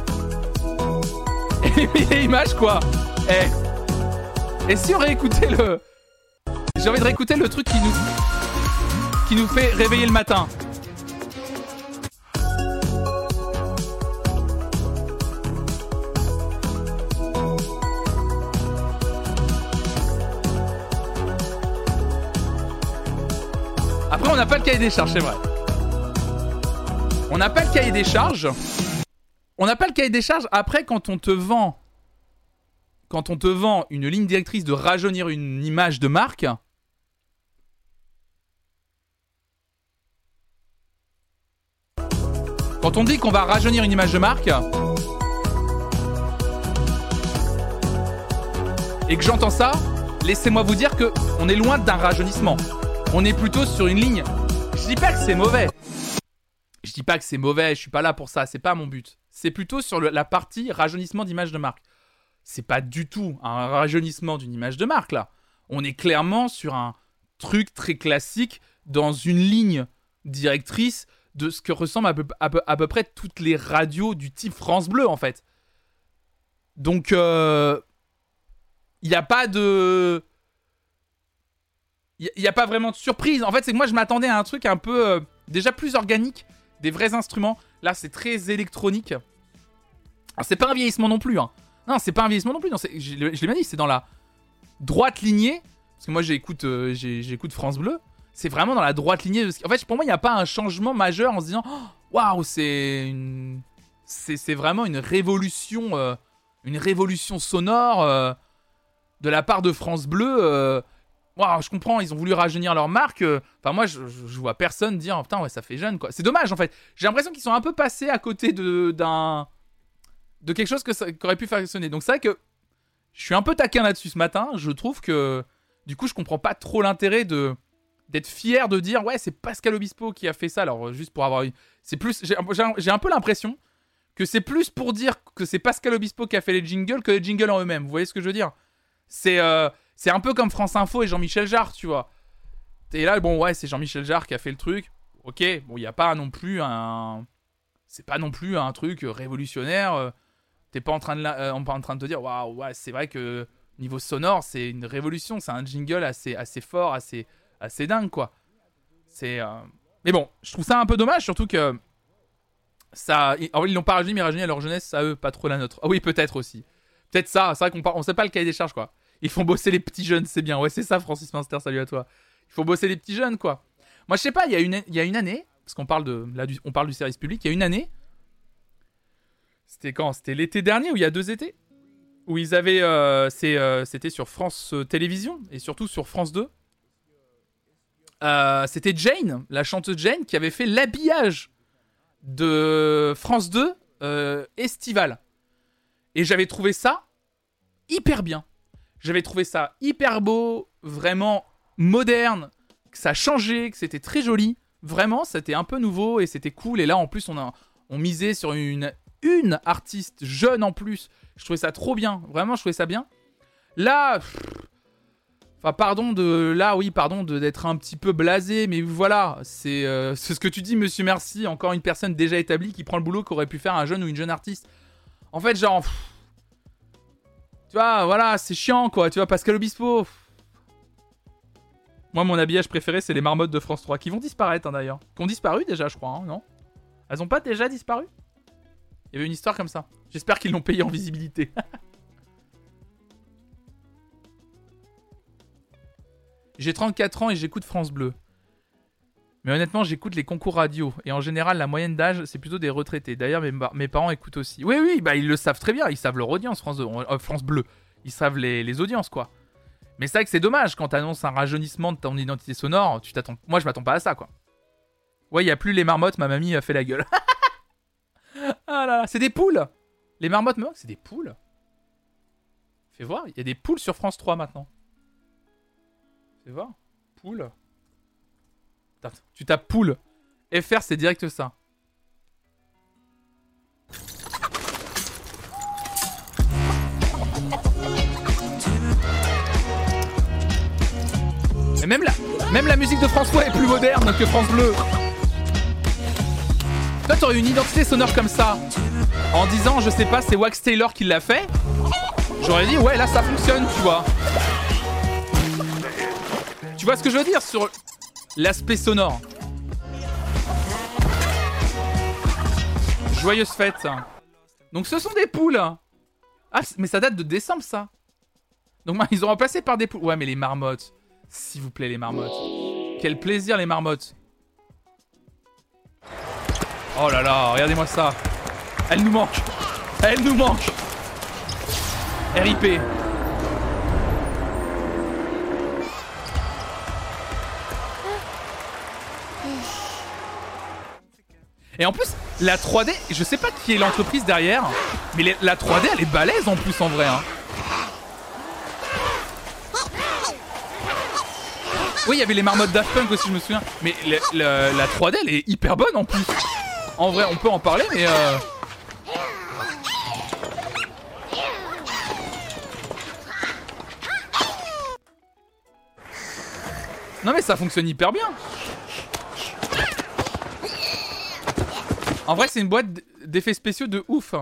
Et image quoi Eh Et si on réécoutait le... J'ai envie de réécouter le truc qui nous... qui nous fait réveiller le matin. On n'a pas le cahier des charges, c'est vrai. On n'a pas le cahier des charges. On n'a pas le cahier des charges. Après, quand on te vend. Quand on te vend une ligne directrice de rajeunir une image de marque. Quand on dit qu'on va rajeunir une image de marque. Et que j'entends ça, laissez-moi vous dire que on est loin d'un rajeunissement on est plutôt sur une ligne. Je dis pas que c'est mauvais. Je dis pas que c'est mauvais, je suis pas là pour ça, c'est pas mon but. C'est plutôt sur la partie rajeunissement d'image de marque. C'est pas du tout un rajeunissement d'une image de marque là. On est clairement sur un truc très classique dans une ligne directrice de ce que ressemblent à peu, près toutes les radios du type France Bleu en fait. Donc, il euh, n'y a pas de il n'y a pas vraiment de surprise. En fait, c'est que moi, je m'attendais à un truc un peu euh, déjà plus organique, des vrais instruments. Là, c'est très électronique. Alors, c'est pas un vieillissement non plus. Hein. Non, c'est pas un vieillissement non plus. Je, l'ai bien dit, c'est dans la droite lignée. Parce que moi, j'écoute, euh, France Bleu. c'est vraiment dans la droite lignée En fait, pour moi, il n'y a pas un changement majeur en se disant oh, Waouh, c'est une. C'est vraiment une révolution. Euh, une révolution sonore de la part de France Bleu. Euh, waouh, je comprends, ils ont voulu rajeunir leur marque. Enfin, moi, je, je, vois personne dire Putain, ouais, ça fait jeune, quoi. C'est dommage, en fait. J'ai l'impression qu'ils sont un peu passés à côté de d'un. de quelque chose que ça, qui aurait pu fonctionner. Donc, c'est vrai que. Je suis un peu taquin là-dessus ce matin. Je trouve que. Du coup, je comprends pas trop l'intérêt de d'être fier de dire ouais c'est Pascal Obispo qui a fait ça alors juste pour avoir c'est plus j'ai un peu l'impression que c'est plus pour dire que c'est Pascal Obispo qui a fait les jingles que les jingles en eux-mêmes vous voyez ce que je veux dire? C'est euh, c'est un peu comme France Info et Jean-Michel Jarre tu vois et là bon ouais c'est Jean-Michel Jarre qui a fait le truc ok bon il y a pas non plus un c'est pas non plus un truc révolutionnaire euh, t'es pas en train de euh, en train de te dire waouh ouais c'est vrai que niveau sonore c'est une révolution c'est un jingle assez assez fort assez assez dingue, quoi. C'est. Euh, mais bon, je trouve ça un peu dommage, surtout que. Ça. ils l'ont pas rajeuni, mais rajeuni à leur jeunesse, à eux, pas trop la nôtre. Ah oui, peut-être aussi. Peut-être ça, c'est vrai qu'on on sait pas le cahier des charges, quoi. Ils font bosser les petits jeunes, c'est bien. Ouais, c'est ça, Francis Minster, salut à toi. Il faut bosser les petits jeunes, quoi. Moi, je sais pas, il y, a une, y a une année, parce qu'on parle, de, là, du, on parle du service public, il y a une année. C'était quand? C'était l'été dernier ou il y a deux étés? Où ils avaient. Euh, euh, c'était sur France Télévisions et surtout sur France 2. Euh, c'était Jane, la chanteuse Jane, qui avait fait l'habillage de France 2 euh, estival. Et j'avais trouvé ça hyper bien. J'avais trouvé ça hyper beau, vraiment moderne, que ça changeait, que c'était très joli. Vraiment, c'était un peu nouveau et c'était cool. Et là, en plus, on, a, on misait sur une, une artiste jeune en plus. Je trouvais ça trop bien. Vraiment, je trouvais ça bien. Là, Enfin, pardon de là, oui, pardon d'être un petit peu blasé, mais voilà, euh, c'est ce que tu dis, Monsieur Merci, encore une personne déjà établie qui prend le boulot qu'aurait pu faire un jeune ou une jeune artiste. En fait, genre, tu vois, voilà, c'est chiant, quoi. Tu vois, Pascal Obispo. Moi, mon habillage préféré, c'est les marmottes de France 3 qui vont disparaître, hein, d'ailleurs. Qui ont disparu déjà, je crois, hein, non? Elles ont pas déjà disparu? Il y avait une histoire comme ça. J'espère qu'ils l'ont payé en visibilité. J'ai 34 ans et j'écoute France Bleu. Mais honnêtement, j'écoute les concours radio. Et en général, la moyenne d'âge, c'est plutôt des retraités. D'ailleurs, mes, parents écoutent aussi. Oui, oui, bah, ils le savent très bien. Ils savent leur audience, France, euh, France Bleu. Ils savent les, audiences, quoi. Mais c'est vrai que c'est dommage quand t'annonces un rajeunissement de ton identité sonore. Tu t'attends. Moi, je m'attends pas à ça, quoi. Ouais, il a plus les marmottes. Ma mamie a fait la gueule. ah là là, c'est des poules. Les marmottes, mais c'est des poules. Fais voir, il y a des poules sur France 3 maintenant. Fais voir. Poule. Tu tapes poule. FR, c'est direct ça. Même la, même la musique de François est plus moderne que France Bleu. Toi, t'aurais une identité sonore comme ça. En disant, je sais pas, c'est Wax Taylor qui l'a fait. J'aurais dit, ouais, là ça fonctionne, tu vois. Tu vois ce que je veux dire sur l'aspect sonore Joyeuse fête. Donc ce sont des poules. Ah, mais ça date de décembre ça. Donc ils ont remplacé par des poules. Ouais, mais les marmottes. S'il vous plaît, les marmottes. Quel plaisir, les marmottes. Oh là là, regardez-moi ça. Elle nous manque. Elle nous manque. RIP. Et en plus, la 3D, je sais pas qui est l'entreprise derrière, mais la 3D elle est balèze en plus en vrai. Hein. Oui, il y avait les marmottes Daft Punk aussi, je me souviens. Mais la 3D elle est hyper bonne en plus. En vrai, on peut en parler, mais. Euh... Non mais ça fonctionne hyper bien. En vrai, c'est une boîte d'effets spéciaux de ouf.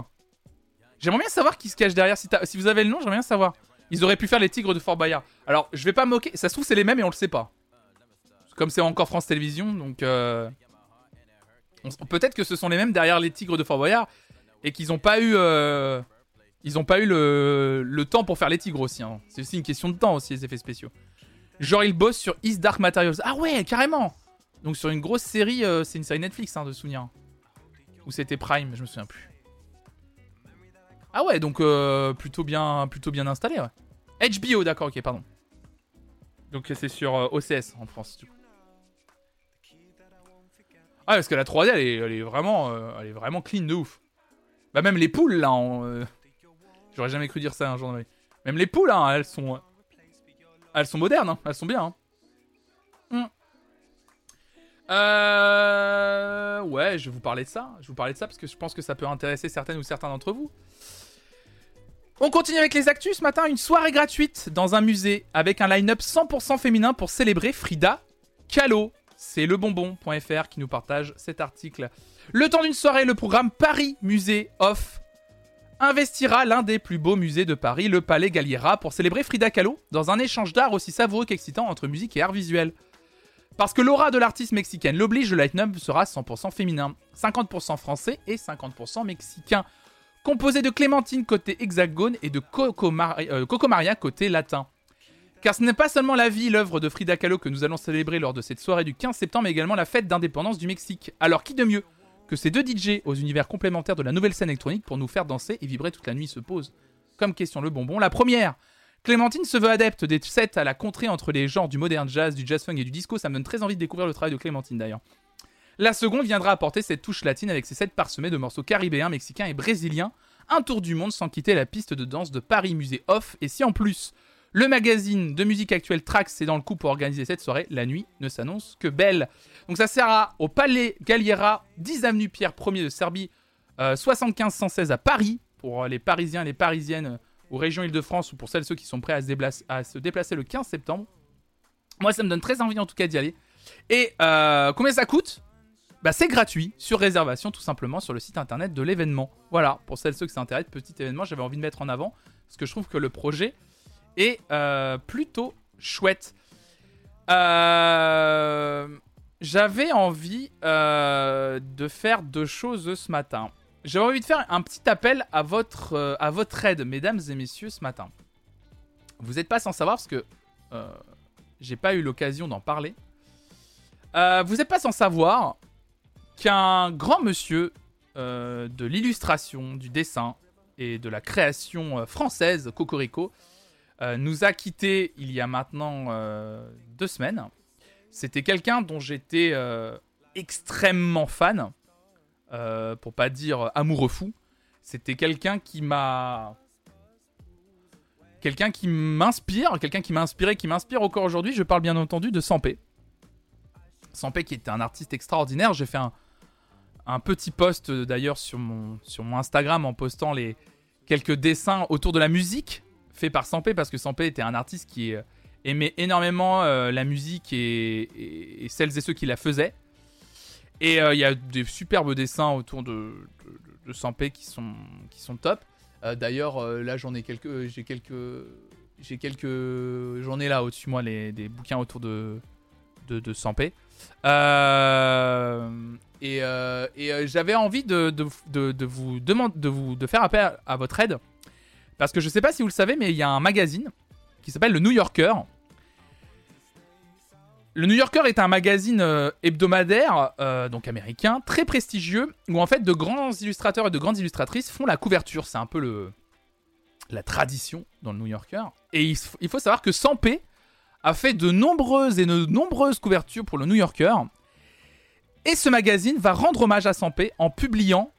J'aimerais bien savoir qui se cache derrière. Si, vous avez le nom, j'aimerais bien savoir. Ils auraient pu faire les tigres de Fort Bayard. Alors, je vais pas moquer. Ça se trouve, c'est les mêmes et on le sait pas. Comme c'est encore France Télévisions, donc. Euh... Peut-être que ce sont les mêmes derrière les tigres de Fort Boyard et qu'ils ont pas eu. Euh... Ils ont pas eu le... le, temps pour faire les tigres aussi. Hein. C'est aussi une question de temps aussi, les effets spéciaux. Genre, il bosse sur East Dark Materials. Ah ouais, carrément Donc, sur une grosse série, euh, c'est une série Netflix, hein, de souvenir. Ou c'était Prime, je me souviens plus. Ah ouais, donc euh, plutôt, bien, plutôt bien installé, ouais. HBO, d'accord, ok, pardon. Donc, c'est sur euh, OCS en France, du coup. Ah, parce que la 3D, elle est, elle est vraiment, euh, elle est vraiment clean de ouf. Bah, même les poules, là, euh, J'aurais jamais cru dire ça un jour vie. Même les poules, hein, elles sont. Elles sont modernes, hein, elles sont bien. Hein. Hmm. Euh... Ouais, je vais vous parler de ça. Je vais vous parler de ça parce que je pense que ça peut intéresser certaines ou certains d'entre vous. On continue avec les actus ce matin. Une soirée gratuite dans un musée avec un line-up 100% féminin pour célébrer Frida Kahlo. C'est lebonbon.fr qui nous partage cet article. Le temps d'une soirée, le programme Paris Musée Off investira l'un des plus beaux musées de Paris, le Palais Galliera, pour célébrer Frida Kahlo dans un échange d'art aussi savoureux qu'excitant entre musique et art visuel. Parce que l'aura de l'artiste mexicaine l'oblige, le line-up sera 100% féminin, 50% français et 50% mexicain. Composé de Clémentine côté hexagone et de Coco, euh, Coco Maria côté latin. Car ce n'est pas seulement la vie, l'œuvre de Frida Kahlo que nous allons célébrer lors de cette soirée du 15 septembre, mais également la fête d'indépendance du Mexique. Alors qui de mieux que ces deux DJ aux univers complémentaires de la nouvelle scène électronique pour nous faire danser et vibrer toute la nuit se pose Comme question le bonbon, la première Clémentine se veut adepte des sets à la contrée entre les genres du modern jazz, du jazz funk et du disco, ça me donne très envie de découvrir le travail de Clémentine d'ailleurs. La seconde viendra apporter cette touche latine avec ses sets parsemés de morceaux caribéens, mexicains et brésiliens, un tour du monde sans quitter la piste de danse de Paris Musée Off, et si en plus le magazine de musique actuelle Trax est dans le coup pour organiser cette soirée. La nuit ne s'annonce que belle. Donc ça sera au Palais Galliera, 10 avenue Pierre 1er de Serbie, 75 116 à Paris, pour les Parisiens et les Parisiennes aux régions Île-de-France ou pour celles ceux qui sont prêts à se, déplacer, le 15 septembre. Moi, ça me donne très envie en tout cas d'y aller. Et euh, combien ça coûte? Bah, c'est gratuit, sur réservation tout simplement sur le site internet de l'événement. Voilà, pour celles ceux qui s'intéressent, petit événement, j'avais envie de mettre en avant, parce que je trouve que le projet est euh, plutôt chouette. Euh, J'avais envie de faire deux choses ce matin. J'avais envie de faire un petit appel à votre, euh, à votre aide, mesdames et messieurs, ce matin. Vous n'êtes pas sans savoir parce que euh, j'ai pas eu l'occasion d'en parler. Euh, vous n'êtes pas sans savoir qu'un grand monsieur euh, de l'illustration, du dessin et de la création française, Cocorico, nous a quittés il y a maintenant deux semaines. C'était quelqu'un dont j'étais extrêmement fan, euh, pour pas dire amoureux fou. C'était quelqu'un qui m'a. Quelqu'un qui m'inspire, quelqu'un qui m'a inspiré, qui m'inspire encore aujourd'hui. Je parle bien entendu de Sampé. Sampé qui était un artiste extraordinaire. J'ai fait un, petit post euh, d'ailleurs sur mon, sur mon Instagram en postant les quelques dessins autour de la musique fait par Sampé parce que Sampé était un artiste qui euh, aimait énormément la musique et celles et ceux qui la faisaient. Et euh, il y a des superbes dessins autour de, de, de qui sont, qui sont top. Euh, D'ailleurs, euh, là j'en ai quelques, j'ai quelques, j'ai quelques, j'en ai là au-dessus de moi les, des bouquins autour de, de, de et j'avais envie de, de, de, de vous demander, de vous de faire appel à votre aide parce que je sais pas si vous le savez, mais il y a un magazine qui s'appelle le New Yorker. Le New Yorker est un magazine euh, hebdomadaire, euh, donc américain, très prestigieux, où en fait de grands illustrateurs et de grandes illustratrices font la couverture. C'est un peu le la tradition dans le New Yorker. Et il, faut savoir que Sampé a fait de nombreuses et de nombreuses couvertures pour le New Yorker. Et ce magazine va rendre hommage à Sampé en publiant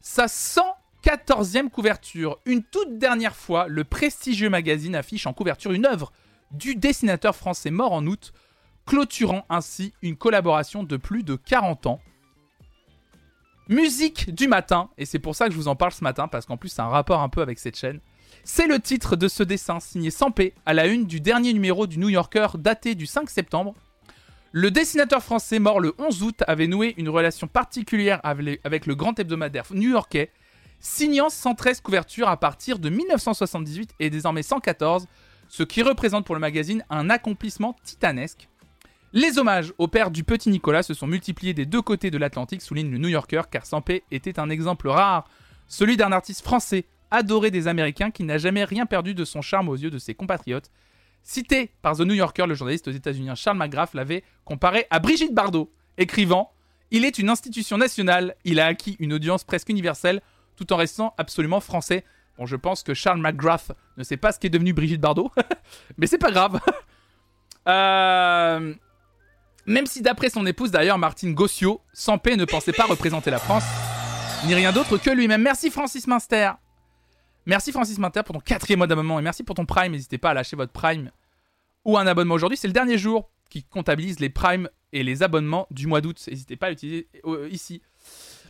sa 114e couverture. Une toute dernière fois, le prestigieux magazine affiche en couverture une œuvre du dessinateur français mort en août, clôturant ainsi une collaboration de plus de 40 ans. Musique du matin, et c'est pour ça que je vous en parle ce matin, parce qu'en plus c'est un rapport un peu avec cette chaîne. C'est le titre de ce dessin signé Sampé à la une du dernier numéro du New Yorker daté du 5 septembre. Le dessinateur français mort le 11 août avait noué une relation particulière avec le grand hebdomadaire new-yorkais, signant 113 couvertures à partir de 1978 et désormais 114, ce qui représente pour le magazine un accomplissement titanesque. Les hommages au père du petit Nicolas se sont multipliés des deux côtés de l'Atlantique, souligne le New Yorker, car Sampé était un exemple rare, celui d'un artiste français adoré des Américains qui n'a jamais rien perdu de son charme aux yeux de ses compatriotes. Cité par The New Yorker, le journaliste aux États-Unis Charles McGrath l'avait comparé à Brigitte Bardot, écrivant Il est une institution nationale, il a acquis une audience presque universelle tout en restant absolument français. Bon, je pense que Charles McGrath ne sait pas ce qu'est devenu Brigitte Bardot, mais c'est pas grave. euh... Même si d'après son épouse d'ailleurs, Martine Gossio, sans paix ne pensait pas représenter la France, ni rien d'autre que lui-même. Merci Francis Minster. Merci Francis Minster pour ton quatrième mois d'abonnement et merci pour ton Prime. N'hésitez pas à lâcher votre Prime ou un abonnement aujourd'hui. C'est le dernier jour qui comptabilise les Primes et les abonnements du mois d'août. N'hésitez pas à l'utiliser euh, ici.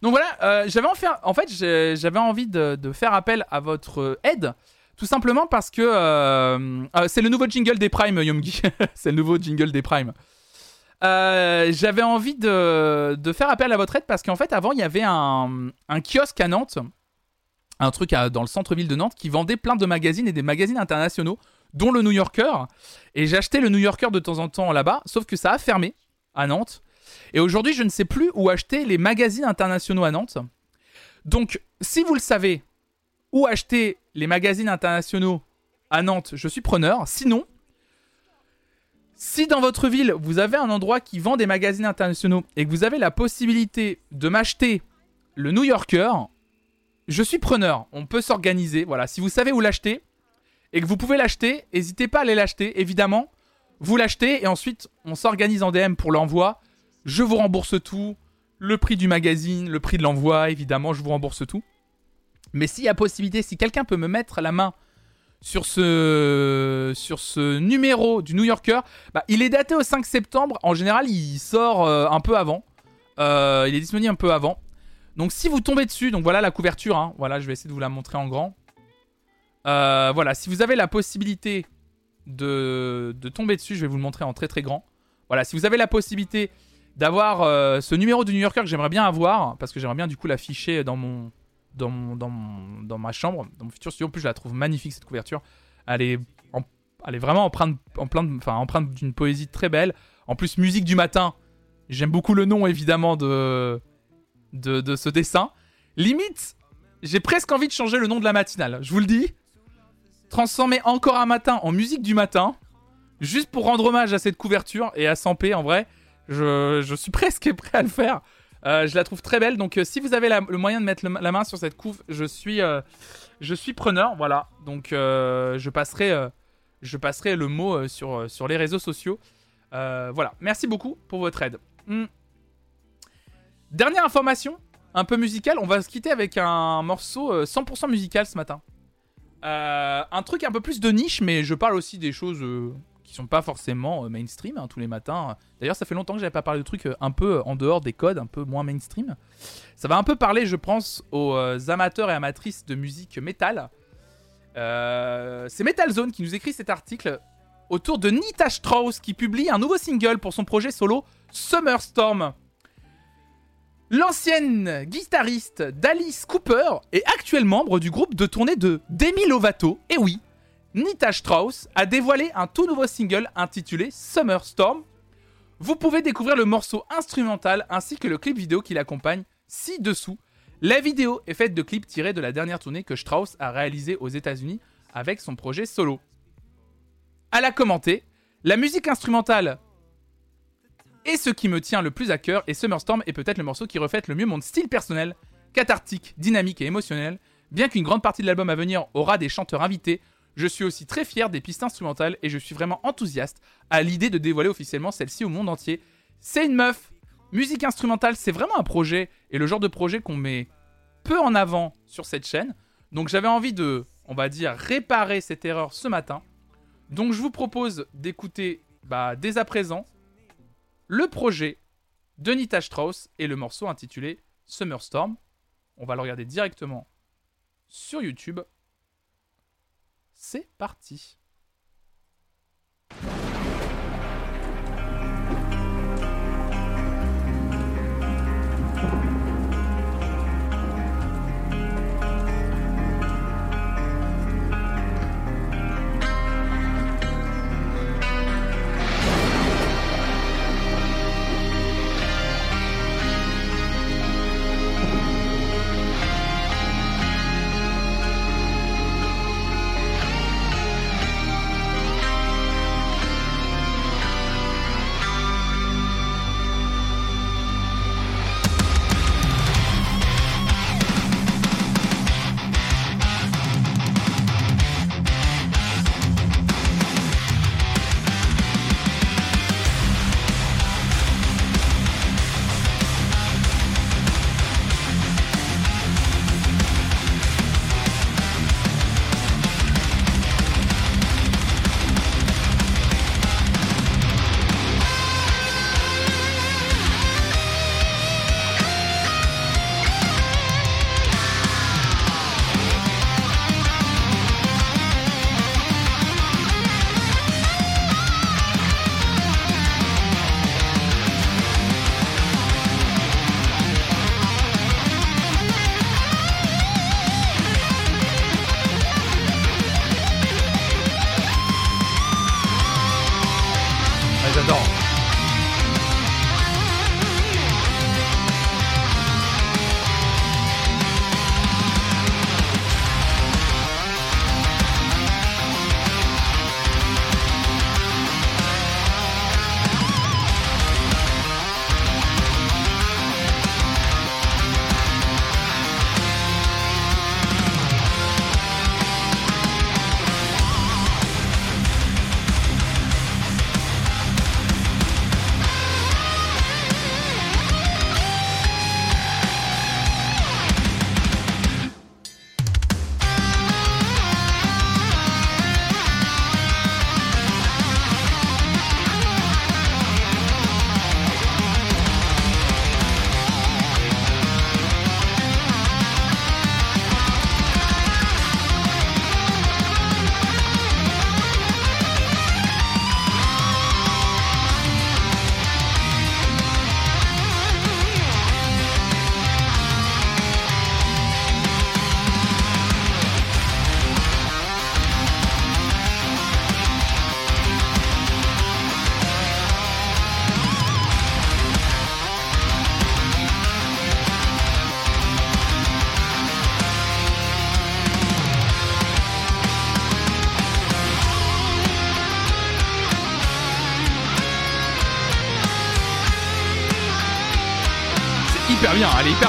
Donc voilà, euh, j'avais en, en, fait j'avais envie de, faire appel à votre aide. Tout simplement parce que euh, c'est le nouveau jingle des Primes, Yomgi. c'est le nouveau jingle des Primes. Euh, j'avais envie de, faire appel à votre aide parce qu'en fait, avant, il y avait un, kiosque à Nantes, un truc dans le centre-ville de Nantes, qui vendait plein de magazines et des magazines internationaux, dont le New Yorker. Et j'achetais le New Yorker de temps en temps là-bas, sauf que ça a fermé à Nantes. Et aujourd'hui, je ne sais plus où acheter les magazines internationaux à Nantes. Donc, si vous le savez, où acheter les magazines internationaux à Nantes, je suis preneur. Sinon, si dans votre ville, vous avez un endroit qui vend des magazines internationaux et que vous avez la possibilité de m'acheter le New Yorker, je suis preneur. On peut s'organiser. Voilà, si vous savez où l'acheter et que vous pouvez l'acheter, n'hésitez pas à aller l'acheter. Évidemment, vous l'achetez et ensuite on s'organise en DM pour l'envoi. Je vous rembourse tout. Le prix du magazine, le prix de l'envoi, évidemment, je vous rembourse tout. Mais s'il y a possibilité, si quelqu'un peut me mettre la main sur ce, sur ce numéro du New Yorker. Bah, il est daté au 5 septembre. En général, il sort euh, un peu avant. Euh, il est disponible un peu avant. Donc si vous tombez dessus, donc voilà la couverture. Hein. voilà, je vais essayer de vous la montrer en grand. Euh, voilà, si vous avez la possibilité de, de, tomber dessus, je vais vous le montrer en très très grand. Voilà, si vous avez la possibilité d'avoir ce numéro du New Yorker que j'aimerais bien avoir, parce que j'aimerais bien du coup l'afficher dans mon, dans, ma chambre, dans mon futur studio. En plus, je la trouve magnifique cette couverture. Elle est, elle est vraiment empreinte, enfin, empreinte d'une poésie très belle. En plus, musique du matin. J'aime beaucoup le nom évidemment de, de, ce dessin. Limite, j'ai presque envie de changer le nom de la matinale. Je vous le dis. Transformer encore un matin en musique du matin. Juste pour rendre hommage à cette couverture et à Sampé en vrai. Je, je suis presque prêt à le faire. Euh, je la trouve très belle. Donc, euh, si vous avez le moyen de mettre la main sur cette couve, je suis, euh, preneur. Voilà. Donc, je passerai, le mot sur, les réseaux sociaux. voilà. Merci beaucoup pour votre aide. Hmm. Dernière information, un peu musicale. On va se quitter avec un morceau 100% musical ce matin. un truc un peu plus de niche, mais je parle aussi des choses pas forcément euh, mainstream hein, tous les matins. D'ailleurs, ça fait longtemps que j'avais pas parlé de trucs euh, un peu en dehors des codes, un peu moins mainstream. Ça va un peu parler, je pense, aux euh, amateurs et amatrices de musique métal. c'est Metal Zone qui nous écrit cet article autour de Nita Strauss qui publie un nouveau single pour son projet solo Summer Storm. L'ancienne guitariste d'Alice Cooper est actuelle membre du groupe de tournée de Demi Lovato. Et oui, Nita Strauss a dévoilé un tout nouveau single intitulé Summer Storm. Vous pouvez découvrir le morceau instrumental ainsi que le clip vidéo qui l'accompagne ci-dessous. La vidéo est faite de clips tirés de la dernière tournée que Strauss a réalisée aux États-Unis avec son projet solo. Elle a commenté La musique instrumentale est ce qui me tient le plus à cœur et Summer Storm est peut-être le morceau qui reflète le mieux mon style personnel, cathartique, dynamique et émotionnel. Bien qu'une grande partie de l'album à venir aura des chanteurs invités, je suis aussi très fier des pistes instrumentales et je suis vraiment enthousiaste à l'idée de dévoiler officiellement celle-ci au monde entier. C'est une meuf Musique instrumentale, c'est vraiment un projet et le genre de projet qu'on met peu en avant sur cette chaîne. Donc j'avais envie de, on va dire, réparer cette erreur ce matin. Donc je vous propose d'écouter bah, dès à présent le projet de Nita Strauss et le morceau intitulé Summer Storm. On va le regarder directement sur YouTube c'est parti.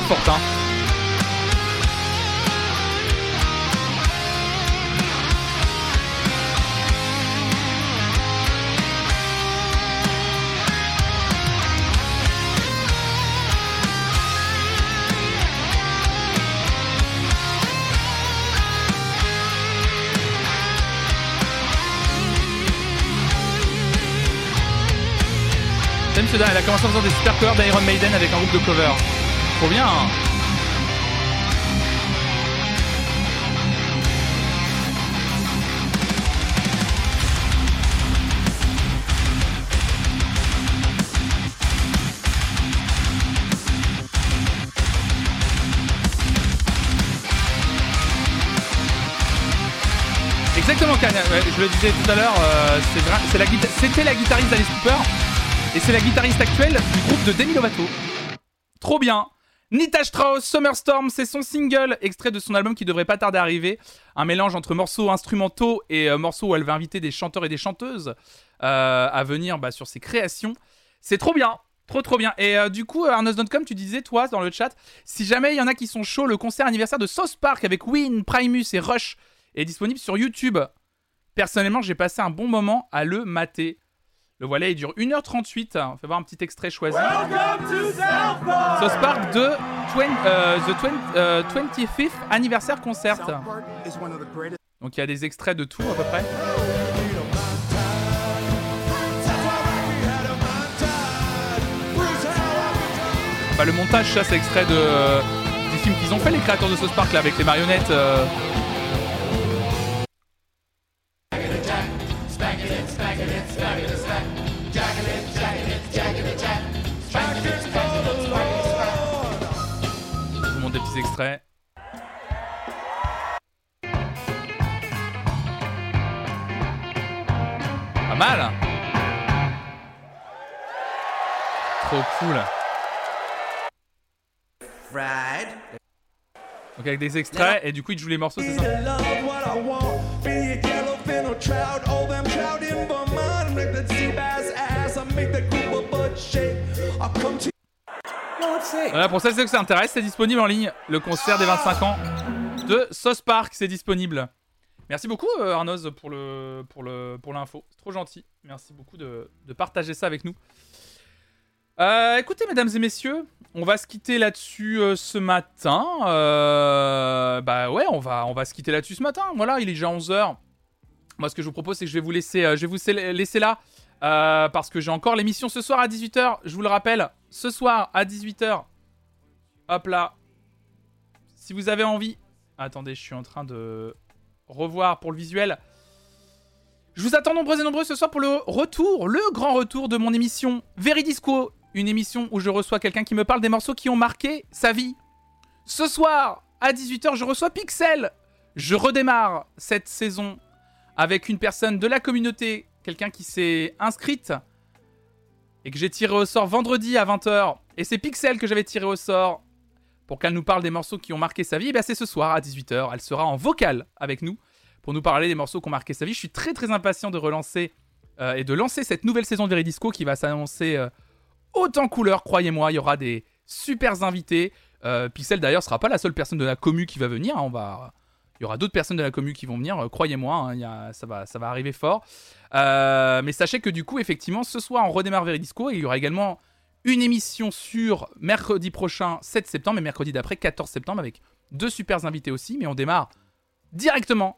Forte. Hein. elle a commencé en faisant des super covers d'Iron Maiden avec un groupe de cover. Trop bien. Exactement, je le disais tout à l'heure, euh, c'était la, guitariste d'Alice Cooper. Et c'est la guitariste actuelle du groupe de Demi Lovato. Trop bien. Nita Strauss, Summerstorm, c'est son single, extrait de son album qui devrait pas tarder à arriver. Un mélange entre morceaux instrumentaux et euh, morceaux où elle va inviter des chanteurs et des chanteuses euh, à venir bah, sur ses créations. C'est trop bien. Trop trop bien. Et euh, du coup, Arnos.com, tu disais, toi, dans le chat, si jamais il y en a qui sont chauds, le concert anniversaire de South Park avec Win, Primus et Rush est disponible sur YouTube. Personnellement, j'ai passé un bon moment à le mater. Le voilà, il dure 1h38. On fait voir un petit extrait choisi. South Park de euh, The 25th euh, Anniversaire Concert. Donc il y a des extraits de tout à peu près. Bah, le montage, ça c'est extrait de, euh, du film qu'ils ont fait les créateurs de South Park là avec les marionnettes. Extrait. Pas mal hein. Trop cool Donc avec des extraits et du coup il joue les morceaux c'est ça? Voilà, pour celles et ceux que ça intéresse, c'est disponible en ligne. Le concert des 25 ans de Sauce Park, c'est disponible. Merci beaucoup euh, Arnoz pour le pour le pour l'info. C'est trop gentil. Merci beaucoup de, partager ça avec nous. Euh, écoutez, mesdames et messieurs, on va se quitter là-dessus euh, ce matin. bah ouais, on va, on va se quitter là-dessus ce matin. Voilà, il est déjà 11h. Moi, ce que je vous propose, c'est que je vais vous laisser, vous laisser là. parce que j'ai encore l'émission ce soir à 18h. Je vous le rappelle, ce soir à 18h. Hop là. Si vous avez envie. Attendez, je suis en train de revoir pour le visuel. Je vous attends nombreux et nombreux ce soir pour le retour, le grand retour de mon émission Veridisco. Une émission où je reçois quelqu'un qui me parle des morceaux qui ont marqué sa vie. Ce soir, à 18h, je reçois Pixel. Je redémarre cette saison avec une personne de la communauté, quelqu'un qui s'est inscrite et que j'ai tiré au sort vendredi à 20h. Et c'est Pixel que j'avais tiré au sort pour qu'elle nous parle des morceaux qui ont marqué sa vie. Et bien c'est ce soir à 18h. Elle sera en vocal avec nous pour nous parler des morceaux qui ont marqué sa vie. Je suis très très impatient de relancer euh, et de lancer cette nouvelle saison de Veridisco qui va s'annoncer euh, autant couleur, croyez-moi. Il y aura des super invités. Euh, Pixel d'ailleurs sera pas la seule personne de la commu qui va venir. On va il y aura d'autres personnes de la commu qui vont venir, euh, croyez-moi, hein, ça, va, arriver fort. Euh, mais sachez que du coup, effectivement, ce soir, on redémarre Veridisco et il y aura également une émission sur mercredi prochain, 7 septembre, et mercredi d'après, 14 septembre, avec deux super invités aussi. Mais on démarre directement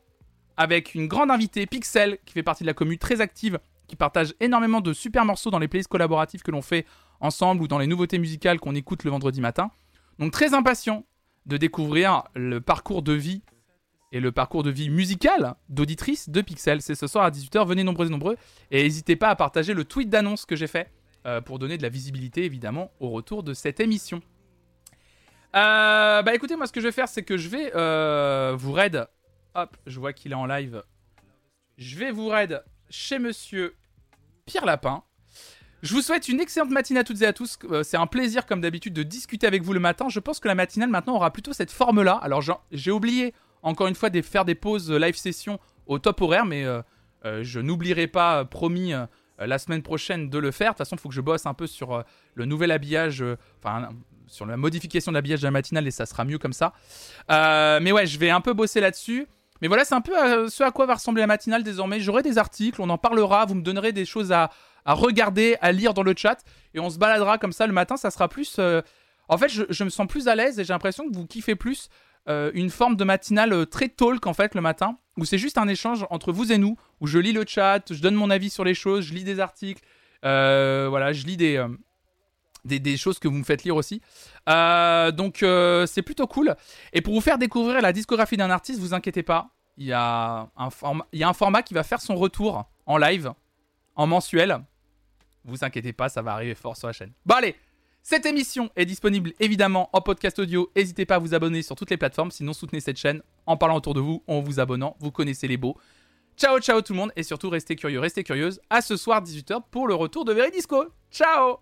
avec une grande invitée, Pixel, qui fait partie de la commu, très active, qui partage énormément de super morceaux dans les playlists collaboratifs que l'on fait ensemble ou dans les nouveautés musicales qu'on écoute le vendredi matin. Donc très impatient de découvrir le parcours de vie et le parcours de vie musical d'auditrice de Pixel. C'est ce soir à 18h. Venez nombreux et nombreux. Et n'hésitez pas à partager le tweet d'annonce que j'ai fait euh, pour donner de la visibilité, évidemment, au retour de cette émission. Euh, bah écoutez, moi ce que je vais faire, c'est que je vais euh, vous raid. Hop, je vois qu'il est en live. Je vais vous raid chez monsieur Pierre Lapin. Je vous souhaite une excellente matinée à toutes et à tous. C'est un plaisir, comme d'habitude, de discuter avec vous le matin. Je pense que la matinale maintenant aura plutôt cette forme-là. Alors, j'ai oublié encore une fois, faire des pauses live session au top horaire, mais euh, euh, je n'oublierai pas, euh, promis, la semaine prochaine de le faire. De toute façon, il faut que je bosse un peu sur le nouvel habillage, enfin, sur la modification de l'habillage de la matinale et ça sera mieux comme ça. Euh, mais ouais, je vais un peu bosser là-dessus. Mais voilà, c'est un peu ce à quoi va ressembler la matinale désormais. J'aurai des articles, on en parlera, vous me donnerez des choses à, regarder, à lire dans le chat et on se baladera comme ça le matin. Ça sera plus. En fait, je, me sens plus à l'aise et j'ai l'impression que vous kiffez plus une forme de matinale très talk en fait le matin où c'est juste un échange entre vous et nous où je lis le chat, je donne mon avis sur les choses, je lis des articles. voilà, je lis des, des, choses que vous me faites lire aussi. Euh, donc euh, c'est plutôt cool. Et pour vous faire découvrir la discographie d'un artiste, vous inquiétez pas, il y, a un il y a un format qui va faire son retour en live, en mensuel. Vous inquiétez pas, ça va arriver fort sur la chaîne. Bon allez, cette émission est disponible évidemment en podcast audio. N'hésitez pas à vous abonner sur toutes les plateformes, sinon soutenez cette chaîne en parlant autour de vous, en vous abonnant. Vous connaissez les beaux. Ciao ciao tout le monde et surtout restez curieux, restez curieuse. À ce soir 18h pour le retour de Veridisco. Ciao